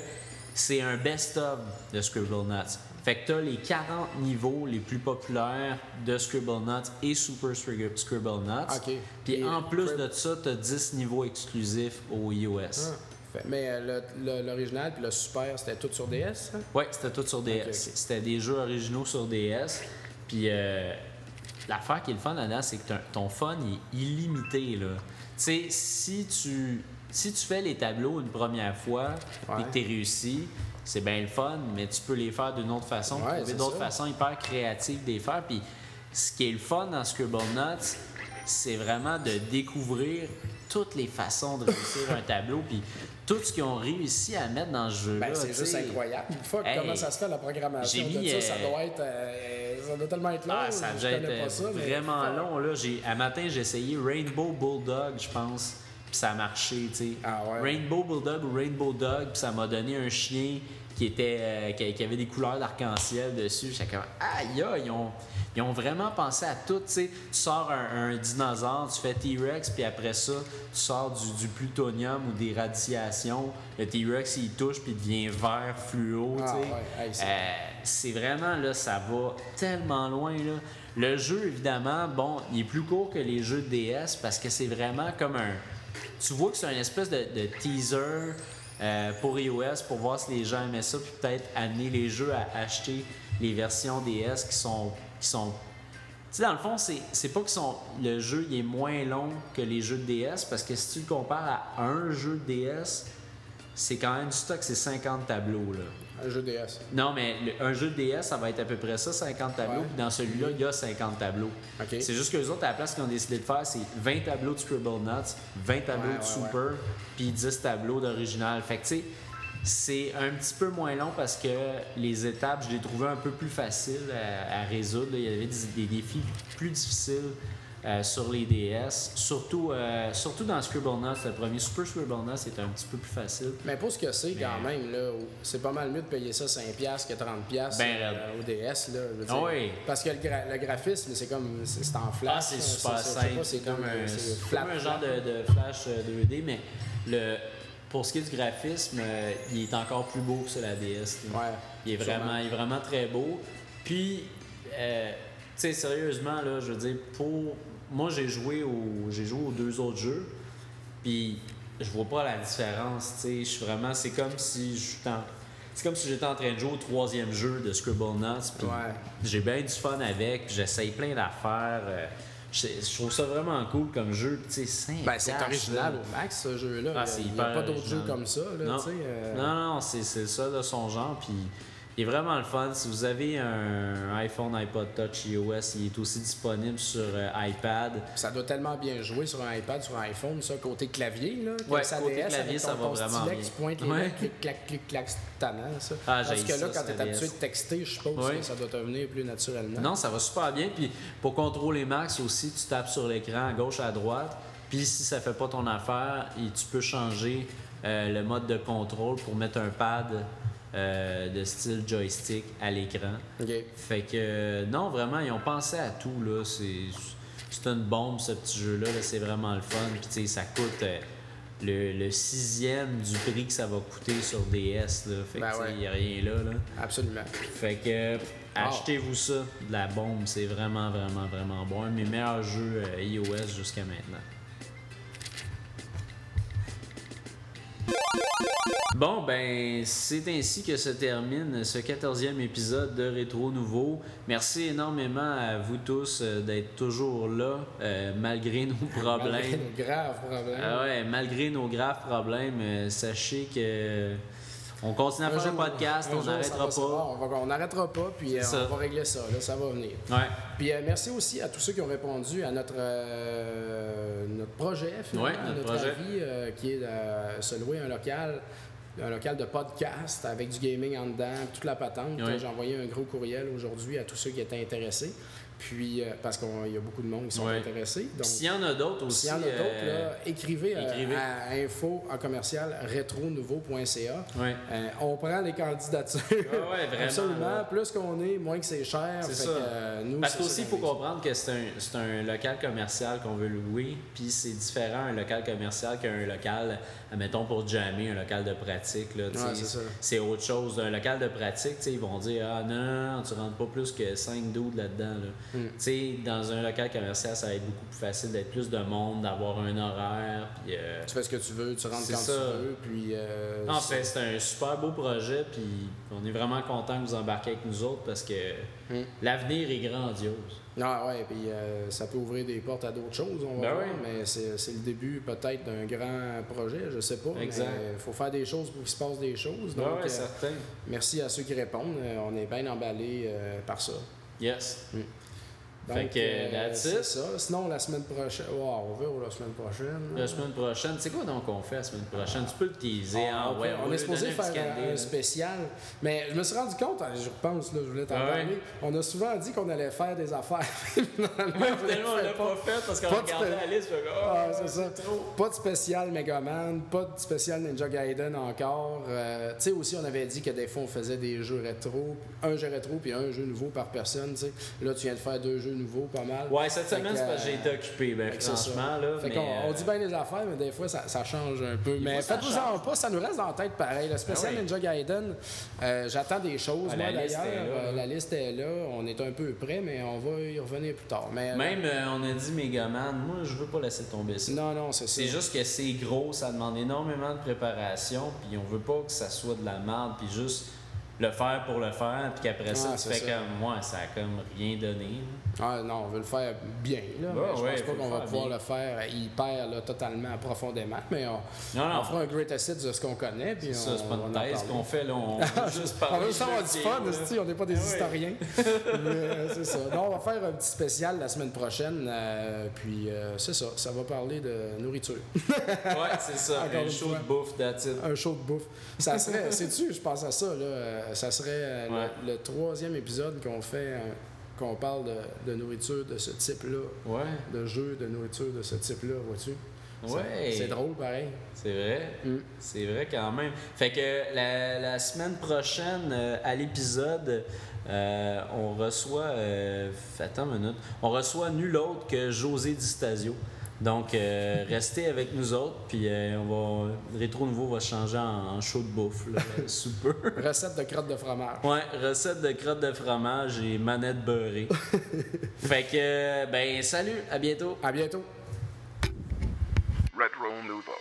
c'est un best-of de Scribblenauts. Fait que t'as les 40 niveaux les plus populaires de Scribblenauts et Super Scrib- Scribblenauts. Ok. Puis Et en plus de ça, t'as 10 niveaux exclusifs au iOS. Ah. Mais euh, l'original puis le super, c'était tout sur DS, hein? Ouais, c'était tout sur DS. C'était des jeux originaux sur DS. Puis euh, l'affaire qui est le fun là-dedans, c'est que ton- fun il est illimité. Là. Tu sais, si tu, si tu fais les tableaux une première fois et que tu réussi, c'est bien le fun, mais tu peux les faire d'une autre façon, Ouais, trouver d'autres façons hyper créatives de les faire. Puis ce qui est le fun dans Scribblenauts, c'est vraiment de découvrir toutes les façons de réussir un tableau, puis tout ce qu'ils ont réussi à mettre dans ce jeu-là. Ben, c'est juste incroyable. Fuck, Hey, comment ça se fait la programmation de ça? Ça euh, doit être. euh, ça doit tellement être long. Ah, ça pas ça, mais vraiment long. Là. À matin, j'ai essayé Rainbow Bulldog, je pense, puis ça a marché. tu sais. Ah ouais. Rainbow Bulldog ou Rainbow Dog, puis ça m'a donné un chien qui, était, euh, qui, avait des couleurs d'arc-en-ciel dessus. J'étais comme, aïe, aïe, ils ont, ils ont vraiment pensé à tout. tu sais. Tu sors un, un dinosaure, tu fais T-Rex, puis après ça, tu sors du, du plutonium ou des radiations. Le T-Rex, il touche, puis il devient vert fluo. tu Ah ouais, c'est- Euh, c'est vraiment là, ça va tellement loin là. Le jeu, évidemment, bon, il est plus court que les jeux de DS parce que c'est vraiment comme un. Tu vois que c'est une espèce de, de teaser euh, pour iOS pour voir si les gens aimaient ça, puis peut-être amener les jeux à acheter les versions DS qui sont. Qui sont tu sais, dans le fond, c'est pas que son, le jeu il est moins long que les jeux de DS parce que si tu le compares à un jeu de DS, c'est quand même du stock, c'est 50 tableaux. Là. Un jeu DS. Non, mais le- un jeu de DS, ça va être à peu près ça, 50 tableaux. Ouais. Puis dans celui-là, il y a 50 tableaux. C'est juste que les autres, à la place qu'ils ont décidé de faire, c'est 20 tableaux de Scribble Nuts, 20 tableaux Ouais, de ouais, Super, puis 10 tableaux d'original. Fait que, tu sais, c'est un petit peu moins long parce que les étapes, je les trouvais un peu plus faciles à, à résoudre. Il y avait des, des défis plus difficiles euh, sur les DS. Surtout, euh, surtout dans Scribble Nuts, le premier Super Scribble Nuts, c'était un petit peu plus facile. Mais pour ce que c'est, quand même, là, c'est pas mal mieux de payer ça 5$ que 30$ Ben euh, au DS. Là, je veux dire. Oui. Parce que le, gra- le graphisme, c'est comme. C'est en flash. Ah, c'est super simple. C'est comme, un, comme genre de, de flash euh, 2D, mais le, pour ce qui est du graphisme, euh, il est encore plus beau que sur la DS. Ouais, il, est sûrement. vraiment, il est vraiment très beau. Puis, euh, tu sais, sérieusement, là, je veux dire, pour. Moi, j'ai joué, au, j'ai joué aux deux autres jeux, puis je vois pas la différence. Tu sais, je suis vraiment. C'est comme si je en- C'est comme si j'étais en train de jouer au troisième jeu de Scribble Nuts. Ouais. j'ai bien du fun avec, puis j'essaye plein d'affaires. euh, je, je trouve ça vraiment cool comme jeu. Tu sais, cinq Ben, c'est original au max, ce jeu-là. Ah, Il c'est n'y a, pas d'autres jeux comme ça. Là, Non. euh, non, non, c'est c'est ça de son genre. Puis il est vraiment le fun. Si vous avez un iPhone, iPod Touch, iOS, il est aussi disponible sur euh, iPad. Ça doit tellement bien jouer sur un iPad, sur un iPhone, ça, côté clavier, là. Ouais, ça côté DS, clavier, ça va vraiment bien. tu pointes les Ouais. lettres, clic, clac, clic, clac, c'est tannant, ça. Ah, Parce que là, ça, quand tu es habitué de texter, je suppose Ouais. que ça doit te venir plus naturellement. Non, ça va super bien. Puis pour contrôler max aussi, tu tapes sur l'écran à gauche, à droite. Puis si ça fait pas ton affaire, tu peux changer euh, le mode de contrôle pour mettre un pad euh, de style joystick à l'écran. Fait que euh, non, vraiment, ils ont pensé à tout. là. C'est c'est une bombe, ce petit jeu-là. là. C'est vraiment le fun. Puis tu sais, ça coûte euh, le, le sixième du prix que ça va coûter sur DS. Là. Fait que Ben ouais. il n'y a rien là. là. Absolument. Fait que euh, achetez-vous ça, de la bombe, c'est vraiment, vraiment, vraiment bon. Un de mes meilleurs jeux iOS jusqu'à maintenant. Bon, ben, c'est ainsi que se termine ce 14e épisode de Rétro Nouveau. Merci énormément à vous tous euh, d'être toujours là, euh, malgré nos Malgré problèmes. nos graves problèmes. Ah ouais, malgré nos graves problèmes, euh, sachez que on continue à Un faire jour- le podcast, on n'arrêtera pas. On n'arrêtera pas, puis euh, on va régler ça, là, ça va venir. Ouais. Puis euh, merci aussi à tous ceux qui ont répondu à notre, euh, notre projet, finalement, Ouais, notre notre projet. avis, qui est de se louer un local, un local de podcast avec du gaming en dedans, toute la patente. J'ai envoyé un gros courriel aujourd'hui à tous ceux qui étaient intéressés, puis euh, parce qu'il y a beaucoup de monde qui sont Ouais. intéressés. Donc, S'il y en a d'autres aussi. s'il y en a d'autres, euh, là, écrivez, euh, écrivez. à info en commercial retronouveau.ca. Ouais. Euh, on prend les candidatures. ouais, vraiment, Absolument. Plus qu'on est, moins que c'est cher. C'est Fait ça. que, nous, Parce qu'aussi, il faut comprendre que c'est un, c'est un local commercial qu'on veut louer, puis c'est différent un local commercial qu'un local, admettons pour jammer, un local de pratique. Là, c'est ça. c'est autre chose. Un local de pratique, ils vont dire Ah non, tu rentres pas plus que 5 doudes là-dedans. Là. Mm. Tu sais, dans un local commercial, ça va être beaucoup plus facile d'être plus de monde, d'avoir un horaire. Puis, euh, Tu fais ce que tu veux, tu rentres quand ça. tu veux, puis... euh, en c'est- fait, c'est un super beau projet, puis on est vraiment content que vous embarquez avec nous autres parce que Mm. l'avenir est grandiose. Ah ouais, puis euh, ça peut ouvrir des portes à d'autres choses, on va Ben voir, oui. mais c'est c'est le début peut-être d'un grand projet, je sais pas, il faut faire des choses pour qu'il se passe des choses. Donc, Ouais, ouais, euh, certain. merci à ceux qui répondent, on est bien emballés euh, par ça. Yes. Donc, Fait que, that's it. ça. Sinon, la semaine prochaine, wow, on verra la semaine prochaine. La semaine prochaine, c'est quoi donc qu'on fait la semaine prochaine? Tu peux le teaser, hein? Ah, ok. Ouais, on est supposé faire un, spécial, mais je me suis rendu compte, hein, je repense, là, je voulais t'en Ah parler, on a souvent dit qu'on allait faire des affaires. Finalement, on l'a pas fait parce qu'on Pas de regardait la liste. oh, Ah, c'est ça. Pas de spécial Megaman, pas de spécial Ninja Gaiden encore. Euh, tu sais, aussi, on avait dit que des fois, on faisait des jeux rétro, un jeu rétro puis un jeu nouveau par personne. tu sais. Là, tu viens de faire deux jeux nouveau pas mal. Ouais, cette Fait semaine, c'est parce que j'ai été occupé, ben, ça. franchement. Là, Fait mais, on euh, dit bien les affaires, mais des fois, ça, ça change un peu. Mais fois, ça faites-vous-en change. pas, ça nous reste dans la tête pareil. Le spécial Ah oui. Ninja Gaiden, euh, j'attends des choses, Ah, moi d'ailleurs. Euh, la liste est là, on est un peu près, mais on va y revenir plus tard. Mais, Même, euh, on a dit Megaman, moi, je veux pas laisser tomber ça. Non, non, c'est ça. C'est juste que c'est gros, ça demande énormément de préparation, puis on veut pas que ça soit de la merde, puis juste le faire pour le faire, puis qu'après ça, Ah, tu c'est fais ça. comme moi, ça a comme rien donné. là. Ah, non, on veut le faire bien. Là, mais je ouais, pense pas qu'on va pouvoir bien. le faire hyper là, totalement profondément, mais on, Non, non. on fera un great hit de ce qu'on connaît. Puis Ça, on, c'est pas on une thèse qu'on fait, là, on veut juste On parler. veut juste avoir du fun, on n'est pas des Ah historiens. Mais, euh, c'est ça. Donc, on va faire un petit spécial la semaine prochaine. euh, puis, euh, c'est ça. Ça va parler de nourriture. Ouais, c'est ça, un show de bouffe, that's it. un show de bouffe. Ça serait, sais-tu, je pense à ça, là. Ça serait Ouais. le, le troisième épisode qu'on fait, euh, qu'on parle de, de nourriture de ce type-là. Ouais, De jeux de nourriture de ce type-là, vois-tu? Ouais. C'est drôle, pareil. c'est vrai. Mm. C'est vrai quand même. Fait que la, la semaine prochaine, euh, à l'épisode, euh, on reçoit. euh, attends une minute. On reçoit nul autre que José Di Stasio. Donc, euh, restez avec nous autres, puis euh, on va. Rétro Nouveau va se changer en, en show de bouffe, là, sous peu. Recette de crotte de fromage. Ouais, recette de crotte de fromage et manette beurrée. fait que, ben, salut, à bientôt. À bientôt. Retro Nouveau.